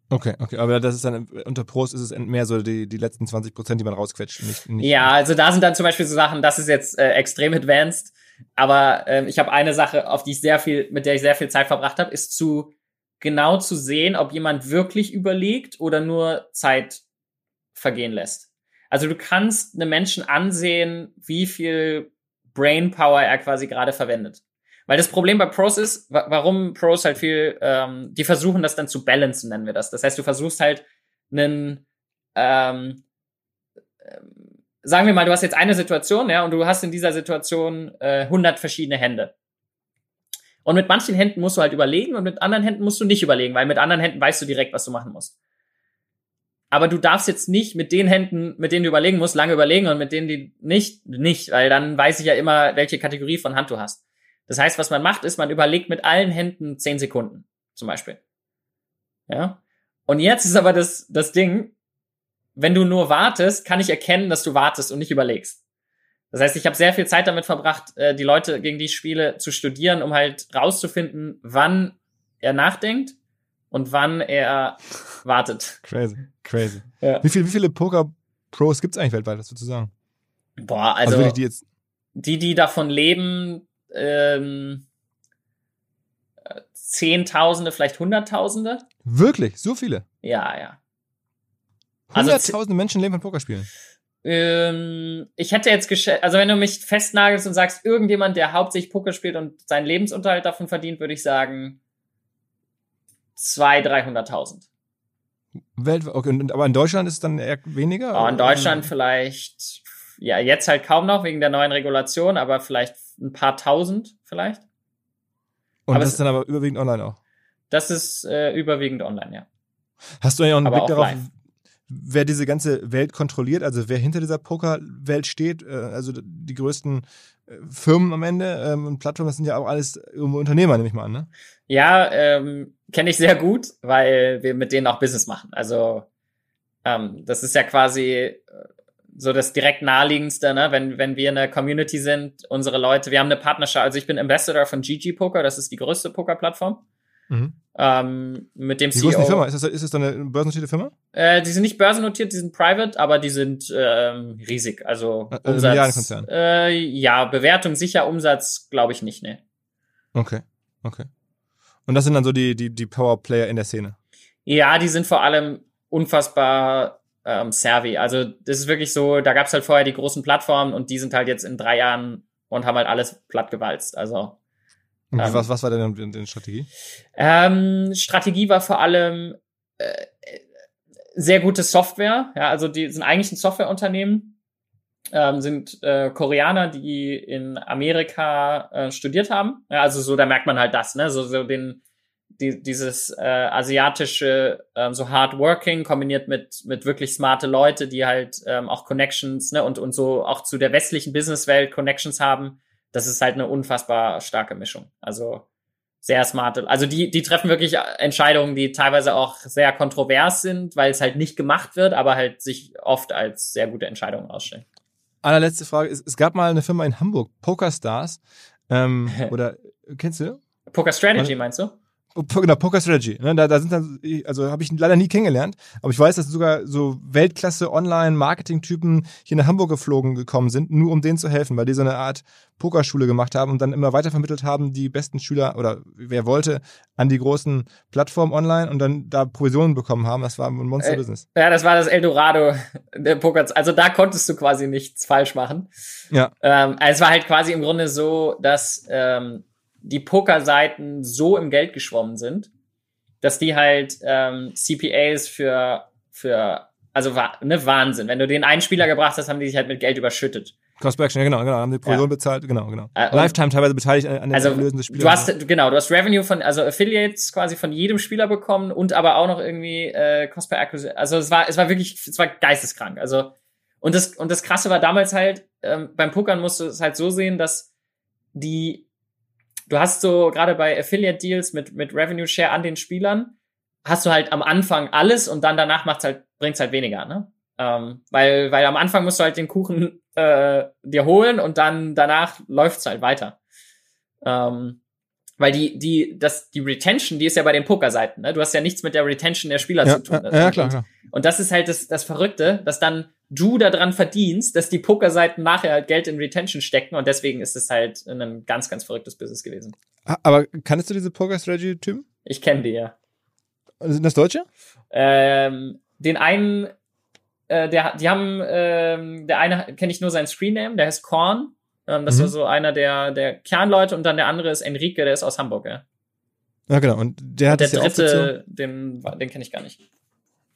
S1: Okay, okay, aber das ist dann unter Pros ist es mehr so die, die letzten 20 Prozent, die man rausquetscht. Nicht,
S2: nicht ja, also da sind dann zum Beispiel so Sachen, das ist jetzt äh, extrem advanced, aber ähm, ich habe eine Sache, auf die ich sehr viel, mit der ich sehr viel Zeit verbracht habe, ist zu genau zu sehen, ob jemand wirklich überlegt oder nur Zeit vergehen lässt. Also du kannst einem Menschen ansehen, wie viel Brainpower er quasi gerade verwendet. Weil das Problem bei Pros ist, warum Pros halt viel, ähm, die versuchen das dann zu balancen, nennen wir das. Das heißt, du versuchst halt einen, ähm, ähm, sagen wir mal, du hast jetzt eine Situation, ja, und du hast in dieser Situation äh, 100 verschiedene Hände. Und mit manchen Händen musst du halt überlegen und mit anderen Händen musst du nicht überlegen, weil mit anderen Händen weißt du direkt, was du machen musst. Aber du darfst jetzt nicht mit den Händen, mit denen du überlegen musst, lange überlegen und mit denen die nicht, nicht, weil dann weiß ich ja immer, welche Kategorie von Hand du hast. Das heißt, was man macht, ist, man überlegt mit allen Händen zehn Sekunden, zum Beispiel. Ja. Und jetzt ist aber das, das Ding, wenn du nur wartest, kann ich erkennen, dass du wartest und nicht überlegst. Das heißt, ich habe sehr viel Zeit damit verbracht, äh, die Leute gegen die Spiele zu studieren, um halt rauszufinden, wann er nachdenkt und wann er wartet.
S1: Crazy, crazy. Ja. Wie, viel, wie viele Poker-Pros gibt's eigentlich weltweit, was würdest du sagen?
S2: Boah, also, also die, jetzt die, die davon leben, ähm, Zehntausende, vielleicht Hunderttausende.
S1: Wirklich? So viele?
S2: Ja, ja.
S1: Also Hunderttausende also, Menschen leben von Pokerspielen.
S2: Ähm, ich hätte jetzt geschätzt, also wenn du mich festnagelst und sagst, irgendjemand, der hauptsächlich Poker spielt und seinen Lebensunterhalt davon verdient, würde ich sagen 200.000, 300.000.
S1: Welt, okay, aber in Deutschland ist es dann eher weniger?
S2: Oh, in Deutschland vielleicht, ja, jetzt halt kaum noch wegen der neuen Regulation, aber vielleicht ein paar tausend vielleicht.
S1: Und aber das ist dann aber überwiegend online auch?
S2: Das ist äh, überwiegend online, ja.
S1: Hast du ja auch einen aber Blick darauf, wer diese ganze Welt kontrolliert, also wer hinter dieser Pokerwelt steht, äh, also die größten äh, Firmen am Ende ähm, und Plattformen, das sind ja auch alles irgendwo Unternehmer, nehme ich mal an, ne?
S2: Ja, ähm, kenne ich sehr gut, weil wir mit denen auch Business machen. Also ähm, das ist ja quasi äh, so das direkt naheliegendste, ne? wenn, wenn wir eine Community sind, unsere Leute, wir haben eine Partnerschaft, also ich bin Ambassador von GG Poker, das ist die größte Poker-Plattform. Mhm. Ähm, mit dem
S1: Wie
S2: CEO.
S1: groß ist die Firma? Ist das, ist das eine börsennotierte Firma?
S2: Äh, die sind nicht börsennotiert, die sind private, aber die sind ähm, riesig. Also
S1: Äh,
S2: Umsatz.
S1: Milliardenkonzern.
S2: Äh, ja, Bewertung sicher, Umsatz glaube ich nicht, ne.
S1: Okay, okay. Und das sind dann so die, die, die Powerplayer in der Szene.
S2: Ja, die sind vor allem unfassbar ähm, savvy. Also das ist wirklich so, da gab's halt vorher die großen Plattformen und die sind halt jetzt in drei Jahren und haben halt alles plattgewalzt. Also
S1: Und
S2: Ähm.
S1: was, was war denn die, die Strategie?
S2: ähm, Strategie war vor allem äh, sehr gute Software. Ja, also die sind eigentlich ein Softwareunternehmen, ähm, sind äh, Koreaner, die in Amerika äh, studiert haben. Ja, also so, da merkt man halt das, ne? So, so den die, dieses äh, asiatische ähm, so hard working kombiniert mit mit wirklich smarte Leute, die halt ähm, auch Connections ne und und so auch zu der westlichen Businesswelt Connections haben. Das ist halt eine unfassbar starke Mischung. Also sehr smarte. Also die die treffen wirklich Entscheidungen, die teilweise auch sehr kontrovers sind, weil es halt nicht gemacht wird, aber halt sich oft als sehr gute Entscheidungen ausstellen.
S1: Allerletzte Frage. Es, es gab mal eine Firma in Hamburg, PokerStars. Ähm, oder kennst du?
S2: Poker Strategy meinst du?
S1: Genau, Poker Strategy. Ne? Da, da sind dann, also habe ich leider nie kennengelernt, aber ich weiß, dass sogar so Weltklasse Online-Marketing-Typen hier nach Hamburg geflogen gekommen sind, nur um denen zu helfen, weil die so eine Art Pokerschule gemacht haben und dann immer weitervermittelt haben, die besten Schüler oder wer wollte, an die großen Plattformen online und dann da Provisionen bekommen haben. Das war ein Monster-Business.
S2: Ja, das war das Eldorado der Poker. Also da konntest du quasi nichts falsch machen.
S1: Ja.
S2: Ähm, es war halt quasi im Grunde so, dass ähm, die Pokerseiten so im Geld geschwommen sind, dass die halt ähm, CPAs für für also ne Wahnsinn. Wenn du den einen Spieler gebracht hast, haben die sich halt mit Geld überschüttet.
S1: Cost per Action, ja genau, genau, haben die Provision
S2: Ja.
S1: bezahlt, genau, genau.
S2: Äh,
S1: Lifetime teilweise beteiligt an, an den
S2: Also
S1: Erlösen des Spielers.
S2: du hast genau, du hast Revenue von also Affiliates quasi von jedem Spieler bekommen und aber auch noch irgendwie äh, Cost per Acquisition. Also es war es war wirklich es war geisteskrank. Also und das und das krasse war damals halt ähm, beim Pokern musst du es halt so sehen, dass die du hast so gerade bei Affiliate Deals mit mit Revenue Share an den Spielern hast du halt am Anfang alles und dann danach macht's halt bringt's halt weniger, ne? Ähm, weil weil am Anfang musst du halt den Kuchen äh, dir holen und dann danach läuft's halt weiter. Ähm, weil die, die, das, die Retention, die ist ja bei den Pokerseiten, ne? Du hast ja nichts mit der Retention der Spieler
S1: ja,
S2: zu tun.
S1: ja, ja, klar,
S2: und,
S1: klar.
S2: und das ist halt das, das Verrückte, dass dann du daran verdienst, dass die Pokerseiten nachher halt Geld in Retention stecken und deswegen ist es halt ein ganz, ganz verrücktes Business gewesen.
S1: Aber kannst du diese Poker Strategy-Typen?
S2: Ich kenne die ja.
S1: Sind das Deutsche?
S2: Ähm, den einen, äh, der, die haben, ähm, der eine kenne ich nur seinen Screenname, der heißt Korn. Ähm, das
S1: Mhm.
S2: war so einer der, der Kernleute und dann der andere ist Enrique, der ist aus Hamburg, ja.
S1: Ja, genau. Und der hat
S2: der
S1: ja aufgezogen.
S2: dritte, den, den kenne ich gar nicht.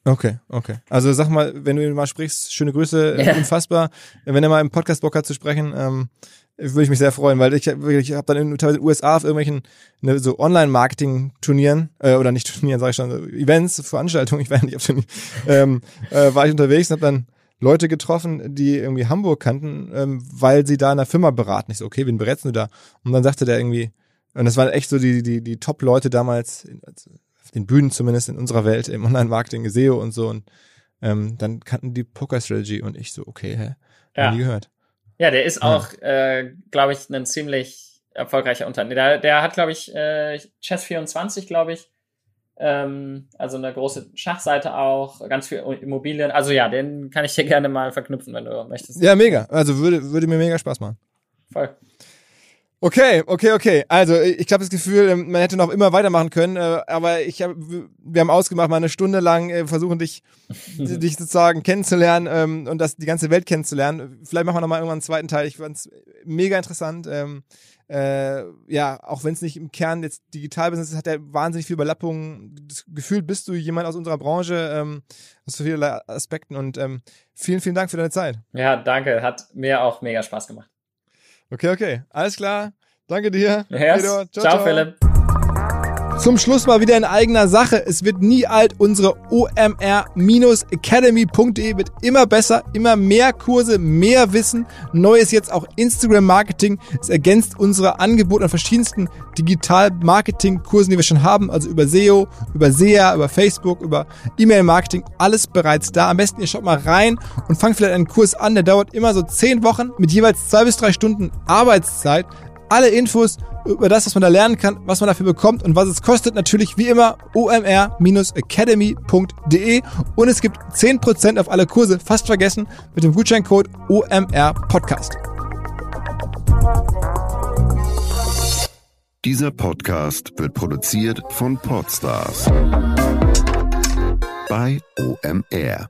S1: Okay, okay. Also sag mal, wenn du ihn mal sprichst, schöne Grüße, äh,
S2: Ja.
S1: unfassbar. Wenn er mal im Podcast Bock hat zu sprechen, ähm, würde ich mich sehr freuen, weil ich, wirklich- ich habe dann in den USA auf irgendwelchen ne, so Online-Marketing-Turnieren, äh, oder nicht Turnieren, sage ich schon, so Events, Veranstaltungen, ich weiß nicht, ob Turnier, ähm, äh, war ich unterwegs und habe dann Leute getroffen, die irgendwie Hamburg kannten, ähm, weil sie da in einer Firma beraten. Ich so, okay, wen berätst du da? Und dann sagte der irgendwie, und das waren echt so die, die, die Top-Leute damals, also den Bühnen zumindest in unserer Welt, im Online-Marketing, SEO und so. Und ähm, dann kannten die Poker-Strategy und ich so, okay, hä?
S2: Ja.
S1: Nie gehört.
S2: Ja, der ist
S1: Ja.
S2: auch, äh, glaube ich, ein ziemlich erfolgreicher Unternehmer. Der, der hat, glaube ich, äh, Chess24, glaube ich. Ähm, also eine große Schachseite auch, ganz viel Immobilien. Also ja, den kann ich dir gerne mal verknüpfen, wenn du möchtest.
S1: Ja, mega. Also würde, würde mir mega Spaß machen.
S2: Voll.
S1: Okay, okay, okay. Also ich habe das Gefühl, ähm, man hätte noch immer weitermachen können, äh, aber ich hab, wir haben ausgemacht, mal eine Stunde lang äh, versuchen dich, dich sozusagen kennenzulernen ähm, und das die ganze Welt kennenzulernen. Vielleicht machen wir noch mal irgendwann einen zweiten Teil. Ich fand's mega interessant. Ähm, äh, ja, auch wenn es nicht im Kern jetzt Digitalbusiness ist, hat er wahnsinnig viel Überlappungen. Das Gefühl, bist du jemand aus unserer Branche, ähm, aus so vielen Aspekten und ähm, vielen, vielen Dank für deine Zeit.
S2: Ja, danke. Hat mir auch mega Spaß gemacht.
S1: Okay, okay. Alles klar. Danke dir.
S2: Yes.
S1: Pedro.
S2: Ciao, Philipp.
S1: Zum Schluss mal wieder in eigener Sache. Es wird nie alt. Unsere omr-academy.de wird immer besser, immer mehr Kurse, mehr Wissen. Neues jetzt auch Instagram-Marketing. Es ergänzt unsere Angebote an verschiedensten Digital-Marketing-Kursen, die wir schon haben. Also über SEO, über SEA, über Facebook, über E-Mail-Marketing. Alles bereits da. Am besten ihr schaut mal rein und fangt vielleicht einen Kurs an. Der dauert immer so zehn Wochen mit jeweils zwei bis drei Stunden Arbeitszeit. Alle Infos über das, was man da lernen kann, was man dafür bekommt und was es kostet. Natürlich wie immer omr-academy.de und es gibt 10% auf alle Kurse, fast vergessen, mit dem Gutscheincode OMR Podcast.
S3: Dieser Podcast wird produziert von Podstars bei OMR.